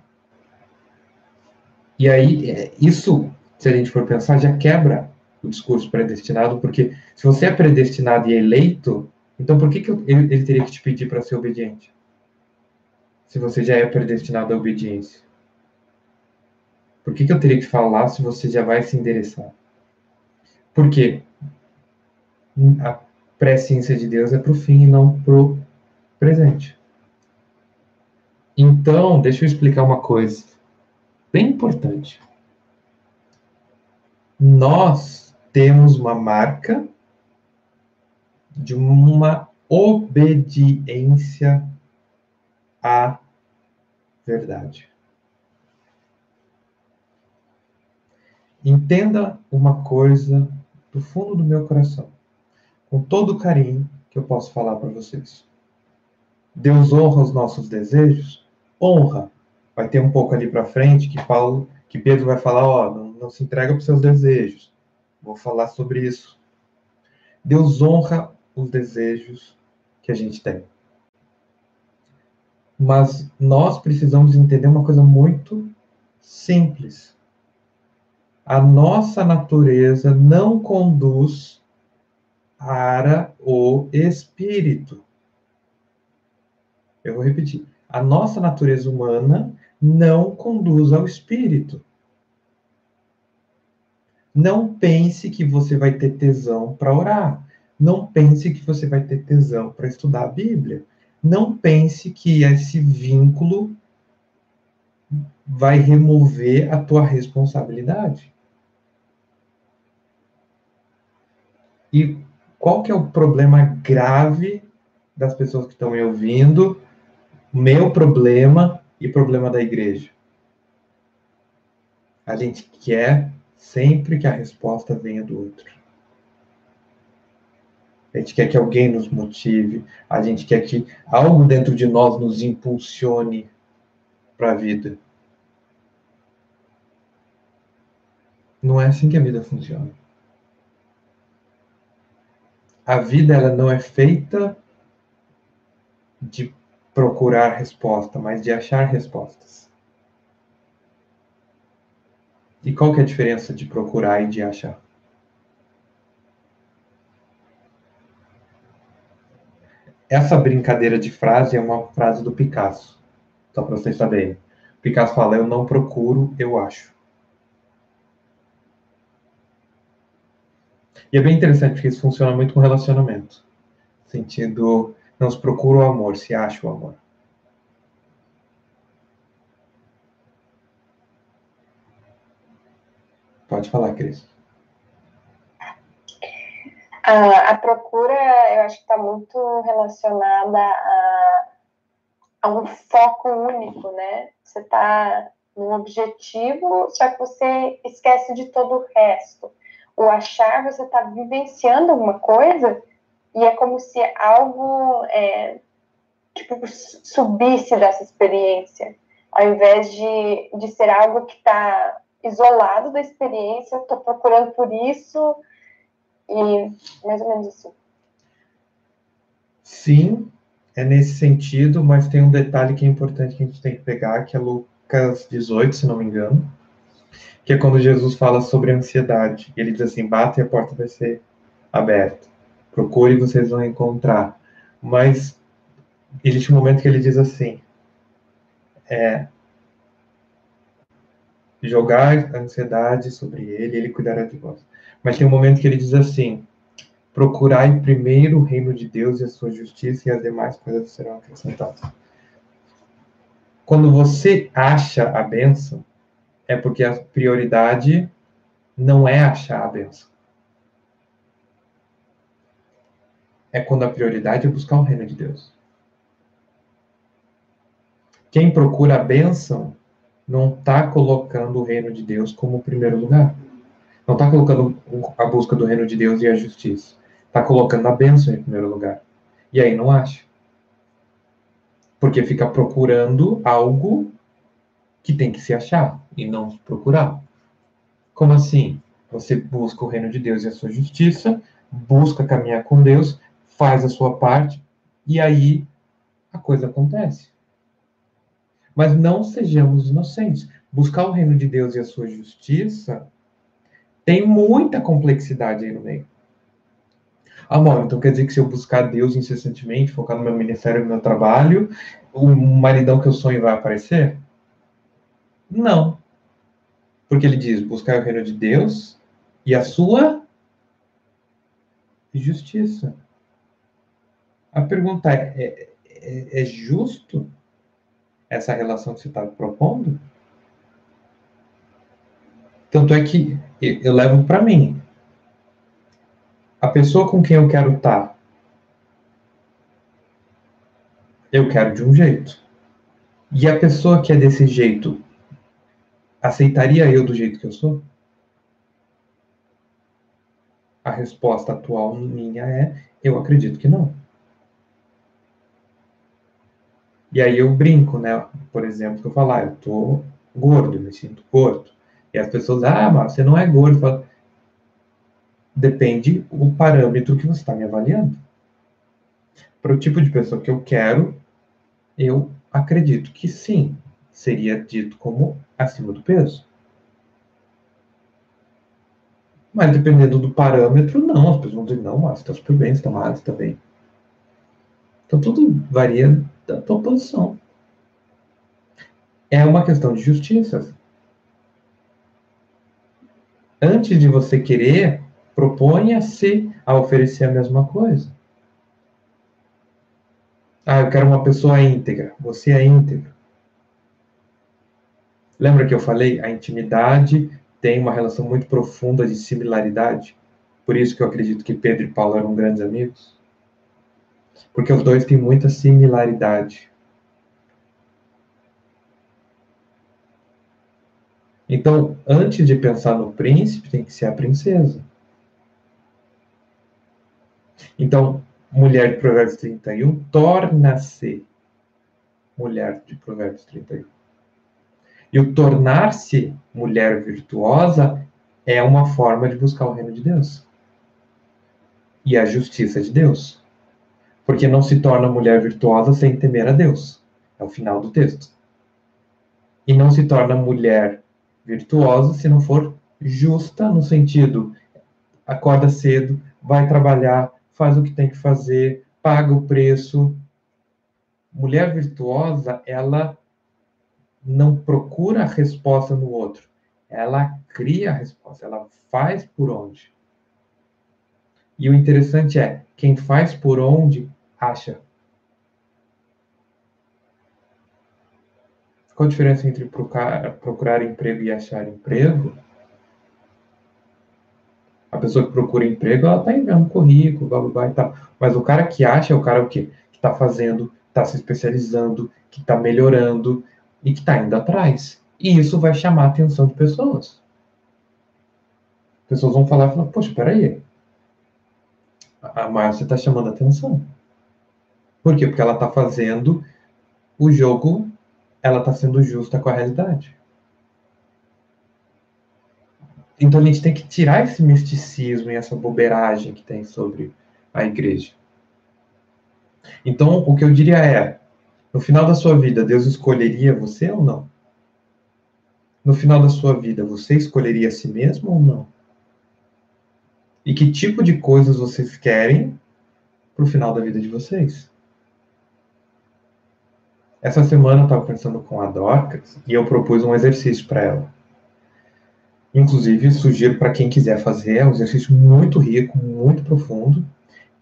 E aí, é, isso, se a gente for pensar, já quebra o discurso predestinado, porque se você é predestinado e eleito, então por que, que ele teria que te pedir para ser obediente? Se você já é predestinado à obediência. Por que, que eu teria que falar se você já vai se endereçar? Porque a presciência de Deus é para o fim e não para o presente. Então, deixa eu explicar uma coisa bem importante. Nós temos uma marca de uma obediência à verdade. Entenda uma coisa do fundo do meu coração, com todo o carinho que eu posso falar para vocês. Deus honra os nossos desejos? honra. Vai ter um pouco ali para frente que Paulo, que Pedro vai falar, ó, não, não se entrega para os seus desejos. Vou falar sobre isso. Deus honra os desejos que a gente tem. Mas nós precisamos entender uma coisa muito simples. A nossa natureza não conduz para o espírito. Eu vou repetir a nossa natureza humana não conduz ao espírito. Não pense que você vai ter tesão para orar. Não pense que você vai ter tesão para estudar a Bíblia. Não pense que esse vínculo vai remover a tua responsabilidade. E qual que é o problema grave das pessoas que estão me ouvindo? Meu problema e problema da igreja. A gente quer sempre que a resposta venha do outro. A gente quer que alguém nos motive, a gente quer que algo dentro de nós nos impulsione para a vida. Não é assim que a vida funciona. A vida ela não é feita de procurar resposta, mas de achar respostas. E qual que é a diferença de procurar e de achar? Essa brincadeira de frase é uma frase do Picasso, só para vocês saberem. Picasso fala: Eu não procuro, eu acho. E é bem interessante porque isso funciona muito com relacionamento. Sentido, não se procura o amor, se acha o amor. Pode falar, Cris. A, a, procura, eu acho que está muito relacionada a, a, um foco único, né? Você está num objetivo, só que você esquece de todo o resto o achar, você está vivenciando alguma coisa e é como se algo é, tipo, subisse dessa experiência, ao invés de, de ser algo que está isolado da experiência, estou procurando por isso e mais ou menos assim. Sim, é nesse sentido, mas tem um detalhe que é importante que a gente tem que pegar, que é Lucas 18, se não me engano, que é quando Jesus fala sobre ansiedade. Ele diz assim: bate e a porta vai ser aberta. Procure e vocês vão encontrar. Mas existe um momento que ele diz assim: é, jogar a ansiedade sobre ele, ele cuidará de vós. Mas tem um momento que ele diz assim: procurai primeiro o reino de Deus e a sua justiça, e as demais coisas serão acrescentadas. Quando você acha a bênção, é porque a prioridade não é achar a benção. É quando a prioridade é buscar o reino de Deus. Quem procura a bênção não está colocando o reino de Deus como primeiro lugar. Não está colocando a busca do reino de Deus e a justiça. Está colocando a bênção em primeiro lugar. E aí não acha. Porque fica procurando algo que tem que se achar e não procurar. Como assim? Você busca o reino de Deus e a sua justiça, busca caminhar com Deus, faz a sua parte e aí a coisa acontece. Mas não sejamos inocentes. Buscar o reino de Deus e a sua justiça tem muita complexidade aí no meio. Amor, então quer dizer que se eu buscar Deus incessantemente, focar no meu ministério, no meu trabalho, o maridão que eu sonho vai aparecer? Não. Porque ele diz: buscar o reino de Deus e a sua justiça. A pergunta é, é, é justo essa relação que você está propondo? Tanto é que eu levo para mim. A pessoa com quem eu quero estar, tá, eu quero de um jeito. E a pessoa que é desse jeito, aceitaria eu do jeito que eu sou? A resposta atual minha é: eu acredito que não. E aí eu brinco, né? Por exemplo, que eu falar, ah, eu tô gordo, me sinto gordo. E as pessoas, ah, mas você não é gordo. Falo, Depende o parâmetro que você está me avaliando. Para o tipo de pessoa que eu quero, eu acredito que sim, seria dito como acima do peso. Mas dependendo do parâmetro, não. As pessoas vão dizer, não, mas está super bem, está mal, está bem. Então tudo varia da tua posição. É uma questão de justiça. antes de você querer, proponha-se a oferecer a mesma coisa. Ah, eu quero uma pessoa íntegra. Você é íntegro. Lembra que eu falei? A intimidade tem uma relação muito profunda de similaridade. Por isso que eu acredito que Pedro e Paulo eram grandes amigos. Porque os dois têm muita similaridade. Então, antes de pensar no príncipe, tem que ser a princesa. Então, mulher de Provérbios 31 torna-se mulher de Provérbios 31. E o tornar-se mulher virtuosa é uma forma de buscar o reino de Deus e a justiça de Deus. Porque não se torna mulher virtuosa sem temer a Deus. É o final do texto. E não se torna mulher virtuosa se não for justa no sentido acorda cedo, vai trabalhar, faz o que tem que fazer, paga o preço. Mulher virtuosa, ela não procura a resposta no outro, ela cria a resposta, ela faz por onde. E o interessante é, quem faz por onde acha. Qual a diferença entre procurar, emprego e achar emprego? A pessoa que procura emprego, ela está enviando currículo, blá, blá, blá e tal. Mas o cara que acha é o cara o quê? Que está fazendo, está se especializando, que está melhorando e que está indo atrás. E isso vai chamar a atenção de pessoas. Pessoas vão falar, falar poxa, peraí. A Márcia está chamando a atenção. Por quê? Porque ela está fazendo o jogo, ela está sendo justa com a realidade. Então a gente tem que tirar esse misticismo e essa bobeiragem que tem sobre a igreja. Então, o que eu diria é: no final da sua vida, Deus escolheria você ou não? No final da sua vida, você escolheria a si mesmo ou não? E que tipo de coisas vocês querem para o final da vida de vocês? Essa semana eu estava pensando com a Dorcas e eu propus um exercício para ela. Inclusive, sugiro para quem quiser fazer, é um exercício muito rico, muito profundo.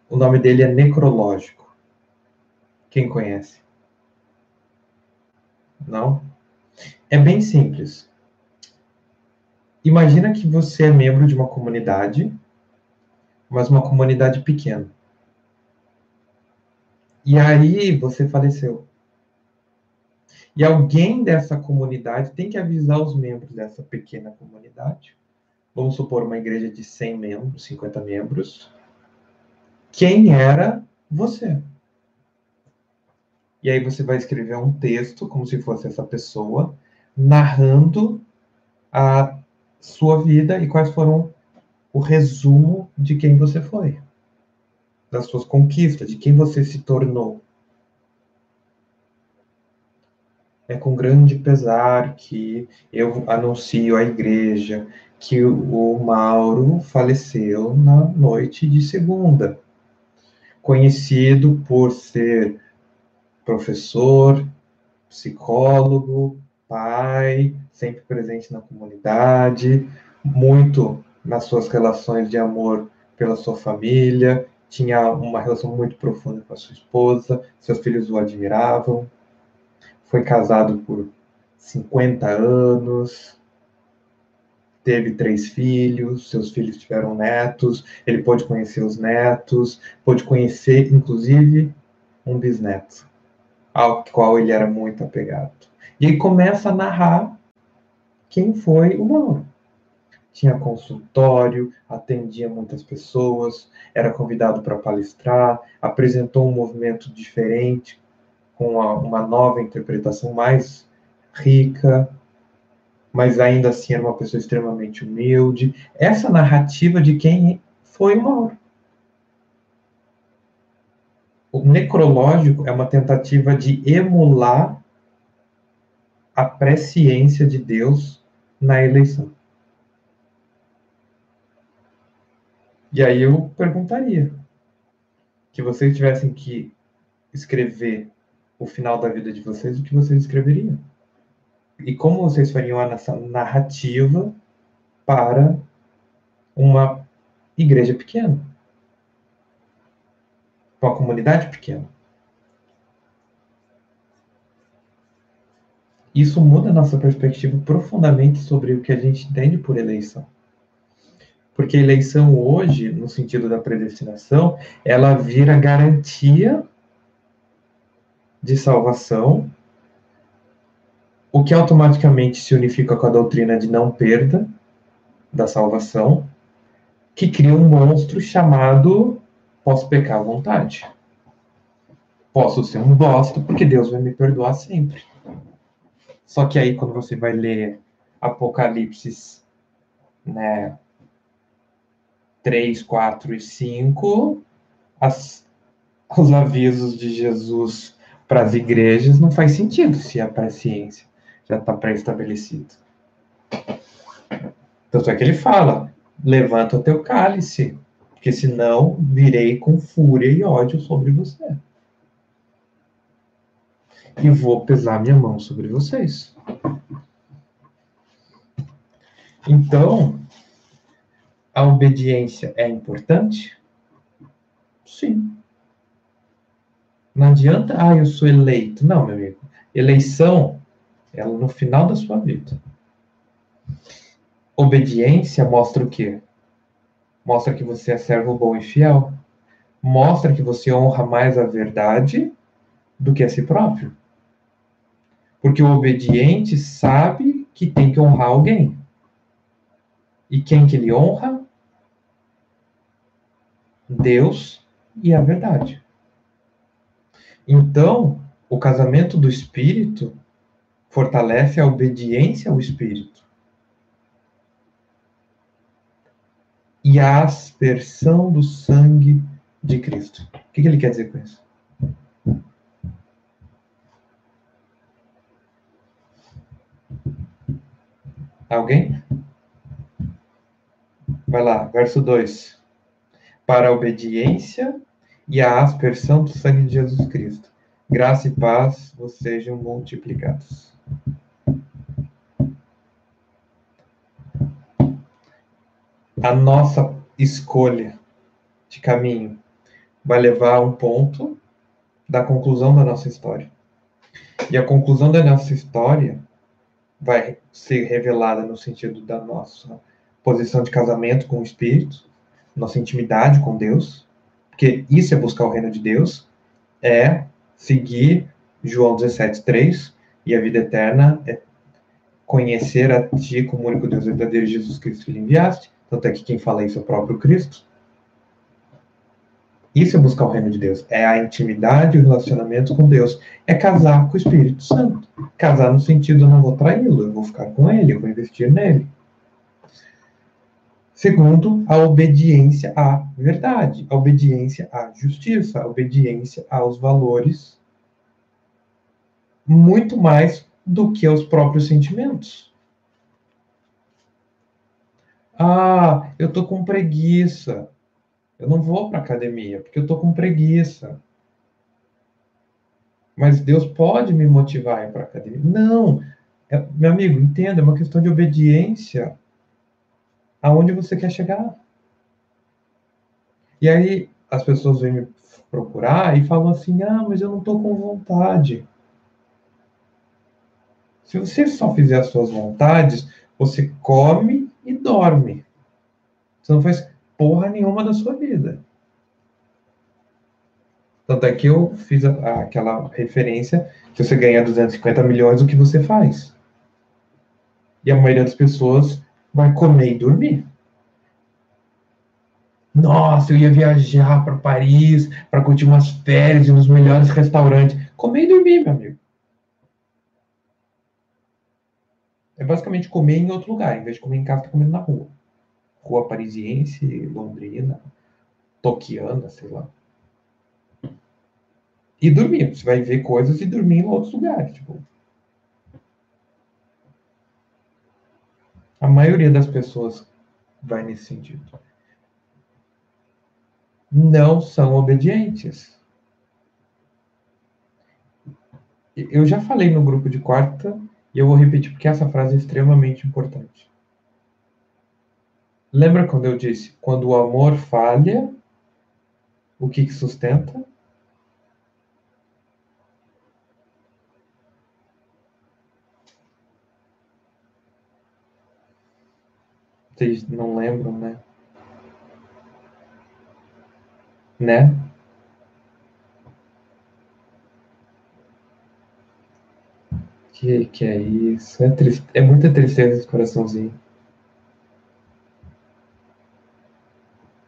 O nome dele é necrológico. Quem conhece? Não? É bem simples. Imagina que você é membro de uma comunidade, mas uma comunidade pequena. E aí você faleceu. E alguém dessa comunidade tem que avisar os membros dessa pequena comunidade. Vamos supor uma igreja de 100 membros, 50 membros. Quem era você? E aí você vai escrever um texto, como se fosse essa pessoa, narrando a sua vida e quais foram o resumo de quem você foi, das suas conquistas, de quem você se tornou. é com grande pesar que eu anuncio à igreja que o Mauro faleceu na noite de segunda. Conhecido por ser professor, psicólogo, pai, sempre presente na comunidade, muito nas suas relações de amor pela sua família, tinha uma relação muito profunda com a sua esposa, seus filhos o admiravam, foi casado por 50 anos, teve três filhos, seus filhos tiveram netos, ele pôde conhecer os netos, pôde conhecer, inclusive, um bisneto, ao qual ele era muito apegado. E aí começa a narrar quem foi o Mauro. Tinha consultório, atendia muitas pessoas, era convidado para palestrar, apresentou um movimento diferente, com uma, uma nova interpretação mais rica, mas ainda assim era uma pessoa extremamente humilde. Essa narrativa de quem foi Mauro. O necrológico é uma tentativa de emular a presciência de Deus na eleição. E aí eu perguntaria que vocês tivessem que escrever o final da vida de vocês, o que vocês escreveriam? E como vocês fariam essa narrativa para uma igreja pequena, uma comunidade pequena. Isso muda nossa perspectiva profundamente sobre o que a gente entende por eleição. Porque eleição hoje, no sentido da predestinação, ela vira garantia de salvação, o que automaticamente se unifica com a doutrina de não perda da salvação, que cria um monstro chamado posso pecar à vontade. Posso ser um bosta, porque Deus vai me perdoar sempre. Só que aí, quando você vai ler Apocalipse, né, 3, 4 e 5, as, os avisos de Jesus para as igrejas não faz sentido se a paciência já está pré-estabelecido. Tanto é que ele fala: levanta o teu cálice, porque senão virei com fúria e ódio sobre você. E vou pesar minha mão sobre vocês. Então, a obediência é importante? Sim. Não adianta, ah, eu sou eleito. Não, meu amigo. Eleição é no final da sua vida. Obediência mostra o quê? Mostra que você é servo bom e fiel. Mostra que você honra mais a verdade do que a si próprio. Porque o obediente sabe que tem que honrar alguém. E quem que ele honra? Deus e a verdade. Então, o casamento do espírito fortalece a obediência ao espírito. E a aspersão do sangue de Cristo. O que, ele quer dizer com isso? Alguém? Vai lá, verso 2. Para a obediência e a aspersão do sangue de Jesus Cristo. Graça e paz vos sejam multiplicados. A nossa escolha de caminho vai levar a um ponto da conclusão da nossa história. E a conclusão da nossa história vai ser revelada no sentido da nossa posição de casamento com o Espírito, nossa intimidade com Deus, porque isso é buscar o reino de Deus, é seguir João 17:3 e a vida eterna é conhecer a ti como único Deus verdadeiro Jesus Cristo que lhe enviaste. Tanto é que quem fala isso é o próprio Cristo. Isso é buscar o reino de Deus. É a intimidade o relacionamento com Deus. É casar com o Espírito Santo. Casar no sentido, eu não vou traí-lo, eu vou ficar com ele, eu vou investir nele. Segundo, a obediência à verdade, a obediência à justiça, a obediência aos valores, muito mais do que aos próprios sentimentos. Ah, eu tô com preguiça. Eu não vou para academia porque eu tô com preguiça. Mas Deus pode me motivar a ir para academia. Não, é, meu amigo, entenda, é uma questão de obediência aonde você quer chegar. E aí as pessoas vêm me procurar e falam assim: ah, mas eu não estou com vontade. Se você só fizer as suas vontades, você come e dorme. Você não faz porra nenhuma da sua vida. Tanto é que eu fiz a, aquela referência: se você ganhar 250 milhões, o que você faz? E a maioria das pessoas vai comer e dormir. Nossa, eu ia viajar para Paris para curtir umas férias nos melhores restaurantes. Comer e dormir, meu amigo. É basicamente comer em outro lugar, em vez de comer em casa, tá comendo na rua. Rua parisiense, londrina, toquiana, sei lá. E dormir. Você vai ver coisas e dormir em outros lugares. Tipo, A maioria das pessoas vai nesse sentido. Não são obedientes. Eu já falei no grupo de quarta e eu vou repetir porque essa frase é extremamente importante. Lembra quando eu disse, quando o amor falha, o que, que sustenta? Vocês não lembram, né? Né? Que que é isso? É, triste, é muita tristeza esse coraçãozinho.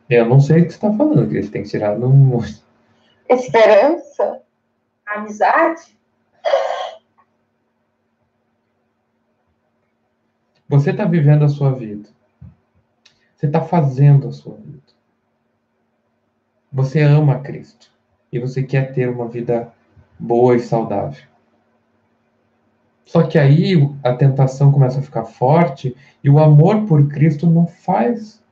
Eu não sei o que você está falando, que eles têm que tirar no. Esperança? Amizade? Você está vivendo a sua vida. Você está fazendo a sua vida. Você ama Cristo. E você quer ter uma vida boa e saudável. Só que aí a tentação começa a ficar forte e o amor por Cristo não faz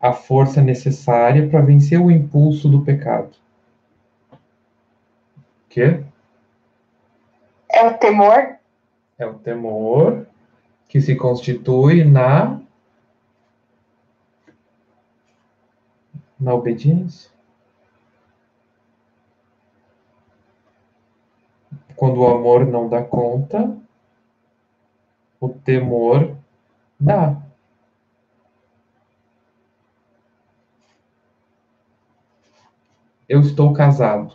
a força necessária para vencer o impulso do pecado. O quê? É o temor? É o temor que se constitui na na obediência. Quando o amor não dá conta, o temor dá. Eu estou casado.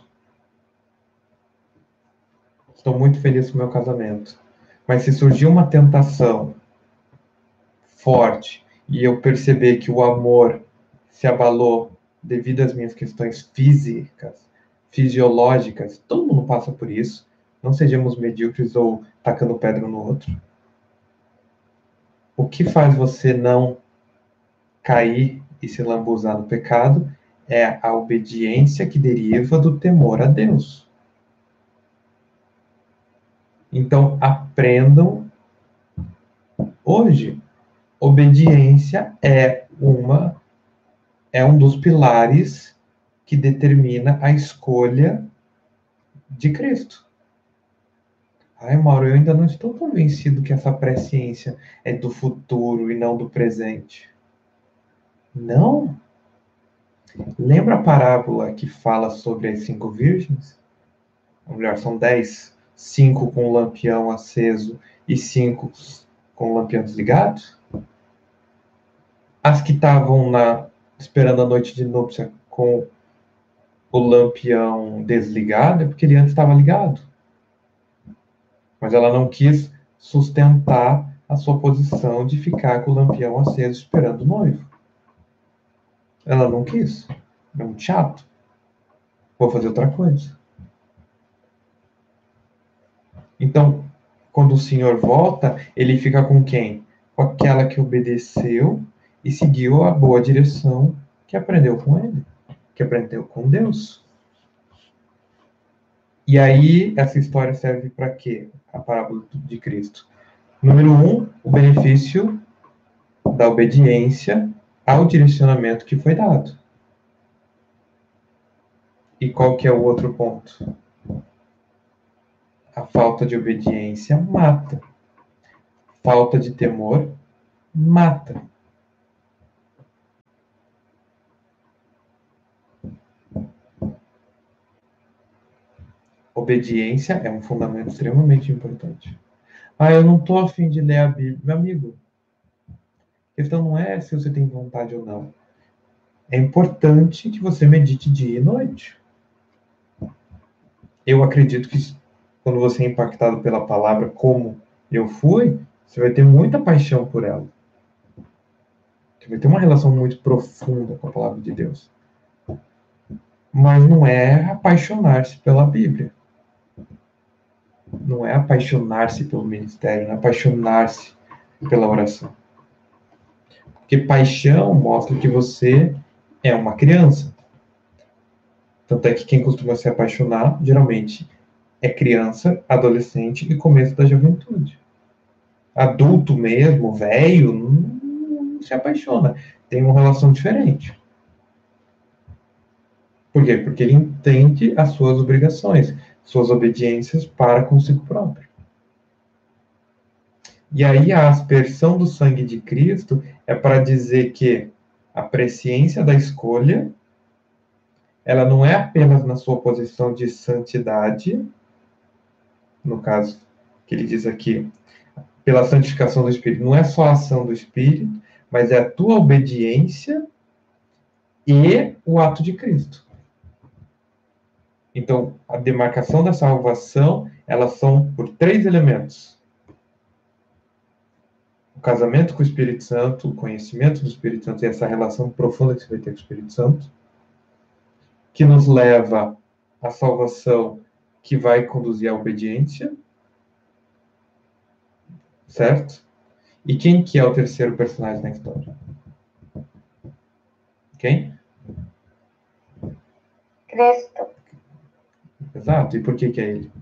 Estou muito feliz com o meu casamento. Mas se surgir uma tentação forte e eu perceber que o amor se abalou devido às minhas questões físicas, fisiológicas, todo mundo passa por isso. Não sejamos medíocres ou tacando pedra no outro. O que faz você não cair e se lambuzar no pecado é a obediência que deriva do temor a Deus. Então, aprendam hoje. Obediência é uma é um dos pilares que determina a escolha de Cristo. Ai, Mauro, eu ainda não estou convencido que essa presciência é do futuro e não do presente. Não. Lembra a parábola que fala sobre as cinco virgens? Ou melhor, são dez cinco com o lampião aceso e cinco com o lampião desligado? As que estavam na esperando a noite de núpcia com o lampião desligado é porque ele antes estava ligado. Mas ela não quis sustentar a sua posição de ficar com o lampião aceso esperando o noivo. Ela não quis. É muito chato. Vou fazer outra coisa. Então, quando o Senhor volta, ele fica com quem? Com aquela que obedeceu e seguiu a boa direção que aprendeu com ele, que aprendeu com Deus. E aí, essa história serve para quê? A parábola de Cristo. Número um, o benefício da obediência ao direcionamento que foi dado. E qual que é o outro ponto? A falta de obediência mata. Falta de temor mata. Obediência é um fundamento extremamente importante. Ah, eu não estou afim de ler a Bíblia. Meu amigo, a questão não é se você tem vontade ou não. É importante que você medite dia e noite. Eu acredito que quando você é impactado pela palavra como eu fui, você vai ter muita paixão por ela. Você vai ter uma relação muito profunda com a palavra de Deus. Mas não é apaixonar-se pela Bíblia. Não é apaixonar-se pelo ministério, não é apaixonar-se pela oração. Porque paixão mostra que você é uma criança. Tanto é que quem costuma se apaixonar, geralmente, é criança, adolescente e começo da juventude. Adulto mesmo, velho, não, se apaixona. Tem uma relação diferente. Por quê? Porque ele entende as suas obrigações, suas obediências para consigo próprio. E aí a aspersão do sangue de Cristo é para dizer que a presciência da escolha ela não é apenas na sua posição de santidade, no caso que ele diz aqui, pela santificação do Espírito, não é só a ação do Espírito, mas é a tua obediência e o ato de Cristo. Então, a demarcação da salvação, elas são por três elementos. O casamento com o Espírito Santo, o conhecimento do Espírito Santo e essa relação profunda que você vai ter com o Espírito Santo, que nos leva à salvação que vai conduzir à obediência, certo? E quem que é o terceiro personagem na história? Quem? Cristo. Exato. E por que que é ele?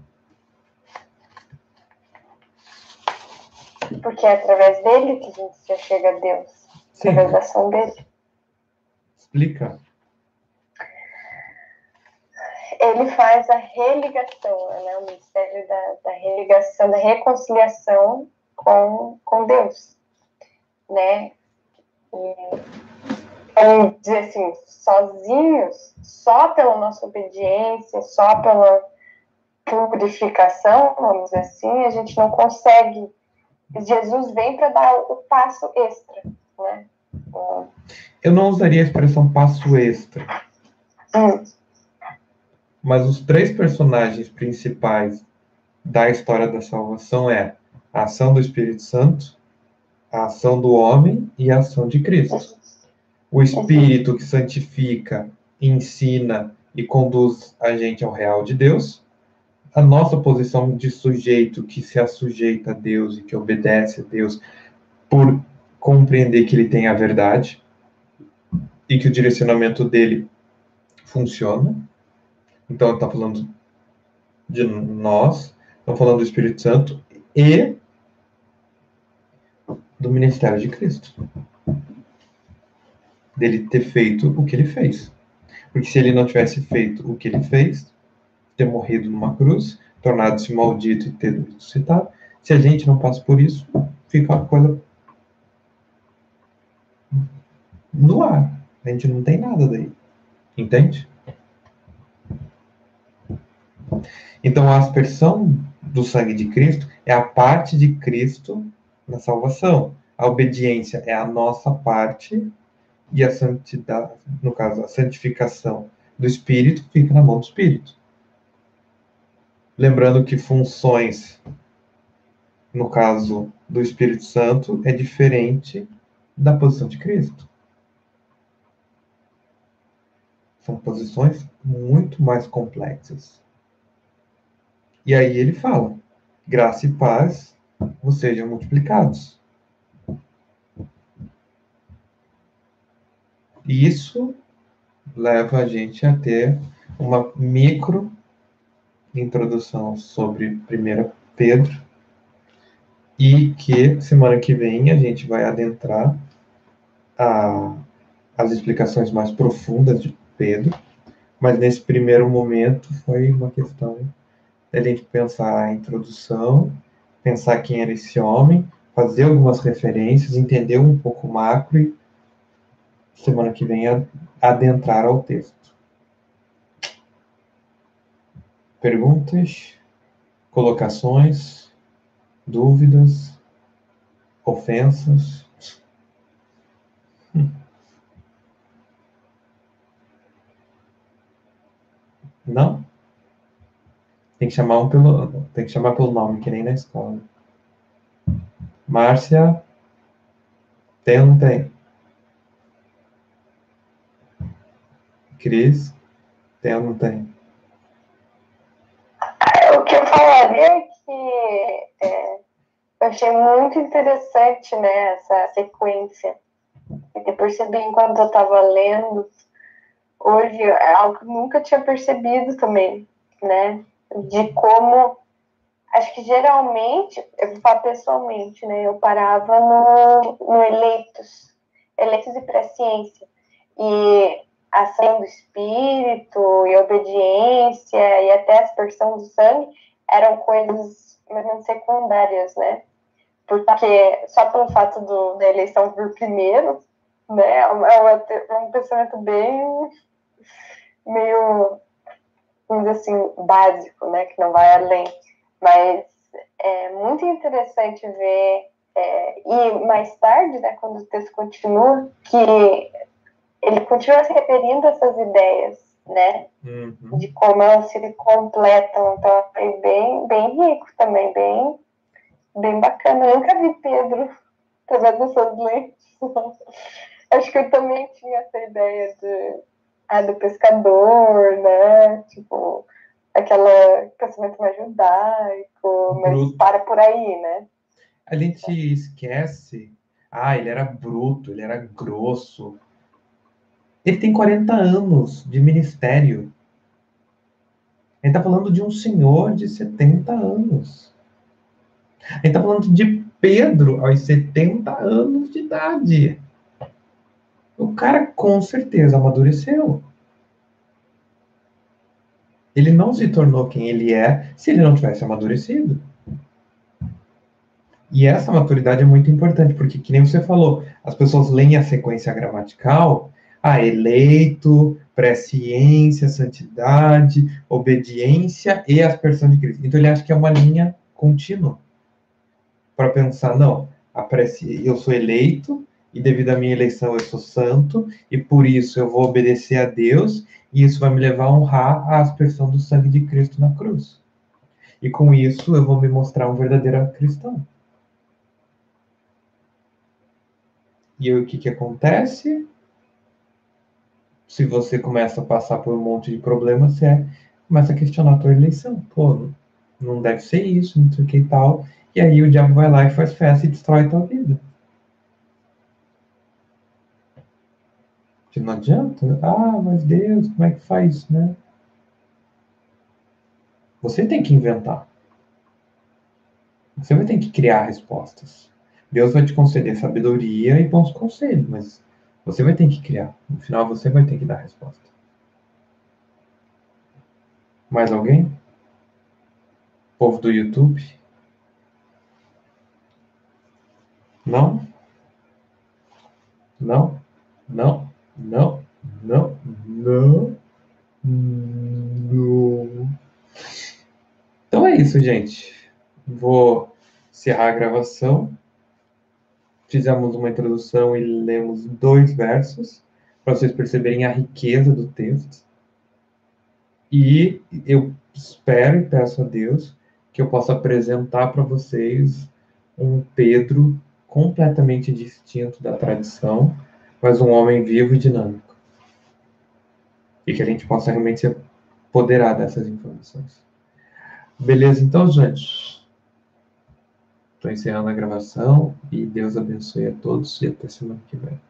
Porque é através dele que a gente se chega a Deus. Sim. Através da ação dele. Explica. Ele faz a religação, né? o mistério da, da religação, da reconciliação com, com Deus, né? E, vamos dizer assim, sozinhos, só pela nossa obediência, só pela purificação, vamos dizer assim, a gente não consegue. Jesus vem para dar o passo extra, né? Eu não usaria a expressão passo extra. Hum. Mas os três personagens principais da história da salvação é a ação do Espírito Santo, a ação do homem e a ação de Cristo. O Espírito que santifica, ensina e conduz a gente ao real de Deus. A nossa posição de sujeito que se assujeita a Deus e que obedece a Deus por compreender que ele tem a verdade e que o direcionamento dele funciona. Então, está falando de nós, estamos falando do Espírito Santo e do ministério de Cristo. Dele ter feito o que ele fez. Porque se ele não tivesse feito o que ele fez, ter morrido numa cruz, tornado-se maldito e ter ressuscitado, se a gente não passa por isso, fica uma coisa no ar. A gente não tem nada daí. Entende? Então, a aspersão do sangue de Cristo é a parte de Cristo na salvação. A obediência é a nossa parte e a santidade, no caso, a santificação do Espírito fica na mão do Espírito. Lembrando que funções, no caso do Espírito Santo, é diferente da posição de Cristo. São posições muito mais complexas. E aí ele fala: graça e paz vos sejam multiplicados. Isso leva a gente a ter uma micro introdução sobre 1 Pedro e que semana que vem a gente vai adentrar a, as explicações mais profundas de Pedro, mas nesse primeiro momento foi uma questão da gente pensar a introdução pensar quem era esse homem, fazer algumas referências, entender um pouco o macro e semana que vem adentrar ao texto. Perguntas, colocações, dúvidas, ofensas? Hum. Não? Tem que chamar um pelo, tem que chamar pelo nome, que nem na escola. Márcia, tem ou não tem? Cris, tem ou não tem? O que eu falaria é que é, eu achei muito interessante né, essa sequência. Eu percebi enquanto eu estava lendo hoje, é algo que nunca tinha percebido também, né? de como acho que geralmente, eu vou falar pessoalmente, né? Eu parava no, no eleitos, eleitos e presciência. E ação do espírito e obediência e até a aspersão do sangue eram coisas mais ou menos secundárias, né? porque só pelo fato do, da eleição por primeiro, né, é, é um pensamento bem meio, vamos dizer assim, básico, né, que não vai além, mas é muito interessante ver é, e mais tarde, né, quando o texto continua, que ele continua se referindo a essas ideias, né, uhum. de como elas se completam, então é bem, bem rico também, bem bem bacana. Eu nunca vi Pedro através dessas lentes. Acho que eu também tinha essa ideia de, ah, do pescador, né? Tipo, aquele pensamento mais judaico, mas bruto. para por aí, né? A gente esquece. Ah, ele era bruto, ele era grosso. Ele tem 40 anos de ministério. Ele está falando de um senhor de 70 anos. Gente está falando de Pedro aos 70 anos de idade. O cara com certeza amadureceu. Ele não se tornou quem ele é se ele não tivesse amadurecido. E essa maturidade é muito importante, porque, que nem você falou, as pessoas leem a sequência gramatical, a eleito, presciência, santidade, obediência e aspersão de Cristo. Então ele acha que é uma linha contínua para pensar, não, eu sou eleito e devido à minha eleição eu sou santo e por isso eu vou obedecer a Deus e isso vai me levar a honrar a aspersão do sangue de Cristo na cruz. E com isso eu vou me mostrar um verdadeiro cristão. E aí o que, que acontece? Se você começa a passar por um monte de problemas, você começa a questionar a tua eleição. Pô, não deve ser isso, não sei o que e tal. E aí o diabo vai lá e faz festa e destrói a tua vida. Não adianta. Ah, mas Deus, como é que faz, né? Você tem que inventar. Você vai ter que criar respostas. Deus vai te conceder sabedoria e bons conselhos, mas você vai ter que criar. No final, você vai ter que dar a resposta. Mais alguém? Povo do YouTube? Não? Não? Não? Não? Não? Não? Não. Então é isso, gente. Vou encerrar a gravação. Fizemos uma introdução e lemos dois versos para vocês perceberem a riqueza do texto. E eu espero e peço a Deus que eu possa apresentar para vocês um Pedro completamente distinto da tradição, mas um homem vivo e dinâmico. E que a gente possa realmente se apoderar dessas informações. Beleza, então, gente? Estou encerrando a gravação e Deus abençoe a todos e até semana que vem.